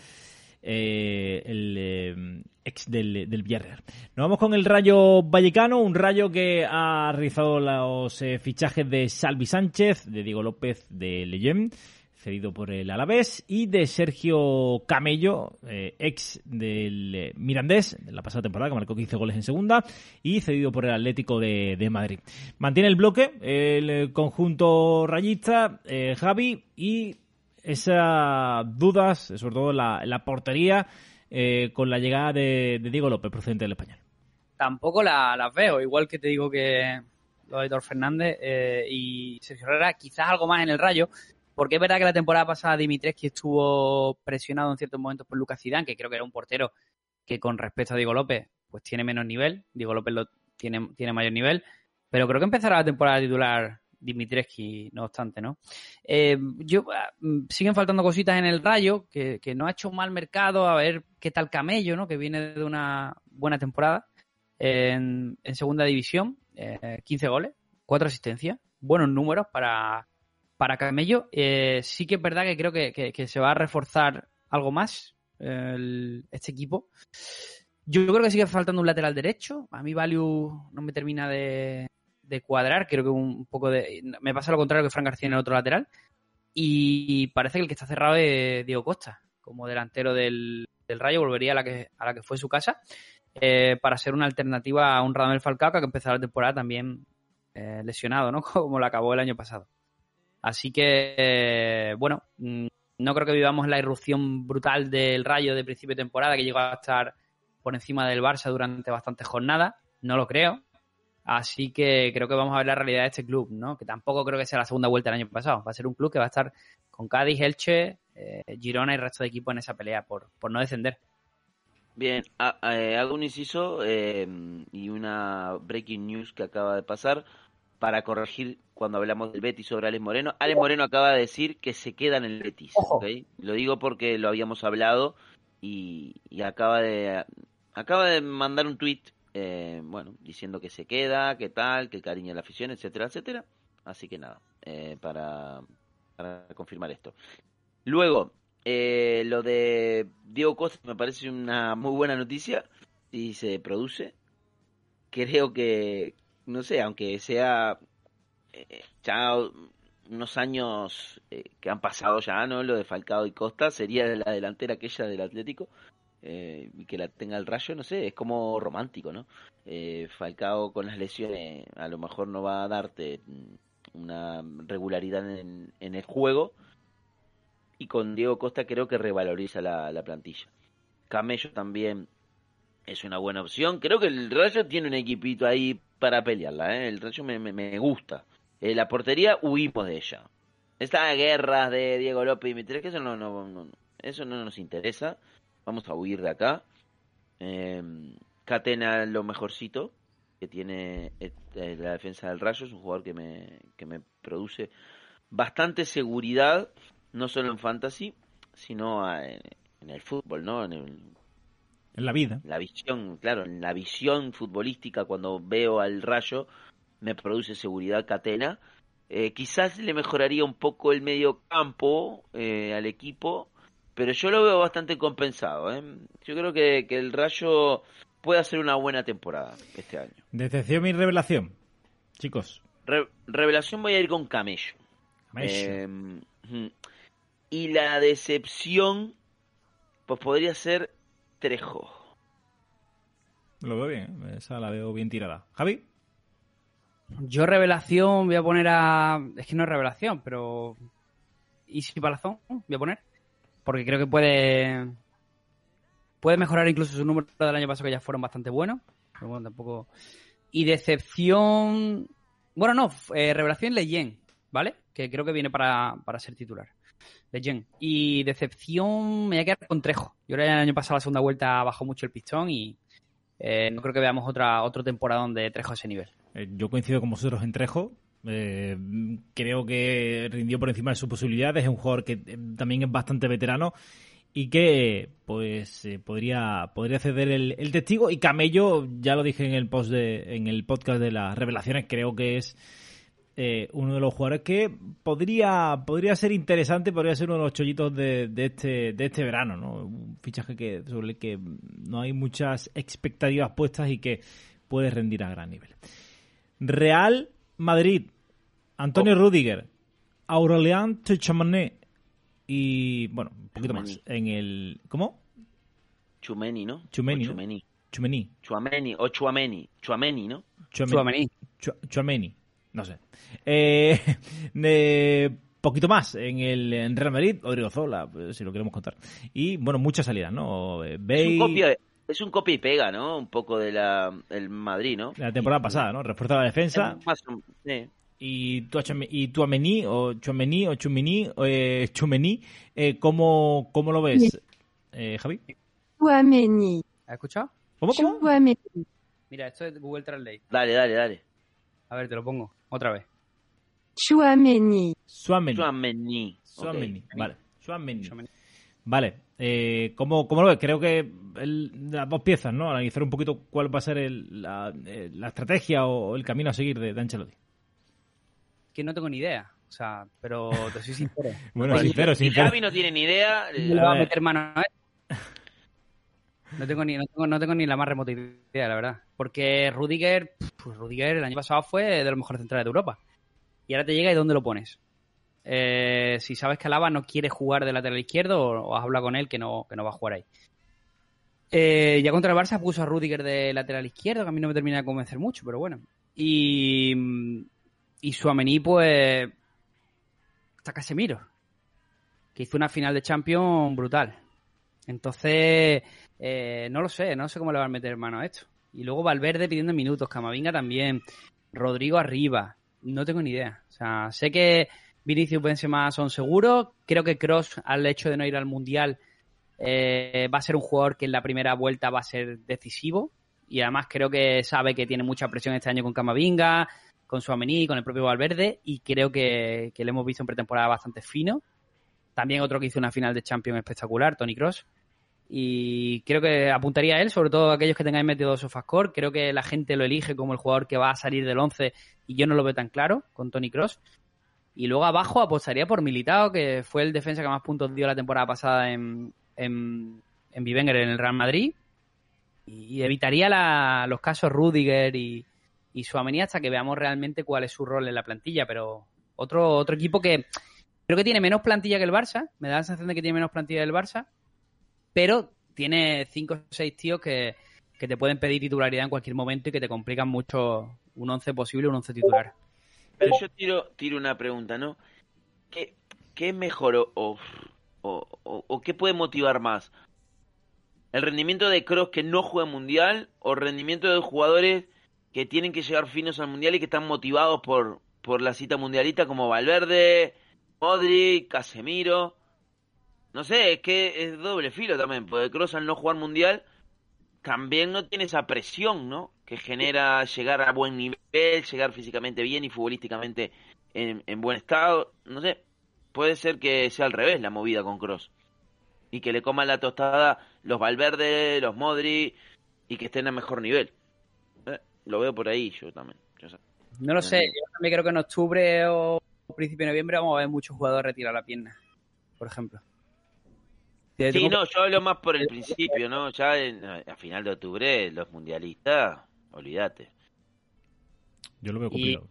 Eh, el eh, ex del, del Villarreal. Nos vamos con el Rayo Vallecano, un Rayo que ha realizado los eh, fichajes de Salvi Sánchez, de Diego López de Leyen, cedido por el Alavés, y de Sergio Camello, ex del Mirandés, la pasada temporada, que marcó 15 goles en segunda, y cedido por el Atlético de, de Madrid. Mantiene el bloque el conjunto rayista, Javi, y esas dudas, sobre todo la, la portería, eh, con la llegada de, Diego López, procedente del español. tampoco la- las veo, igual que te digo que lo de Héctor Fernández eh, y Sergio Herrera, quizás algo más en el rayo, porque es verdad que la temporada pasada Dimitrescu estuvo presionado en ciertos momentos por Lucas Zidane, que creo que era un portero que con respecto a Diego López, pues tiene menos nivel, Diego López lo tiene, tiene mayor nivel, pero creo que empezará la temporada titular Dimitrescu, no obstante, ¿no? Eh, yo, ah, mm, siguen faltando cositas en el Rayo, que, que, no ha hecho mal mercado, a ver qué tal Camello, ¿no? Que viene de una buena temporada en, en segunda división, eh, 15 goles, 4 asistencias, buenos números para, para Camello. Eh, sí que es verdad que creo que, que, se va a reforzar algo más este equipo. Yo creo que sigue faltando un lateral derecho. A mí Value no me termina de, de cuadrar. Creo que un poco de. Me pasa lo contrario que Fran García en el otro lateral. Y parece que el que está cerrado es Diego Costa. Como delantero del, del Rayo, volvería a la que, a la que fue su casa. Eh, para ser una alternativa a un Radamel Falcao que empezó la temporada también eh, lesionado, ¿no? Como lo acabó el año pasado. Así que, eh, bueno, no creo que vivamos la irrupción brutal del Rayo de principio de temporada que llegó a estar por encima del Barça durante bastantes jornadas. No lo creo. Así que creo que vamos a ver la realidad de este club, ¿no? Que tampoco creo que sea la segunda vuelta del año pasado. Va a ser un club que va a estar con Cádiz, Elche, eh, Girona y el resto de equipos en esa pelea por, por no descender. Bien, a, a, hago un inciso eh, y una breaking news que acaba de pasar para corregir cuando hablamos del Betis sobre Alex Moreno. Alex Moreno acaba de decir que se queda en el Betis. ¿okay? Lo digo porque lo habíamos hablado y, y acaba de acaba de mandar un tweet eh, bueno, diciendo que se queda, que tal, que cariño a la afición, etcétera, etcétera. Así que nada, eh, para, confirmar esto. Luego, eh, lo de Diego Costa me parece una muy buena noticia y se produce. Creo que, no sé, aunque sea eh, ya unos años eh, que han pasado ya, ¿no? Lo de Falcao y Costa sería la delantera aquella del Atlético eh, que la tenga el rayo, no sé, es como romántico, ¿no? Eh, Falcao con las lesiones a lo mejor no va a darte una regularidad en, el juego y con Diego Costa creo que revaloriza la, la, plantilla. Camello también es una buena opción. Creo que el Rayo tiene un equipito ahí para pelearla. ¿eh? El Rayo me, me, me gusta. Eh, la portería huimos de ella. Estas guerras de Diego López y Mitre, que eso no, no, no, eso no nos interesa vamos a huir de acá. Eh, Catena lo mejorcito que tiene eh, la defensa del Rayo, es un jugador que me, que me produce bastante seguridad, no solo en fantasy, sino en, en el fútbol, ¿no? En, el, en, la vida. La visión, claro, en la visión futbolística cuando veo al Rayo me produce seguridad Catena. Eh, quizás le mejoraría un poco el medio campo eh, al equipo, pero yo lo veo bastante compensado. ¿eh? Yo creo que, que, el Rayo puede hacer una buena temporada este año. Decepción y revelación, chicos. Re revelación voy a ir con Camello. Camello. Eh, y la decepción, pues podría ser Trejo. Lo veo bien, esa la veo bien tirada. Javi. Yo revelación voy a poner a... Es que no es revelación, pero... ¿Y si Palazón? Voy a poner porque creo que puede puede mejorar incluso su número del año pasado que ya fueron bastante buenos. Pero bueno tampoco. Y decepción bueno no eh, revelación Leyen vale que creo que viene para, para ser titular. Leyen y decepción me voy a quedar con Trejo. Yo creo que el año pasado la segunda vuelta bajó mucho el pistón y eh, no creo que veamos otra otro temporada donde Trejo a ese nivel. Eh, yo coincido con vosotros en Trejo eh, creo que rindió por encima de sus posibilidades. Es un jugador que eh, también es bastante veterano y que pues eh, podría podría ceder el, testigo y Camello ya lo dije en el post de en el podcast de las revelaciones creo que es uno de los jugadores que podría podría ser interesante podría ser uno de los chollitos de, de este de este verano no un fichaje que sobre el que no hay muchas expectativas puestas y que puede rendir a gran nivel Real Madrid, Antonio oh. Rudiger, Aurelian Tchouameni y, bueno, un poquito Chumeni. más. En el... ¿Cómo? Chumeni, ¿no? Chumeni. O Chumeni. Chumeni. Chuameni o Chuameni. Chuameni, ¿no? Chuameni. Chuameni. No sé. Eh, poquito más en el en Real Madrid, Odriozola, pues, si lo queremos contar. Y, bueno, muchas salidas, ¿no? Bay... Es un copia, es un copia y pega, ¿no? Un poco de la el Madrid, ¿no? La temporada y, pasada, ¿no? Refuerza la defensa. Más, sí. Y tu y tu Amení o Chumení o Chumini eh, Chumení, eh, ¿cómo, ¿cómo lo ves, eh, Javi? Chumení. ¿Has escuchado? ¿Cómo, cómo? Chumení. Mira, esto es Google Translate. Dale, dale, dale. A ver, te lo pongo otra vez. Chouameni. Suameni. Suameni. Vale. Suameni. Vale. Eh, ¿cómo, cómo lo ves? Creo que el- las dos piezas, ¿no? Analizar un poquito cuál va a ser el- la, eh, la estrategia o el camino a seguir de, de Ancelotti. Que no tengo ni idea. O sea, pero te soy sincero. Bueno, Pues, sincero, si sincero. No tiene ni idea, ¿Cómo eh, le va a meter mano a él? No tengo, ni, no, tengo, no tengo ni la más remota idea, la verdad. Porque Rudiger, pues Rudiger el año pasado fue de los mejores centrales de Europa. Y ahora te llega y ¿dónde lo pones? Eh, si sabes que Alaba no quiere jugar de lateral izquierdo o, o has hablado con él que no, que no va a jugar ahí. Eh, ya contra el Barça puso a Rudiger de lateral izquierdo, que a mí no me termina de convencer mucho, pero bueno. Y, y Suamení, pues, está Casemiro, que hizo una final de Champions brutal. Entonces, eh, no lo sé, no sé cómo le van a meter mano a esto. Y luego Valverde pidiendo minutos, Camavinga también, Rodrigo arriba, no tengo ni idea. O sea, sé que Vinicius Benzema son seguros, creo que Cross al hecho de no ir al Mundial eh, va a ser un jugador que en la primera vuelta va a ser decisivo y además creo que sabe que tiene mucha presión este año con Camavinga, con Suamení, con el propio Valverde y creo que, que le hemos visto en pretemporada bastante fino. También otro que hizo una final de Champions espectacular, Tony Cross. Y creo que apuntaría a él, sobre todo aquellos que tengáis metido Sofascore. Creo que la gente lo elige como el jugador que va a salir del 11 y yo no lo veo tan claro con Tony Cross. Y luego abajo apostaría por Militao, que fue el defensa que más puntos dio la temporada pasada en, en, en en el Real Madrid. Y evitaría la- los casos Rudiger y, y Suamení hasta que veamos realmente cuál es su rol en la plantilla. Pero otro, otro equipo que creo que tiene menos plantilla que el Barça. Me da la sensación de que tiene menos plantilla que el Barça. Pero tiene cinco o seis tíos que, que te pueden pedir titularidad en cualquier momento y que te complican mucho un 11 posible, un 11 titular. Pero yo tiro, tiro una pregunta, ¿no? ¿Qué, qué es mejor o, o, o- o- o qué puede motivar más? ¿El rendimiento de Cross que no juega mundial o el rendimiento de jugadores que tienen que llegar finos al mundial y que están motivados por, por la cita mundialista como Valverde, Modric, Casemiro? No sé, es que es doble filo también, porque Cross al no jugar mundial también no tiene esa presión, ¿no? Que genera llegar a buen nivel, llegar físicamente bien y futbolísticamente en, en buen estado. No sé, puede ser que sea al revés la movida con Cross. Y que le coman la tostada los Valverde, los Modri y que estén a mejor nivel. Eh, lo veo por ahí yo también. yo sé. No lo sé, yo también creo que en octubre o principio de noviembre vamos a ver muchos jugadores retirar la pierna, por ejemplo. Sí, no, yo hablo más por el principio, ¿no? Ya en- a final de octubre los mundialistas, olvídate. Yo lo veo Y- complicado.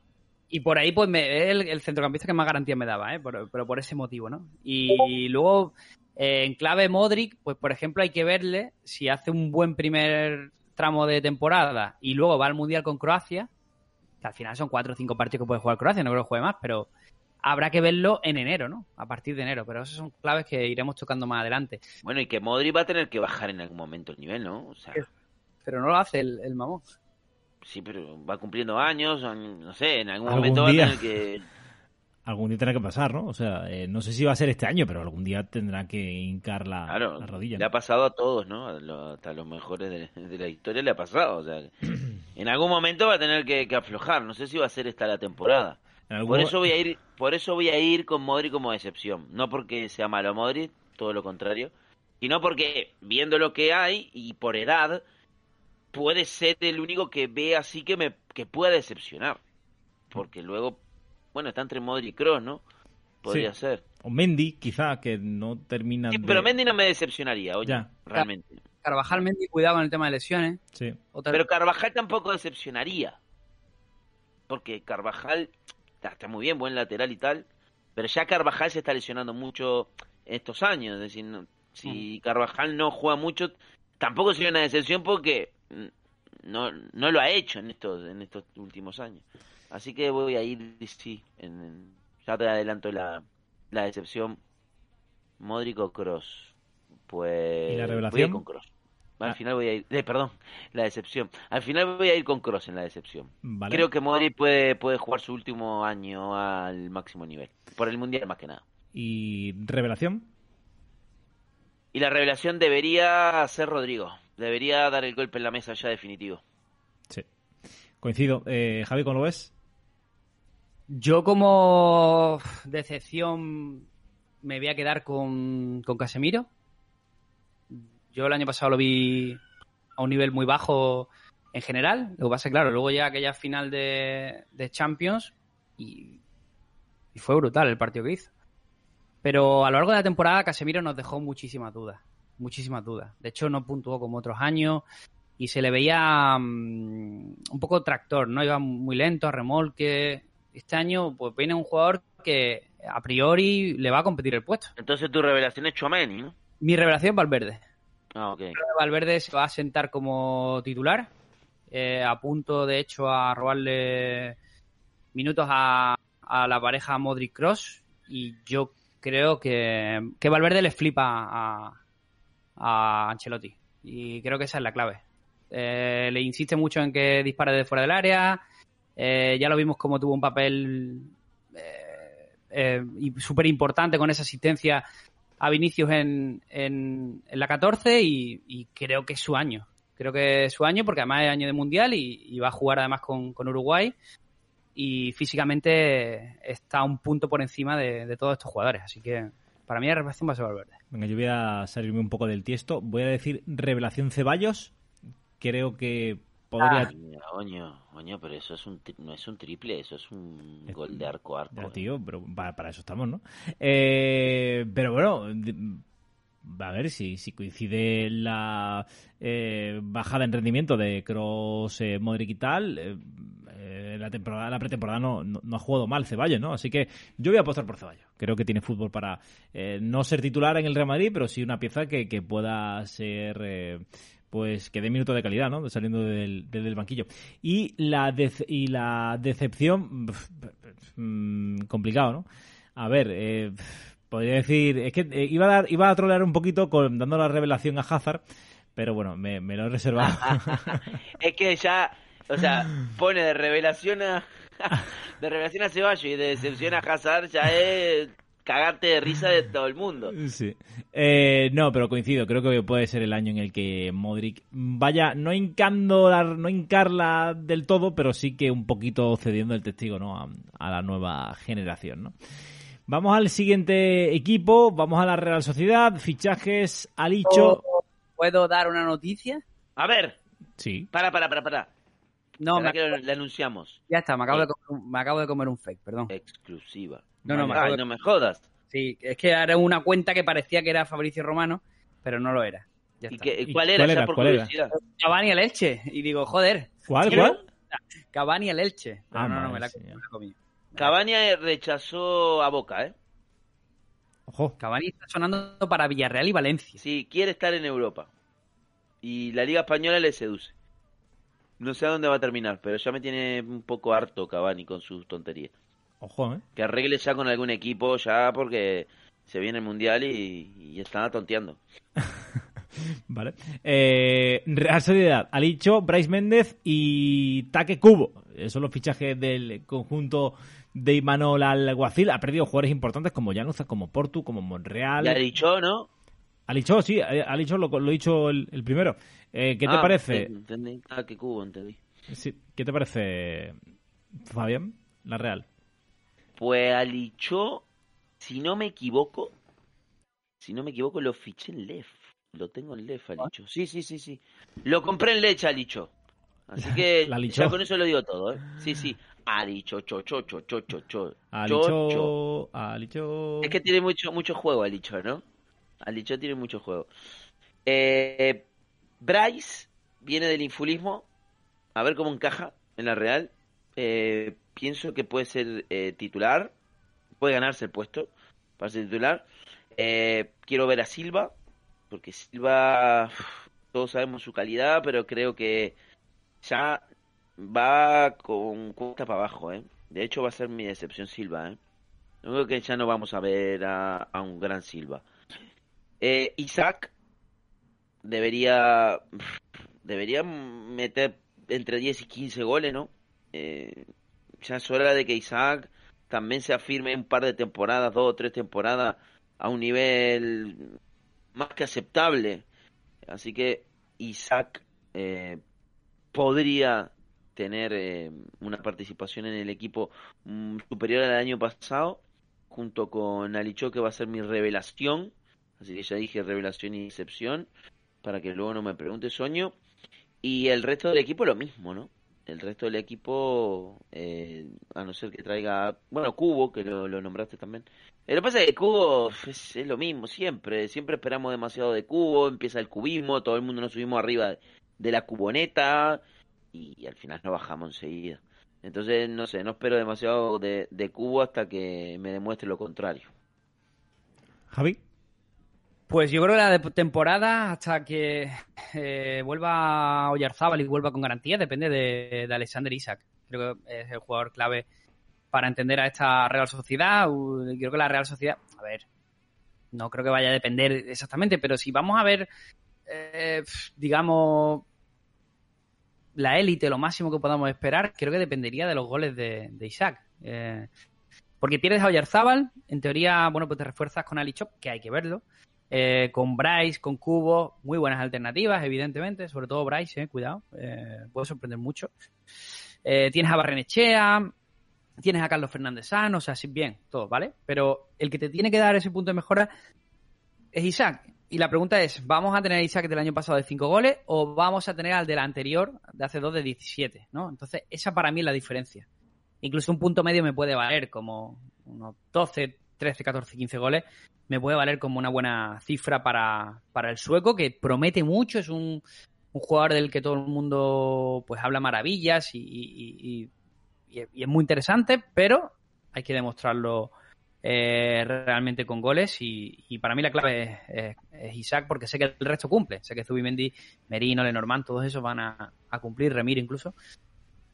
Y por ahí, pues, me, es el, el centrocampista que más garantía me daba, ¿eh? Por- pero por ese motivo, ¿no? Y, luego, eh, en clave Modric, pues, por ejemplo, hay que verle si hace un buen primer tramo de temporada y luego va al Mundial con Croacia, que al final son cuatro o cinco partidos que puede jugar Croacia, no creo que juegue más, pero habrá que verlo en enero, ¿no? A partir de enero, pero esas son claves que iremos tocando más adelante. Bueno, y que Modri va a tener que bajar en algún momento el nivel, ¿no? O sea, Pero no lo hace el, el mamón. Sí, pero va cumpliendo años, no sé, en algún, Algún momento va a día. tener que... Algún día tendrá que pasar, ¿no? O sea, eh, no sé si va a ser este año, pero algún día tendrá que hincar la, Claro, la rodilla. le ha pasado a todos, ¿no? A lo- hasta los mejores de, de la historia le ha pasado. O sea, en algún momento va a tener que, que aflojar. No sé si va a ser esta la temporada. Algún- Por eso voy a ir, por eso voy a ir con Modri como excepción. No porque sea malo Modri, todo lo contrario, sino porque viendo lo que hay y por edad puede ser el único que ve así que me que pueda decepcionar. Porque luego, bueno, está entre Modri y Kroos, ¿no? Podría Sí. ser. O Mendy, quizá, que no termina Sí, de... pero Mendy no me decepcionaría, oye, Ya. realmente. Carvajal, Mendy, cuidado con el tema de lesiones. Sí. Otra Pero Carvajal tampoco decepcionaría. Porque Carvajal está, está muy bien, buen lateral y tal. Pero ya Carvajal se está lesionando mucho estos años. Es decir, no- si Carvajal no juega mucho, tampoco sería una decepción porque mm, no, no lo ha hecho en estos, en estos últimos años. Así que voy a ir, sí, en, en- ya te adelanto la, la decepción. Modric o Cross. Pues ¿Y la voy a ir revelación? con Cross. Al Ah. final voy a ir, eh, perdón, la decepción. Al final voy a ir con Cross en la decepción. Vale. Creo que Modric puede, puede jugar su último año al máximo nivel. Por el Mundial más que nada. ¿Y revelación? Y la revelación debería ser Rodrigo. Debería dar el golpe en la mesa ya definitivo. Sí. Coincido. Eh, Javi, ¿cómo lo ves? Yo como decepción me voy a quedar con, con Casemiro. Yo el año pasado lo vi a un nivel muy bajo en general. Lo que pasa es claro, luego llega aquella final de, de Champions y, y fue brutal el partido que hizo. Pero a lo largo de la temporada Casemiro nos dejó muchísimas dudas, muchísimas dudas. De hecho no puntuó como otros años y se le veía mm, un poco tractor, ¿no? Iba muy lento, a remolque. Este año pues viene un jugador que a priori le va a competir el puesto. Entonces tu revelación es Chouameni, ¿no? Mi revelación Valverde. Ah, ok. Valverde se va a sentar como titular, eh, a punto de hecho a robarle minutos a, a la pareja Modric Cross y yo creo que, que Valverde le flipa a, a Ancelotti y creo que esa es la clave. Eh, le insiste mucho en que dispare de fuera del área, eh, ya lo vimos como tuvo un papel eh, eh, súper importante con esa asistencia a Vinicius en, en, la 14 y, creo que es su año. Creo que es su año porque además es año de mundial y, va a jugar además con, con Uruguay y físicamente está un punto por encima de, todos estos jugadores. Así que para mí la revelación va a ser Valverde. Venga, yo voy a salirme un poco del tiesto. Voy a decir revelación Ceballos. Creo que podría... Ah. Coño, coño, pero eso es un tri- no es un triple, eso es un Es- gol de arco a arco. Ya, ¿eh? tío, pero para, eso estamos, ¿no? Eh, pero bueno, a ver si, si coincide la eh, bajada en rendimiento de Cross, eh, Modric y tal. eh, la temporada, la pretemporada no, no, ha jugado mal Ceballos, ¿no? Así que yo voy a apostar por Ceballos. Creo que tiene fútbol para no ser titular en el Real Madrid, pero sí una pieza que, que pueda ser. pues que dé minutos de calidad, ¿no? Saliendo del, del, banquillo. Y la, y la decepción, mm, complicado, ¿no? A ver, eh, podría decir, es que eh, iba a dar, iba a trolear un poquito con, dando la revelación a Hazard, pero bueno, me, me lo he reservado. Es que ya, o sea, pone de revelación a de revelación a Ceballos y de decepción a Hazard ya es cagarte de risa de todo el mundo. Sí. Eh, no, pero coincido. Creo que puede ser el año en el que Modric vaya, no hincando, la- no hincarla del todo, pero sí que un poquito cediendo el testigo, ¿no? A, a la nueva generación, ¿no? Vamos al siguiente equipo. Vamos a la Real Sociedad. Fichajes. Alicho. ¿Puedo dar una noticia? A ver, Sí. para, para, para, para. No, me que le anunciamos. ya está, me acabo, de comer, un- me acabo de comer un fake, perdón. Exclusiva. No, no, me Ay, acabo de- no me jodas. Sí, es que era una cuenta que parecía que era Fabricio Romano, pero no lo era. Ya ¿Y está. qué, ¿Y cuál era? cuál era? por ¿Cuál era? curiosidad. Cavani al Elche. Y digo, joder, ¿Cuál? ¿Sí? ¿Cuál? Cavani al Elche. Pero Ah, no, no, me la, me la comí. Cavani rechazó a Boca, ¿eh? Ojo. Cavani está sonando para Villarreal y Valencia. Sí, quiere estar en Europa. Y la Liga Española le seduce. No sé a dónde va a terminar, pero ya me tiene un poco harto Cavani con sus tonterías. Ojo, ¿eh? Que arregle ya con algún equipo ya porque se viene el Mundial y, y están tonteando. Vale. Eh, Real Sociedad, Alicho, Bryce Méndez y Taque Cubo. Esos son los fichajes del conjunto de Imanol Alguacil. Ha perdido jugadores importantes como Llanuza, como Portu, como Monreal. Ya dicho, ¿no? Alicho, sí, Alicho lo, lo he dicho el, el primero. Eh, ¿Qué te Ah, parece? Entendí. Ah, qué cubo, entendí. Sí, ¿Qué te parece, Fabián? La Real. Pues Alicho, si no me equivoco, si no me equivoco, lo fiché en Lef. Lo tengo en Lef, Alicho. Sí, sí, sí, sí. Lo compré en leche, Alicho. Así que ya con eso lo digo todo, ¿eh? Sí, sí. Alicho, cho, cho, cho, cho, cho, cho. Cho, cho. Alicho, Alicho. Es que tiene mucho, mucho juego Alicho, ¿no? Alicho tiene mucho juego. Eh, Bryce viene del infulismo. A ver cómo encaja en la Real. Eh, pienso que puede ser eh, titular. Puede ganarse el puesto para ser titular. Eh, quiero ver a Silva. Porque Silva, todos sabemos su calidad, pero creo que ya va con cuesta para abajo, ¿eh? De hecho, va a ser mi decepción Silva, ¿eh? Yo creo que ya no vamos a ver a, un gran Silva. Eh, Isaac debería debería meter entre 10 y 15 goles, ¿no? Eh, ya es hora de que Isaac también se afirme un par de temporadas, dos o tres temporadas, a un nivel más que aceptable. Así que Isaac eh, podría tener eh, una participación en el equipo mm, superior al año pasado, junto con Alicho, que va a ser mi revelación. Así que ya dije revelación y excepción, para que luego no me pregunte sueño. Y el resto del equipo lo mismo, ¿no? El resto del equipo, eh, a no ser que traiga, bueno, Cubo, que lo, lo nombraste también. Eh, Lo que pasa es que Cubo es, es lo mismo, siempre. Siempre esperamos demasiado de Cubo, empieza el cubismo, todo el mundo nos subimos arriba de la cuboneta y, al final nos bajamos enseguida. Entonces, no sé, no espero demasiado de, de Cubo hasta que me demuestre lo contrario. Javi. Pues yo creo que la de temporada, hasta que eh, vuelva Oyarzábal y vuelva con garantía, depende de, de Alexander Isaac. Creo que es el jugador clave para entender a esta Real Sociedad. Creo que la Real Sociedad, a ver, no creo que vaya a depender exactamente, pero si vamos a ver, eh, digamos, la élite, lo máximo que podamos esperar, creo que dependería de los goles de, Isaac. Eh, porque pierdes a Oyarzábal, en teoría, bueno, pues te refuerzas con Ali Chop, que hay que verlo. Eh, con Bryce, con Cubo, muy buenas alternativas, evidentemente, sobre todo Bryce, eh, cuidado, eh, puede sorprender mucho. Tienes a Barrenechea, tienes a Carlos Fernández San, o sea, sí, bien, todo, ¿vale? Pero el que te tiene que dar ese punto de mejora es Isaac. Y la pregunta es, ¿vamos a tener a Isaac del año pasado de 5 goles o vamos a tener al del anterior de hace 2 de 17, ¿no? Entonces, esa para mí es la diferencia. Incluso un punto medio me puede valer como unos 12, 13, 14, 15 goles. Me puede valer como una buena cifra para, para el sueco, que promete mucho, es un, un jugador del que todo el mundo pues habla maravillas y, es muy interesante, pero hay que demostrarlo eh, realmente con goles y, y para mí la clave es, es- es Isaac porque sé que el resto cumple, sé que Zubimendi, Merino, Lenormand, todos esos van a, a cumplir, Remir incluso.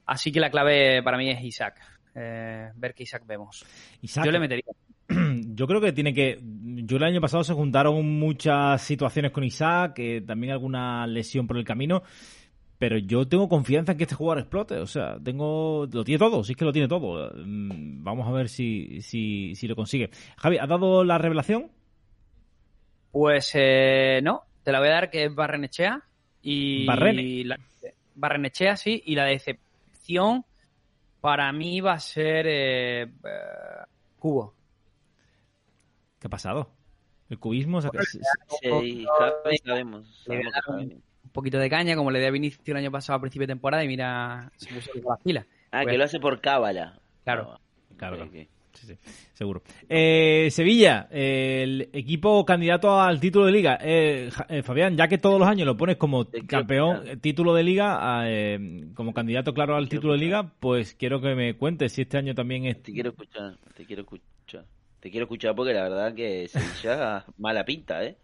Así que la clave para mí es Isaac, eh, ver qué Isaac vemos. Isaac, Yo le metería. yo creo que tiene que. Yo el año pasado se juntaron muchas situaciones con Isaac, eh, también alguna lesión por el camino. Pero yo tengo confianza en que este jugador explote. O sea, tengo. Lo tiene todo, sí es que lo tiene todo. Mm, Vamos a ver si, si, si lo consigue. Javi, ¿has dado la revelación? Pues eh, no, te la voy a dar que es Barrenechea y Barrene. la- Barrenechea sí y la decepción para mí va a ser eh, eh, Cubo. ¿Qué ha pasado? El cubismo. se- se- Sí, Javi, sabemos, sabemos que. Un poquito de caña como le di a Vinicio el año pasado a principio de temporada y mira, se puso las pilas. Ah, Pues- que lo hace por cábala. Claro. Ah, Claro. Sí, sí, seguro. Eh, Sevilla, eh, el equipo candidato al título de liga. Eh, eh, Fabián, ya que todos los años lo pones como campeón, eh, título de liga, eh, como candidato claro al título de liga, pues quiero que me cuentes si este año también es... Te quiero escuchar, te quiero escuchar. Te quiero escuchar porque la verdad que Sevilla mala pinta, ¿eh?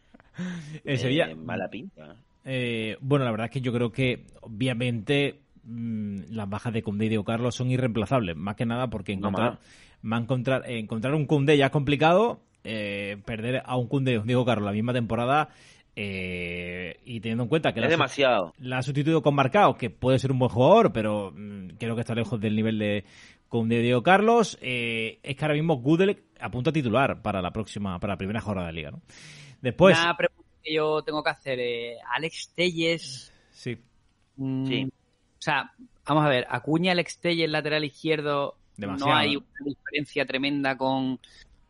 Sevilla, Eh, mala pinta. Eh, bueno, la verdad es que yo creo que obviamente mm, las bajas de Koundé y Diego Carlos son irreemplazables, más que nada porque encontrar, encontrar, eh, encontrar un Koundé ya es complicado, eh, perder a un un Diego Carlos la misma temporada eh, y teniendo en cuenta que Es la, demasiado. la ha sustituido con Marcao, que puede ser un buen jugador, pero mm, creo que está lejos del nivel de Koundé y Diego Carlos, eh, es que ahora mismo Gudel apunta a titular para la próxima, para la primera jornada de liga, ¿no? Después, Una que yo tengo que hacer, eh, Alex Telles, sí, mm, Sí. o sea, vamos a ver, Acuña, Alex Telles, lateral izquierdo, Demasiado. no hay una diferencia tremenda con,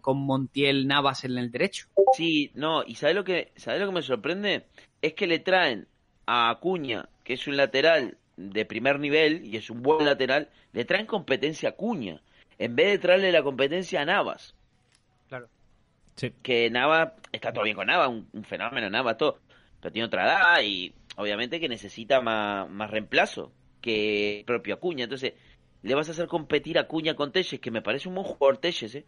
con Montiel Navas en el derecho. Sí, no, y ¿sabes lo que sabes lo que me sorprende? Es que le traen a Acuña, que es un lateral de primer nivel y es un buen lateral, le traen competencia a Acuña, en vez de traerle la competencia a Navas. Claro. Que Nava, está todo bien con Nava, un, fenómeno Nava, todo, pero tiene otra edad y obviamente que necesita más, más reemplazo que el propio Acuña. Entonces, le vas a hacer competir a Acuña con Telles, que me parece un buen jugador Telles, ¿eh?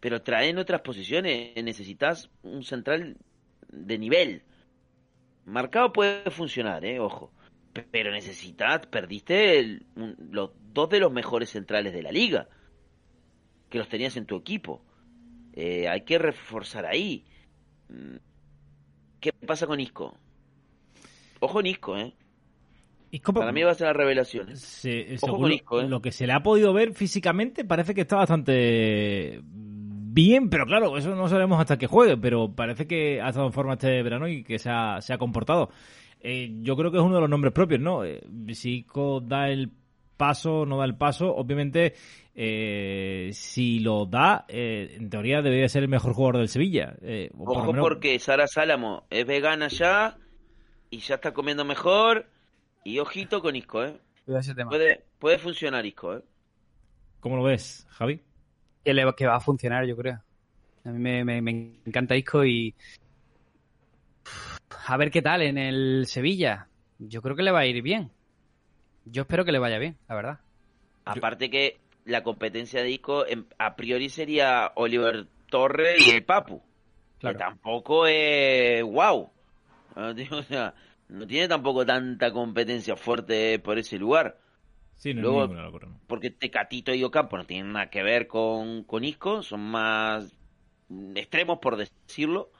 pero trae en otras posiciones, necesitas un central de nivel. Marcado puede funcionar, ¿eh? ojo, pero necesitas, perdiste los dos de los mejores centrales de la liga, que los tenías en tu equipo. Eh, hay que reforzar ahí. Mm, ¿Qué pasa con Isco? Ojo en Isco, ¿eh? Como- Para mí va a ser la revelación. ¿eh? se- Ojo con lo- Isco, ¿eh? lo que se le ha podido ver físicamente parece que está bastante bien, pero claro, eso no sabemos hasta que juegue, pero parece que ha estado en forma este verano y que se ha, se ha comportado. Eh, yo creo que es uno de los nombres propios, ¿no? Eh, si Isco da el paso, no da el paso, obviamente eh, si lo da, eh, en teoría debería ser el mejor jugador del Sevilla. Eh, o por lo Ojo menos- porque Sara Sálamo es vegana ya y ya está comiendo mejor. Y ojito con Isco, ¿eh? Cuidado ese tema. Puede, puede funcionar Isco, ¿eh? ¿Cómo lo ves, Javi? Que, le- que va a funcionar, yo creo. A mí me, me- me encanta Isco y. A ver qué tal en el Sevilla. Yo creo que le va a ir bien. Yo espero que le vaya bien, la verdad. Aparte que la competencia de Isco a priori sería Oliver Torres y el Papu. Claro. Que tampoco es wow. O sea, no tiene tampoco tanta competencia fuerte por ese lugar. Sí, no Luego- es ninguna locura, ¿no? Porque Tecatito y Ocampo no tienen nada que ver con, con Isco, son más extremos por decirlo.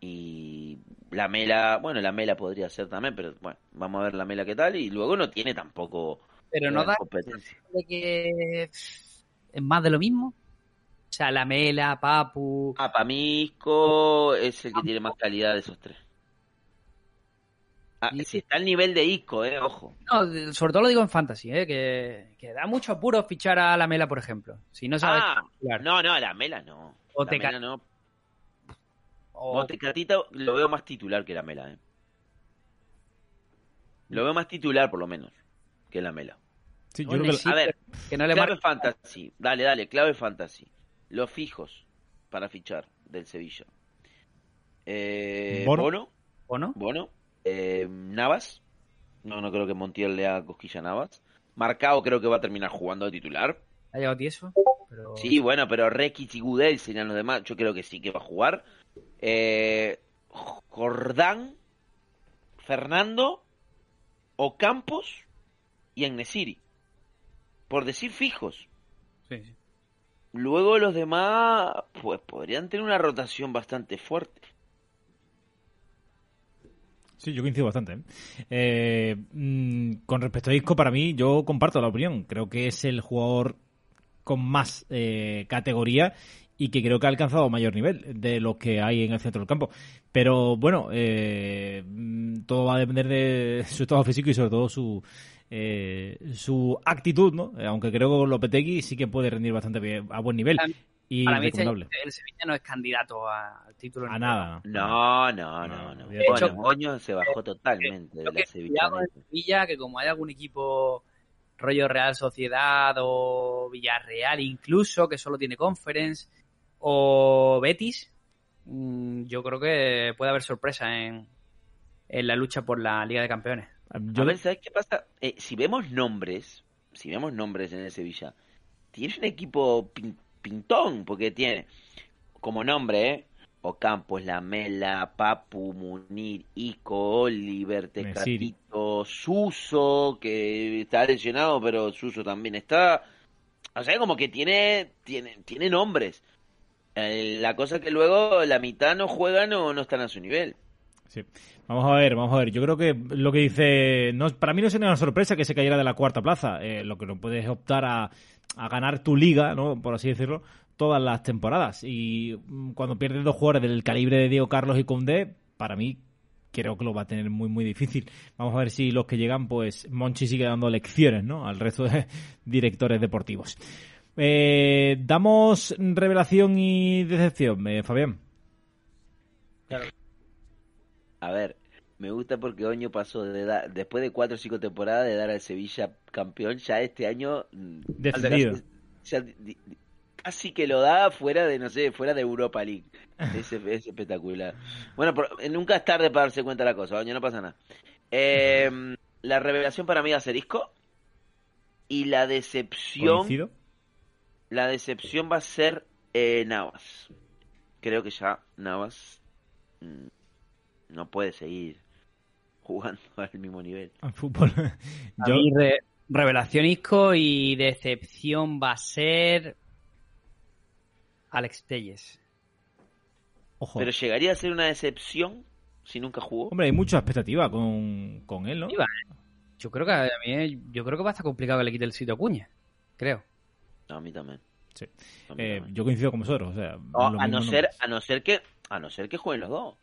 Y la Mela, bueno, la Mela podría ser también, pero bueno, vamos a ver la Mela qué tal. Y luego no tiene tampoco Pero no da competencia. de que es más de lo mismo. O sea, la Mela, Papu. Ah, para mí Isco es el que tiene más calidad de esos tres. Ah, Y- si está al nivel de Isco, eh, ojo. No, sobre todo lo digo en fantasy, ¿eh? que, que da mucho apuro fichar a la Mela, por ejemplo. Si no sabes. Ah, no, no, la Mela no. O la Teca- Mela no. O- Tecatito lo veo más titular que la Mela, eh. Lo veo más titular, por lo menos, que la Mela. Sí, yo creo que A ver, que no le clave fantasy. Dale, dale, clave fantasy. Los fijos para fichar del Sevilla. Eh, Bono. Bono. ¿O no? Bono. Eh, Navas. No, no creo que Montiel le haga cosquilla a Navas. Marcao creo que va a terminar jugando de titular. Ha llegado tieso. Pero... Sí, bueno, pero Rekic y Gudel serían los demás. Yo creo que sí que va a jugar. Eh, Jordán, Fernando, Ocampos y Agnesiri. Por decir fijos. Sí, sí. Luego los demás, pues podrían tener una rotación bastante fuerte. Sí, yo coincido bastante. ¿eh? Eh, mm, con respecto a Isco, para mí, yo comparto la opinión. Creo que es el jugador con más eh, categoría y que creo que ha alcanzado mayor nivel de lo que hay en el centro del campo. Pero bueno, eh, mm, todo va a depender de su estado físico y sobre todo su eh, su actitud, ¿no? Eh, Aunque creo que Lopetegui sí que puede rendir bastante bien, a buen nivel y Para mí este- recomendable. el Sevilla no es candidato a- al título. A nada. No, no, no, No, no. de Bueno, hecho- se bajó totalmente de la Sevilla. Sevilla, que como hay algún equipo rollo Real Sociedad o Villarreal incluso, que solo tiene conference, o Betis, mm, yo creo que puede haber sorpresa en, en la lucha por la Liga de Campeones. Yo a ver, ¿sabes qué pasa? Eh, si vemos nombres, si vemos nombres en el Sevilla, tiene un equipo pin- pintón, porque tiene como nombre, ¿eh? Ocampos, Lamela, Papu, Munir, Ico, Oliver. Tecatito, Suso, que está lesionado, pero Suso también está. O sea, como que tiene, tiene, tiene nombres. Eh, la cosa es que luego la mitad no juegan o no están a su nivel. Sí. Vamos a ver, vamos a ver. Yo creo que lo que dice. No, para mí no sería una sorpresa que se cayera de la cuarta plaza. Eh, lo que no puedes es optar a, a ganar tu liga, ¿no? Por así decirlo, todas las temporadas. Y mm, cuando pierdes dos jugadores del calibre de Diego Carlos y Condé, para mí creo que lo va a tener muy, muy difícil. Vamos a ver si los que llegan, pues Monchi sigue dando lecciones, ¿no? Al resto de directores deportivos. Eh, damos revelación y decepción, eh, Fabián. A ver, me gusta porque Oño pasó de dar, después de cuatro o cinco temporadas de dar al Sevilla campeón, ya este año mm, ya di- casi que lo da fuera de, no sé, fuera de Europa League. Es, es espectacular. Bueno, pero nunca es tarde para darse cuenta de la cosa, Oño, no pasa nada. Eh, la revelación para mí va a ser Isco. Y la decepción, Coincido. La decepción va a ser eh, Navas. Creo que ya Navas mm, no puede seguir jugando al mismo nivel. Al fútbol. A Yo, mí, re- revelación Isco y decepción va a ser Alex Telles. ojo. Pero llegaría a ser una decepción si nunca jugó. Hombre, hay mucha expectativa con, con él, ¿no? Yo creo que a mí, yo creo que va a estar complicado que le quite el sitio a Cuña. Creo. A mí también. Sí. Eh, yo coincido con vosotros. O sea, a no no- ser, a no ser que, a no ser que jueguen los dos.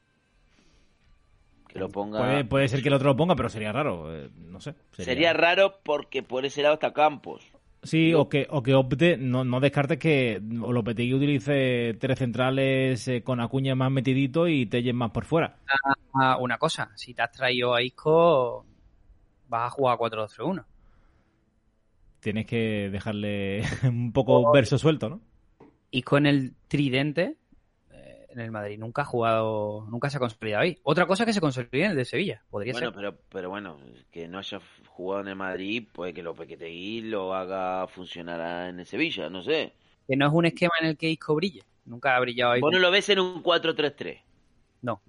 Que lo ponga. Puede, puede ser que el otro lo ponga, pero sería raro. eh, no sé. Sería raro porque por ese lado está Campos. Sí, o que, o que opte, no, no descartes que o Lopetegui utilice tres centrales eh, con Acuña más metidito y Telles más por fuera. Ah, una cosa, si te has traído a Isco, vas a jugar 4-2-3-1. Tienes que dejarle un poco verso suelto, ¿no? Isco en el tridente, eh, en el Madrid, nunca ha jugado, nunca se ha consolidado ahí. Otra cosa es que se consolide en el de Sevilla, podría Bueno, ser. pero, pero bueno, que no haya jugado en el Madrid, puede que Lopetegui lo haga funcionar en el Sevilla, no sé. Que no es un esquema en el que Isco brille. Nunca ha brillado ahí. Vos no lo ves en un 4-3-3. No.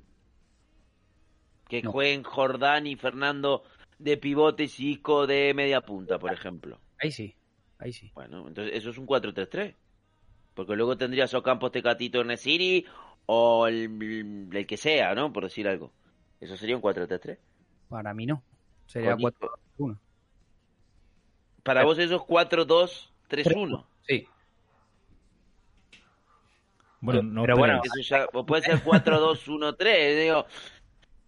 Que No. jueguen Jordán y Fernando de pivotes y Isco de media punta, por ejemplo. Ahí sí, ahí sí. Bueno, entonces eso es un 4-3-3. Porque luego tendrías o Campos Tecatito en el City o el, el que sea, ¿no? Por decir algo. Eso sería un 4-3-3. Para mí no. Sería Con 4-1. Para vos eso es 4-2-3-1. Sí. Bueno, no Pero bueno, esperéis. Eso ya, puede ser 4-2-1-3, digo.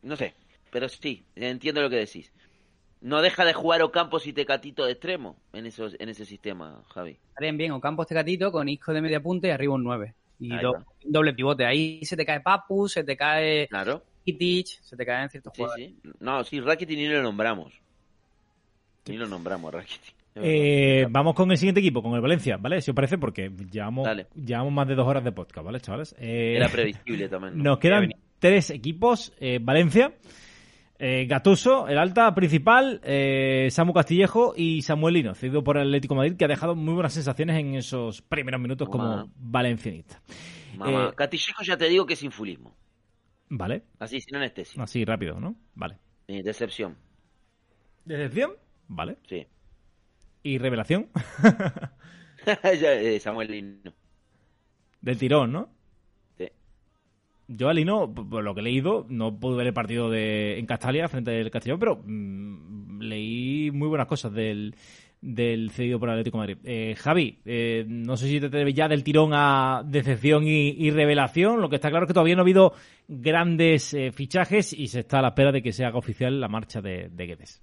No sé, pero sí, entiendo lo que decís. No deja de jugar Ocampos y Tecatito de extremo en, esos, en ese sistema, Javi. Harían bien Ocampos Tecatito con Isco de media punta y arriba un 9. Y Ahí do- va. doble pivote. Ahí se te cae Papu, se te cae Claro, Kitic, se te caen ciertos sí, jugadores. sí. No, sí, Rakitic ni lo nombramos. Ni lo nombramos, Rakitic. Eh, vamos con el siguiente equipo, con el Valencia, ¿vale? Si os parece, porque llevamos, Dale. llevamos más de dos horas de podcast, ¿vale, chavales? Eh, Era previsible también. ¿no? Nos quedan tres equipos. eh, Valencia, eh, Gatuso, el alta principal, eh, Samu Castillejo y Samuel Lino, cedido por el Atlético de Madrid, que ha dejado muy buenas sensaciones en esos primeros minutos como valencianista. Mamá, eh, Castillejo ya te digo que es infulismo. ¿Vale? Así, sin anestesia. Así, rápido, ¿no? Vale. Sí, decepción, ¿Decepción? Vale. sí. ¿Y revelación? Eh, Samuel Lino. Del tirón, ¿no? Yo a Lino, por lo que he leído, no pude ver el partido de en Castalia frente al Castellón, pero mm, leí muy buenas cosas del, del cedido por Atlético Madrid. Eh, Javi, eh, no sé si te atreves ya del tirón a decepción y, revelación. Lo que está claro es que todavía no ha habido grandes eh, fichajes y se está a la espera de que se haga oficial la marcha de, de Guedes.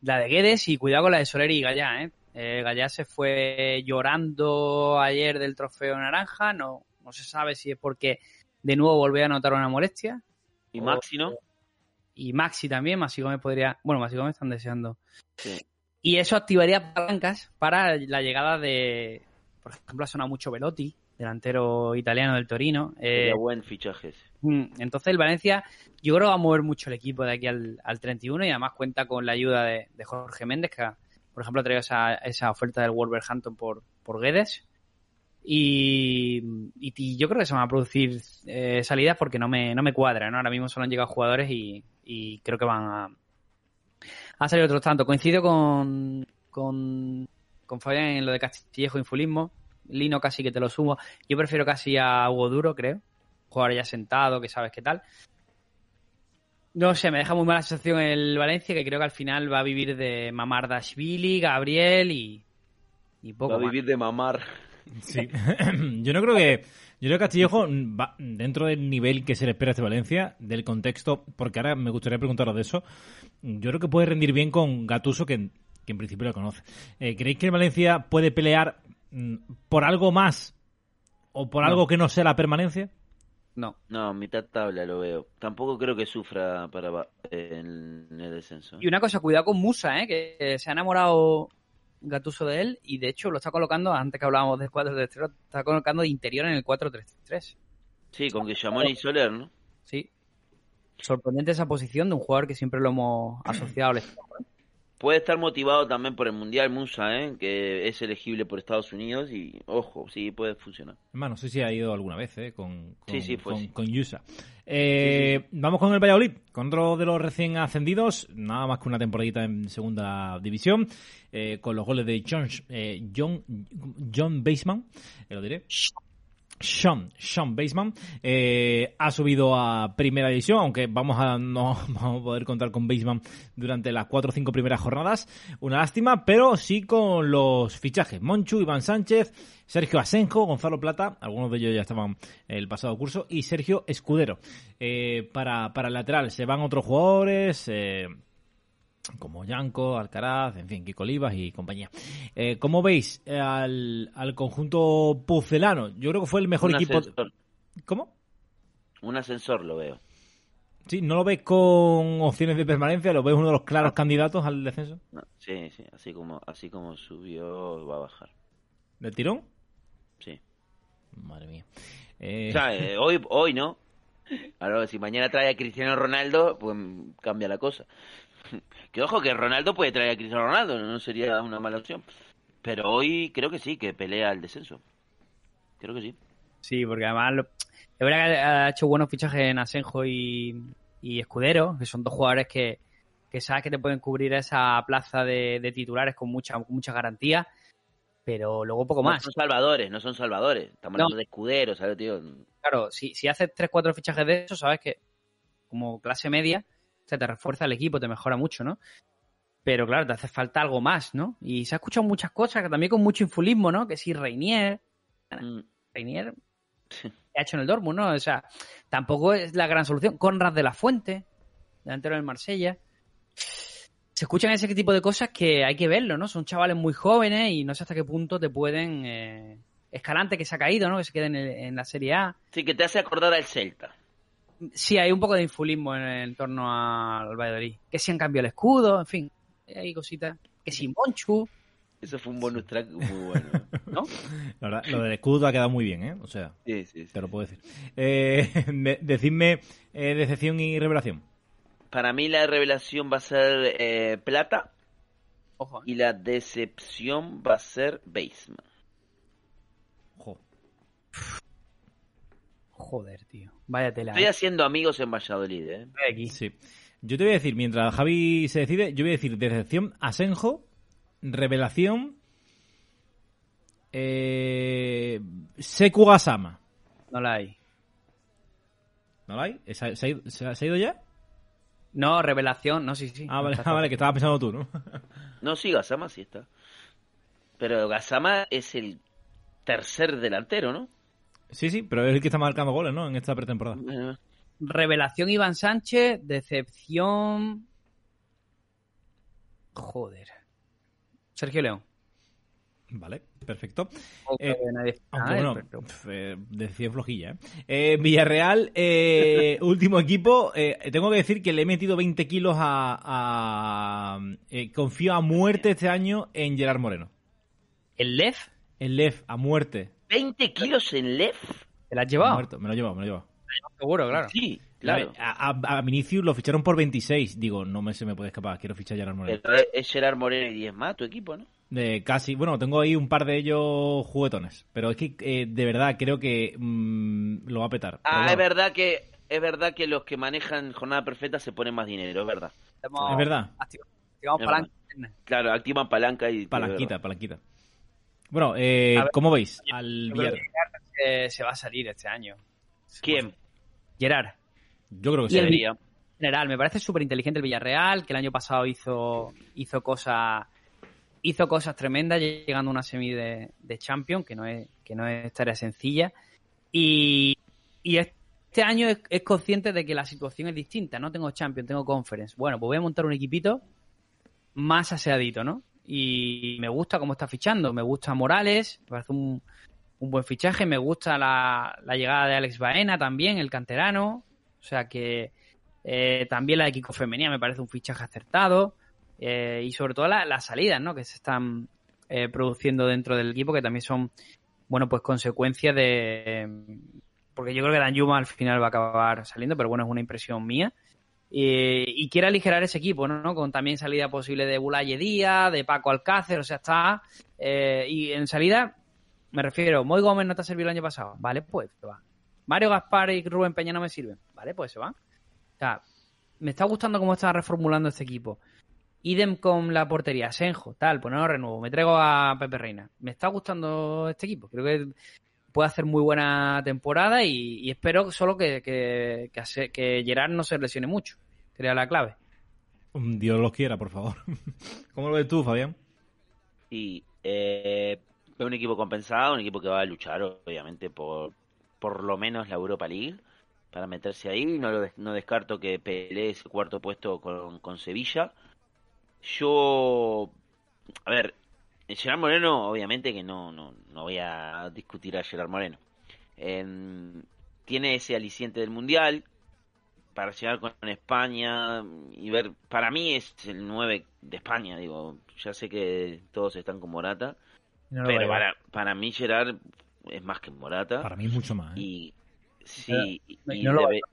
La de Guedes y cuidado con la de Soler y Gallá, ¿eh? Eh, Gallá se fue llorando ayer del trofeo naranja. No, no se sabe si es porque de nuevo volvió a notar una molestia. Y. Maxi, ¿no? Y Maxi también, Maxi Gómez podría. Bueno, Maxi Gómez están deseando. Sí. Y eso activaría palancas para la llegada de. Por ejemplo, ha sonado mucho Velotti, delantero italiano del Torino. Eh, buen fichaje. Mm, Entonces el Valencia yo creo que va a mover mucho el equipo de aquí al, al 31 y además cuenta con la ayuda de, de Jorge Méndez que por ejemplo ha traído esa, esa oferta del Wolverhampton por, por Guedes y, y- y yo creo que se van a producir eh, salidas porque no me, no me cuadra, ¿no? Ahora mismo solo han llegado jugadores y, y creo que van a, a salir otros tanto. Coincido con, con, con Fabián en lo de Castillejo Infulismo. Lino casi que te lo sumo. Yo prefiero casi a Hugo Duro, creo jugador ya sentado, que sabes qué tal. No sé, me deja muy mala sensación el Valencia, que creo que al final va a vivir de Mamardashvili, Gabriel y, y poco Va a más. vivir de mamar. Sí. yo no creo que. Yo creo que Castillejo va dentro del nivel que se le espera a este Valencia, del contexto, porque ahora me gustaría preguntaros de eso. Yo creo que puede rendir bien con Gatuso, que, que en principio lo conoce. Eh, ¿Creéis que el Valencia puede pelear mm, por algo más o por No. algo que no sea la permanencia? No, No, mitad tabla lo veo. Tampoco creo que sufra para en el descenso. Y una cosa, cuidado con Musa, ¿eh? que se ha enamorado Gatuso de él y de hecho lo está colocando, antes que hablábamos del 4 3 3 está colocando de interior en el 4-3-3. Sí, con Guillamón y Soler, ¿no? Sí. Sorprendente esa posición de un jugador que siempre lo hemos asociado al equipo. Puede estar motivado también por el Mundial Musa, ¿eh? que es elegible por Estados Unidos y, ojo, sí, puede funcionar. Además, no sé si ha ido alguna vez eh, con, con, Sí, sí, fue, con, sí. con Yusa. Eh, Vamos con el Valladolid, con otro de los recién ascendidos, nada más que una temporadita en segunda división, eh, con los goles de John, eh, John, John Baseman, eh, lo diré. Sean, Sean Baseman, eh, ha subido a primera división, aunque vamos a no vamos a poder contar con Baseman durante las cuatro o cinco primeras jornadas. Una lástima, pero sí con los fichajes. Monchu, Iván Sánchez, Sergio Asenjo, Gonzalo Plata, algunos de ellos ya estaban el pasado curso, y Sergio Escudero. Eh, para, para el lateral se van otros jugadores. Eh, como Yanko, Alcaraz, en fin, Kiko Olivas y compañía. Eh, ¿Cómo veis eh, al, al conjunto pucelano? Yo creo que fue el mejor Un equipo. ascensor. ¿Cómo? Un ascensor lo veo. Sí, ¿no lo ves con opciones de permanencia? ¿Lo ves uno de los claros candidatos al descenso? No, sí, sí, así como, así como subió, va a bajar. ¿Del tirón? Sí. Madre mía. Eh, O sea, eh, hoy, hoy no. Ahora, si mañana trae a Cristiano Ronaldo, pues cambia la cosa. Que ojo, que Ronaldo puede traer a Cristiano Ronaldo, no sería una mala opción. Pero hoy creo que sí, que pelea el descenso. Creo que sí. Sí, porque además lo- es verdad que ha hecho buenos fichajes en Asenjo y, y Escudero, que son dos jugadores que, que sabes que te pueden cubrir esa plaza de, de titulares con mucha, mucha garantía, pero luego poco No más. son salvadores, no son salvadores. Estamos No. hablando de escuderos, ¿sabes, tío? Claro, si, si haces tres, cuatro fichajes de eso, sabes que como clase media, se te refuerza el equipo, te mejora mucho, ¿no? Pero claro, te hace falta algo más, ¿no? Y se ha escuchado muchas cosas, que también con mucho infulismo, ¿no? Que si Reinier, Mm, Reinier ha hecho en el Dortmund, ¿no? O sea, tampoco es la gran solución. Conrad de la Fuente, delantero del Marsella. Se escuchan ese tipo de cosas que hay que verlo, ¿no? Son chavales muy jóvenes y no sé hasta qué punto te pueden... eh, Escalante que se ha caído, ¿no? Que se queda en, el- en la Serie A. Sí, que te hace acordar al Celta. Sí, hay un poco de infulismo en, en torno al Valladolid. Que si han cambiado el escudo, en fin. Hay cositas. Que si Monchu. Eso fue un bonus track muy bueno. ¿No? la verdad, lo del escudo ha quedado muy bien, ¿eh? O sea, Sí, sí, sí. te lo puedo decir. Eh, de- decidme eh, decepción y revelación. Para mí la revelación va a ser eh, Plata Ojo, ¿eh? y la decepción va a ser Baseman. Jo. joder, tío. Vaya tela. Estoy ¿eh? haciendo amigos en Valladolid, ¿eh? Estoy aquí. Sí. Yo te voy a decir, mientras Javi se decide, yo voy a decir decepción, Asenjo, revelación, eh, Seku Gasama. No la hay. ¿No la hay? ¿Se, se ha ido, se ha- se ha ido ya? No, revelación. No, sí, sí. Ah, vale, ah, vale, que estaba pensando tú, ¿no? No, sí, Gasama sí está. Pero Gasama es el tercer delantero, ¿no? Sí, sí, pero es el que está marcando goles, ¿no? En esta pretemporada. Eh, Revelación Iván Sánchez. Decepción. Joder. Sergio León. Vale, perfecto. Eh, nadie- Aunque bueno, pf, eh, decepción flojilla, ¿eh? Eh, Villarreal, último equipo. tengo que decir que le he metido 20 kilos a... a- confío a muerte este año en Gerard Moreno. ¿El Lef? El Lef, a muerte. 20 kilos en Lef. ¿Te la has llevado? Muerto, me lo he llevado, me lo he llevado. Seguro, claro. Sí, claro. A, a, a Vinicius lo ficharon por 26. Digo, no me, se me puede escapar, quiero fichar a Gerard Moreno. Pero es- Gerard Moreno y 10 más tu equipo, ¿no? De casi, bueno, tengo ahí un par de ellos juguetones. Pero es que eh, de verdad creo que mm, lo va a petar. Ah, bueno, es verdad que es verdad que los que manejan jornada perfecta se ponen más dinero, es verdad. Es verdad. activ- Activamos Es palanca. Claro, activan palanca y Palanquita, palanquita. Bueno, eh, ver, ¿cómo veis al Yo creo Villarreal? que Gerard, eh, se va a salir este año. ¿Quién? Gerard. Yo creo que sí. el- general, me parece súper inteligente el Villarreal, que el año pasado hizo, hizo cosas hizo cosas tremendas, llegando a una semi de, de Champions, que no es, que no es tarea sencilla. Y, y este año es, es consciente de que la situación es distinta. No tengo Champions, tengo Conference. Bueno, pues voy a montar un equipito más aseadito, ¿no? Y me gusta cómo está fichando. Me gusta Morales, me parece un, un buen fichaje. Me gusta la, la llegada de Alex Baena también, el canterano. O sea que eh, también la de Kiko me parece un fichaje acertado. Eh, y sobre todo la- las salidas, ¿no? Que se están eh, produciendo dentro del equipo, que también son, bueno, pues consecuencias de... Porque yo creo que Dan Yuma al final va a acabar saliendo, pero bueno, es una impresión mía. Eh, y quiere aligerar ese equipo, ¿no? Con también salida posible de Bulaye Díaz, de Paco Alcácer, o sea, está... eh, y en salida, me refiero, Moy Gómez no te ha servido el año pasado. Vale, pues se va. Mario Gaspar y Rubén Peña no me sirven. Vale, pues se van. O sea, me está gustando cómo está reformulando este equipo. Idem con la portería, Senjo, tal, pues no lo renuevo. Me traigo a Pepe Reina. Me está gustando este equipo. Creo que puede hacer muy buena temporada y, y espero solo que, que, que, que Gerard no se lesione mucho. Sería la clave. Mm, Dios los quiera, por favor. ¿Cómo lo ves tú, Fabián? Y eh, es un equipo compensado, un equipo que va a luchar, obviamente, por por lo menos la Europa League para meterse ahí. No, lo des- no descarto que pelee ese cuarto puesto con, con Sevilla. Yo, a ver, Gerard Moreno, obviamente que no, no, no voy a discutir a Gerard Moreno. Em, tiene ese aliciente del Mundial para llegar con España y ver, para mí es el 9 de España, digo, ya sé que todos están con Morata, No pero para, para mí Gerard es más que Morata Para mí es mucho más. ¿eh? y sí, y no debe-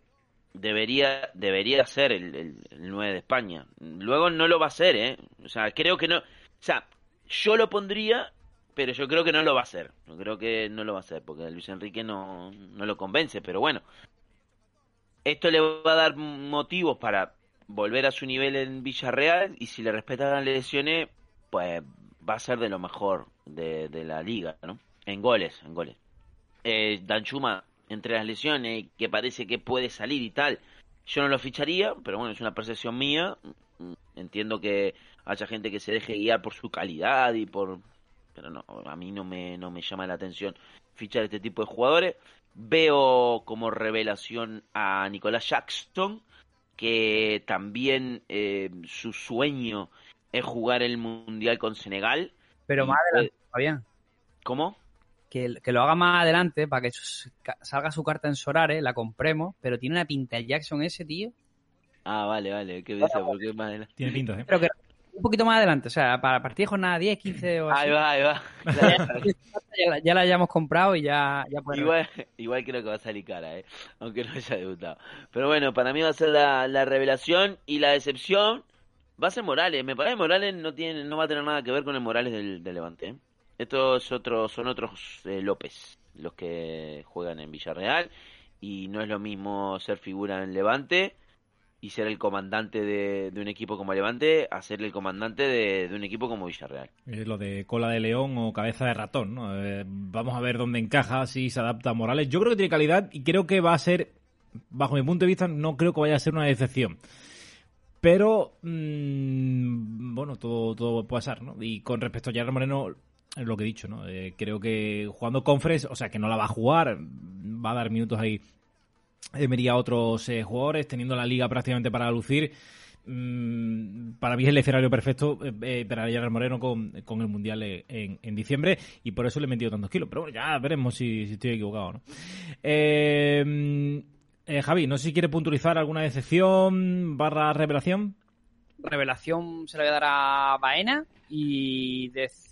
debería debería ser el, el, el 9 de España. Luego no lo va a ser, ¿eh? O sea, creo que no, o sea, yo lo pondría, pero yo creo que no lo va a hacer. Yo creo que no lo va a hacer porque Luis Enrique no, no lo convence, pero bueno. Esto le va a dar motivos para volver a su nivel en Villarreal y si le respetan las lesiones, pues va a ser de lo mejor de, la liga, ¿no? En goles, en goles. Eh, Danchuma, entre las lesiones, que parece que puede salir y tal, yo no lo ficharía, pero bueno, es una percepción mía. Entiendo que haya gente que se deje guiar por su calidad y por... Pero no, a mí no me, no me llama la atención fichar este tipo de jugadores. Veo como revelación a Nicolás Jackson, que también eh, su sueño es jugar el Mundial con Senegal. Pero más adelante, Fabián. ¿Cómo? Que, que lo haga más adelante para que salga su carta en Sorare, la compremos, pero tiene una pinta el Jackson ese, tío. Ah, vale, vale. ¿Qué dice? ¿Por qué más adelante? Tiene pinta, ¿eh? Pero que un poquito más adelante, o sea, para partir de jornada 10, 15 o así. Ahí va, ahí va. Ya, la- ya la hayamos comprado y ya, ya Igual, igual creo que va a salir cara, ¿eh? aunque no haya debutado. Pero bueno, para mí va a ser la, la revelación y la decepción va a ser Morales. Me parece que Morales no tiene, no va a tener nada que ver con el Morales del, del Levante. ¿eh? Estos otros son otros eh, López, los que juegan en Villarreal y no es lo mismo ser figura en Levante y ser el comandante de, de un equipo como Levante a ser el comandante de, de un equipo como Villarreal. Es lo de cola de león o cabeza de ratón, ¿no? Eh, vamos a ver dónde encaja, si se adapta a Morales. Yo creo que tiene calidad y creo que va a ser, bajo mi punto de vista, no creo que vaya a ser una decepción. Pero, mm, bueno, todo, todo puede pasar, ¿no? Y con respecto a Gerard Moreno, es lo que he dicho, ¿no? Eh, creo que jugando Conference, o sea, que no la va a jugar, va a dar minutos ahí Emery a otros eh, jugadores, teniendo la liga prácticamente para lucir. Mm, para mí es el escenario perfecto eh, eh, para Gerard Moreno con, con el Mundial eh, en, en diciembre y por eso le he metido tantos kilos. Pero bueno, ya veremos si, estoy equivocado o no. Eh, mm, eh, Javi, no sé si quiere puntualizar alguna decepción barra revelación. Revelación se la voy a dar a Baena y decepción.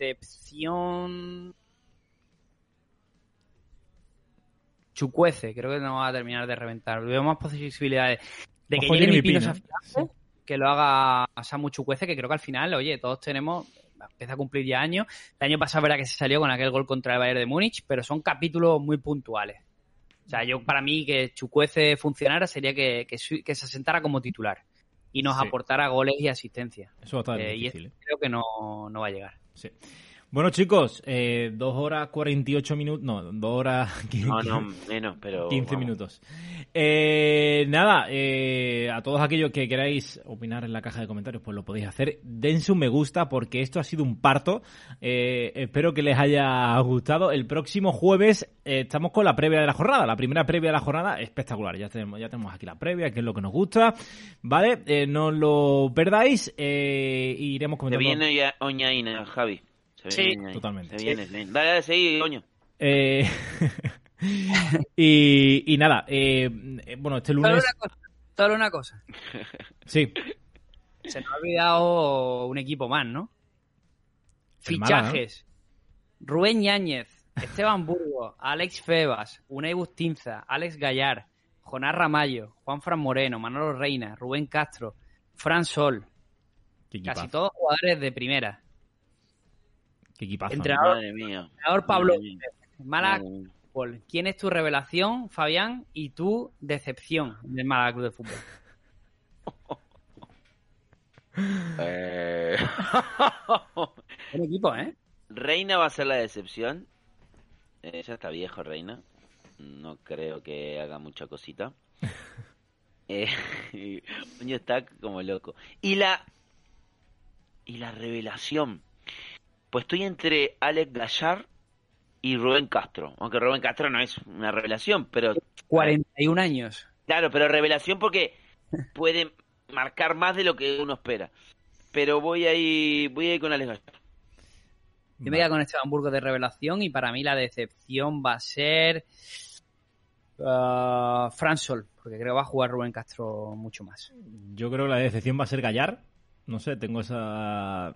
Chucuece, creo que no va a terminar de reventar. Veo más posibilidades de que Ojo, Pino Pino, afiance, que lo haga Samu Chucuece, que creo que al final, oye, todos tenemos, empieza a cumplir ya años. El año pasado verá que se salió con aquel gol contra el Bayern de Múnich, pero son capítulos muy puntuales. O sea, yo para mí que Chucuece funcionara sería que, que, su- que se asentara como titular y nos Sí. aportara goles y asistencia. Eso va a estar Eh, y difícil. ¿eh? Creo que no, no va a llegar. Sí. Bueno, chicos, eh, dos horas 48 minutos. No, dos horas. No, no, menos, pero... 15 vamos. minutos. Eh, nada, eh, a todos aquellos que queráis opinar en la caja de comentarios, pues lo podéis hacer. Dense un me gusta porque esto ha sido un parto. Eh, espero que les haya gustado. El próximo jueves eh, estamos con la previa de la jornada. La primera previa de la jornada espectacular. Ya tenemos, ya tenemos aquí la previa, que es lo que nos gusta. ¿Vale? Eh, no lo perdáis. Eh, iremos comentando. viene ya Oñaina, Javi. Se Sí, viene totalmente. Se viene, viene. Dale, dale, seguí, coño. Eh, y, y nada, eh, bueno, este Solo lunes. una cosa. Solo una cosa. Sí, Se nos ha olvidado un equipo más, ¿no? Fichajes. Rubén Yáñez, Esteban Burgos, Alex Febas, Unai Bustinza, Alex Gallar, Jonás Ramallo, Juan Fran Moreno, Manolo Reina, Rubén Castro, Fran Sol. Casi todos jugadores de primera. Qué equipazo. Entrenador- Madre mía. Entrenador Pablo Madre mía. Málaga Madre. Fútbol. ¿Quién es tu revelación, Fabián, y tu decepción del Málaga Club de Fútbol? Eh, Buen equipo, ¿eh? Reina va a ser la decepción. Eh, ya está viejo, Reina. No creo que haga mucha cosita. eh, está como loco. Y la. Y la revelación. Pues estoy entre Alex Gallar y Rubén Castro. Aunque Rubén Castro no es una revelación, pero. 41 años. Claro, pero revelación porque puede marcar más de lo que uno espera. Pero voy a ir, voy a ir con Alex Gallar. Yo me quedo con este Hamburgo de revelación y para mí la decepción va a ser uh, Fran Sol, porque creo que va a jugar Rubén Castro mucho más. Yo creo que la decepción va a ser Gallar. No sé, tengo esa...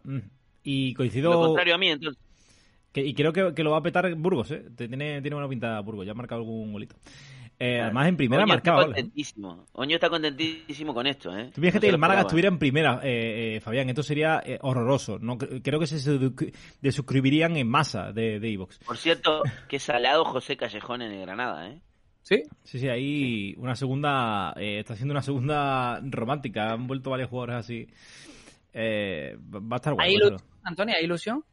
Y coincido... Lo contrario a mí, entonces. que- y creo que, que lo va a petar Burgos, ¿eh? Te- Tiene, tiene buena pinta Burgos, ya ha marcado algún golito. Eh, además, en primera ha Oño marcado está contentísimo. Oño está contentísimo con esto, ¿eh? Tú fíjate No que el Málaga esperaba. estuviera en primera, eh, eh, Fabián. Esto sería eh, horroroso. No, cre- creo que se desuscribirían en masa de de Evox. Por cierto, qué salado José Callejón en el Granada, ¿eh? ¿Sí? Sí, sí, ahí una segunda. eh, está haciendo una segunda romántica. Han vuelto varios jugadores así. Eh, va a estar guay. ¿Hay va a ilusión, Antonio? ¿Hay ilusión?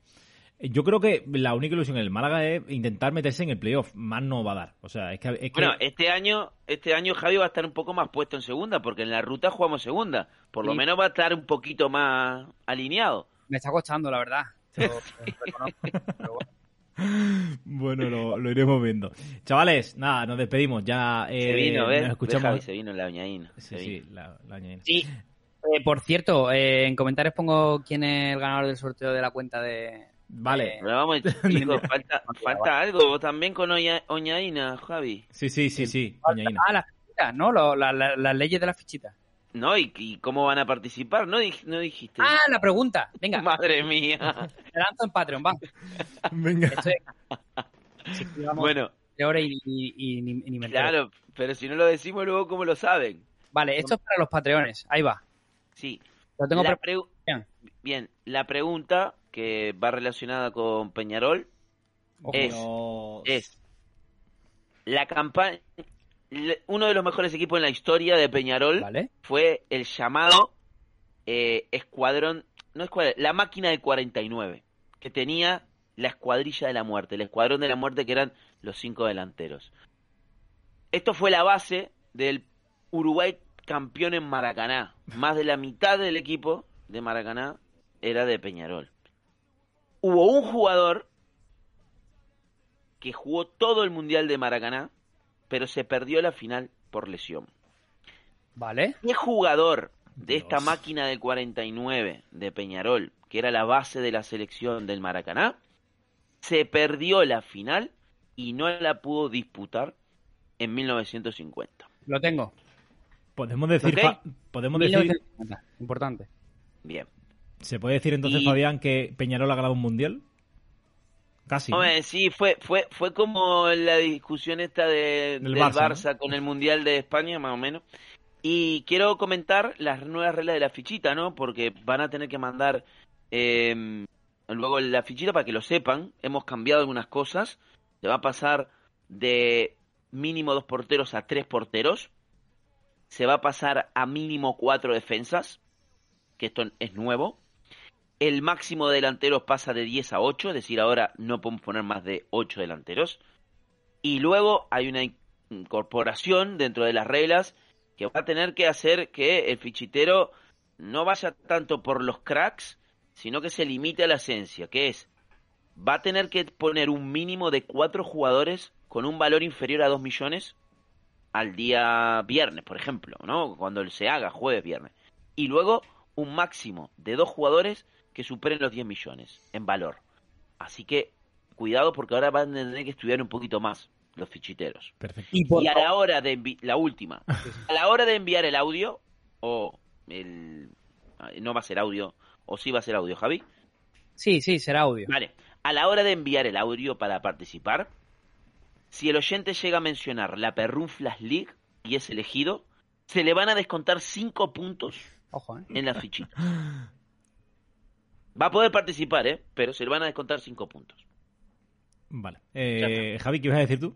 Yo creo que la única ilusión en el Málaga es intentar meterse en el playoff. Más no va a dar. O sea, es que. es que- Bueno, este año, este año Javi va a estar un poco más puesto en segunda, porque en la ruta jugamos segunda. Por lo Sí. menos va a estar un poquito más alineado. Me está costando, la verdad. Pero bueno. Bueno, lo, lo iremos viendo. Chavales, nada, nos despedimos. Ya eh, se vino, ¿ves? nos ¿Ves, escuchamos. Javi? se vino la Oñaína. Sí, sí, la, la. Sí. Eh, por cierto, eh, en comentarios pongo quién es el ganador del sorteo de la cuenta de... Vale. Eh, Pero vamos, chicos, falta, falta algo. Vos también con Oña- Oñaína, Javi. Sí, sí, sí, sí. Oñaína. Ah, las fichitas, ¿no? Lo- la- la- las leyes de las fichitas. ¿No? ¿Y, y cómo van a participar? ¿No, dij- no dijiste? Ah, la pregunta. Venga, Madre mía. te lanzo en Patreon, va. Venga. Esto es... Si llevamos bueno, de hora y, y- y ni, y ni me entero. claro, pero si no lo decimos luego, ¿cómo lo saben? Vale, esto es para los Patreones. Ahí va. Sí. Lo tengo La Bien. Bien, la pregunta que va relacionada con Peñarol Ojo. es, es la campaña uno de los mejores equipos en la historia de Peñarol Vale. fue el llamado eh, escuadrón no escuadrón, la máquina del 49 que tenía la escuadrilla de la muerte el escuadrón de la muerte que eran los cinco delanteros esto fue la base del Uruguay campeón en Maracaná más de la mitad del equipo de Maracaná era de Peñarol hubo un jugador que jugó todo el Mundial de Maracaná, pero se perdió la final por lesión. Vale. ¿Qué jugador de Dios. esta máquina del 49 de Peñarol, que era la base de la selección del Maracaná, se perdió la final y no la pudo disputar en 1950? Lo tengo. Podemos decir, podemos decir, 1950. Importante. Bien. se puede decir entonces, Y- Fabián, que Peñarol ha ganado un mundial. Casi. sí, fue, fue, fue como la discusión esta de, Del del Barça, Barça, con el Mundial de España, más o menos. Y quiero comentar las nuevas reglas de la fichita, ¿no? Porque van a tener que mandar eh, luego la fichita para que lo sepan. Hemos cambiado algunas cosas. Se va a pasar de mínimo dos porteros a tres porteros. Se va a pasar a mínimo cuatro defensas, que esto es nuevo. El máximo de delanteros pasa de 10 a 8, es decir, ahora no podemos poner más de 8 delanteros. Y luego hay una incorporación dentro de las reglas que va a tener que hacer que el fichitero no vaya tanto por los cracks, sino que se limite a la esencia, que es, va a tener que poner un mínimo de 4 jugadores con un valor inferior a 2 millones al día viernes, por ejemplo, ¿no? Cuando se haga jueves, viernes. Y luego un máximo de dos jugadores que superen los 10 millones en valor. Así que cuidado porque ahora van a tener que estudiar un poquito más los fichiteros. Perfecto. Y por Y a la hora de envi- la última, a la hora de enviar el audio o el no va a ser audio o sí va a ser audio, Javi. Sí, sí, será audio. Vale, a la hora de enviar el audio para participar, si el oyente llega a mencionar la Perrunflas League y es elegido, se le van a descontar 5 puntos Ojo, ¿eh? en la fichita. Va a poder participar, ¿eh? Pero se le van a descontar 5 puntos. Vale. Eh, Javi, ¿qué ibas a decir tú?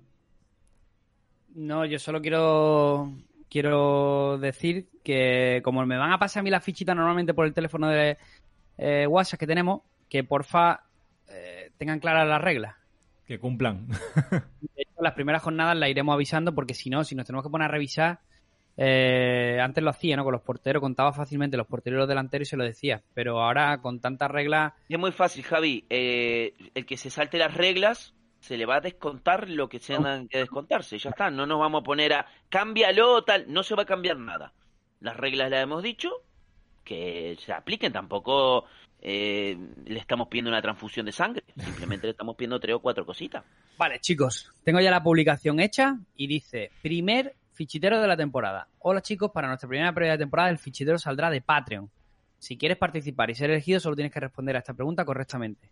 No, yo solo quiero quiero decir que como me van a pasar a mí las fichitas normalmente por el teléfono de eh, WhatsApp que tenemos, que porfa eh, tengan claras las reglas. Que cumplan. De hecho, las primeras jornadas las iremos avisando porque si no, si nos tenemos que poner a revisar, eh, antes lo hacía, ¿no? Con los porteros, contaba fácilmente los porteros y los delanteros y se lo decía. Pero ahora, con tantas reglas, Es muy fácil, Javi. Eh, el que se salte las reglas se le va a descontar lo que se tengan que descontarse. Ya está, no nos vamos a poner a cámbialo, tal. No se va a cambiar nada. Las reglas las hemos dicho, que se apliquen. Tampoco eh, le estamos pidiendo una transfusión de sangre. Simplemente le estamos pidiendo tres o cuatro cositas. Vale, chicos, tengo ya la publicación hecha y dice, primer fichitero de la temporada. Hola chicos, para nuestra primera prueba de temporada el fichitero saldrá de Patreon. Si quieres participar y ser elegido, solo tienes que responder a esta pregunta correctamente.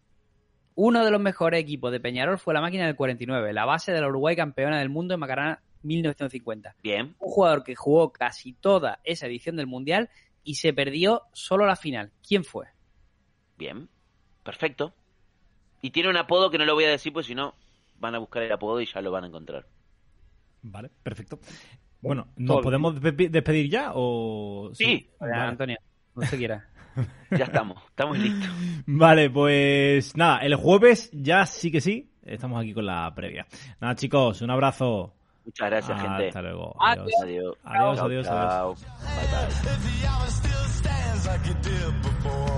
Uno de los mejores equipos de Peñarol fue la máquina del 49, la base de la Uruguay campeona del mundo en Macarena 1950. Bien, Un jugador que jugó casi toda esa edición del Mundial y se perdió solo la final. ¿Quién fue? Bien. Perfecto. Y tiene un apodo que no lo voy a decir, pues si no, van a buscar el apodo y ya lo van a encontrar. Vale, perfecto. Bueno, ¿nos Todo podemos despe- despedir ya o...? Sí. Vale. Antonio, no se quiera. Ya estamos, estamos listos. Vale, pues nada, el jueves ya sí que sí, estamos aquí con la previa. Nada, chicos, un abrazo. Muchas gracias, gente. Hasta luego. Adiós. Adiós. Adiós. Adiós, adiós, adiós. Bye, bye.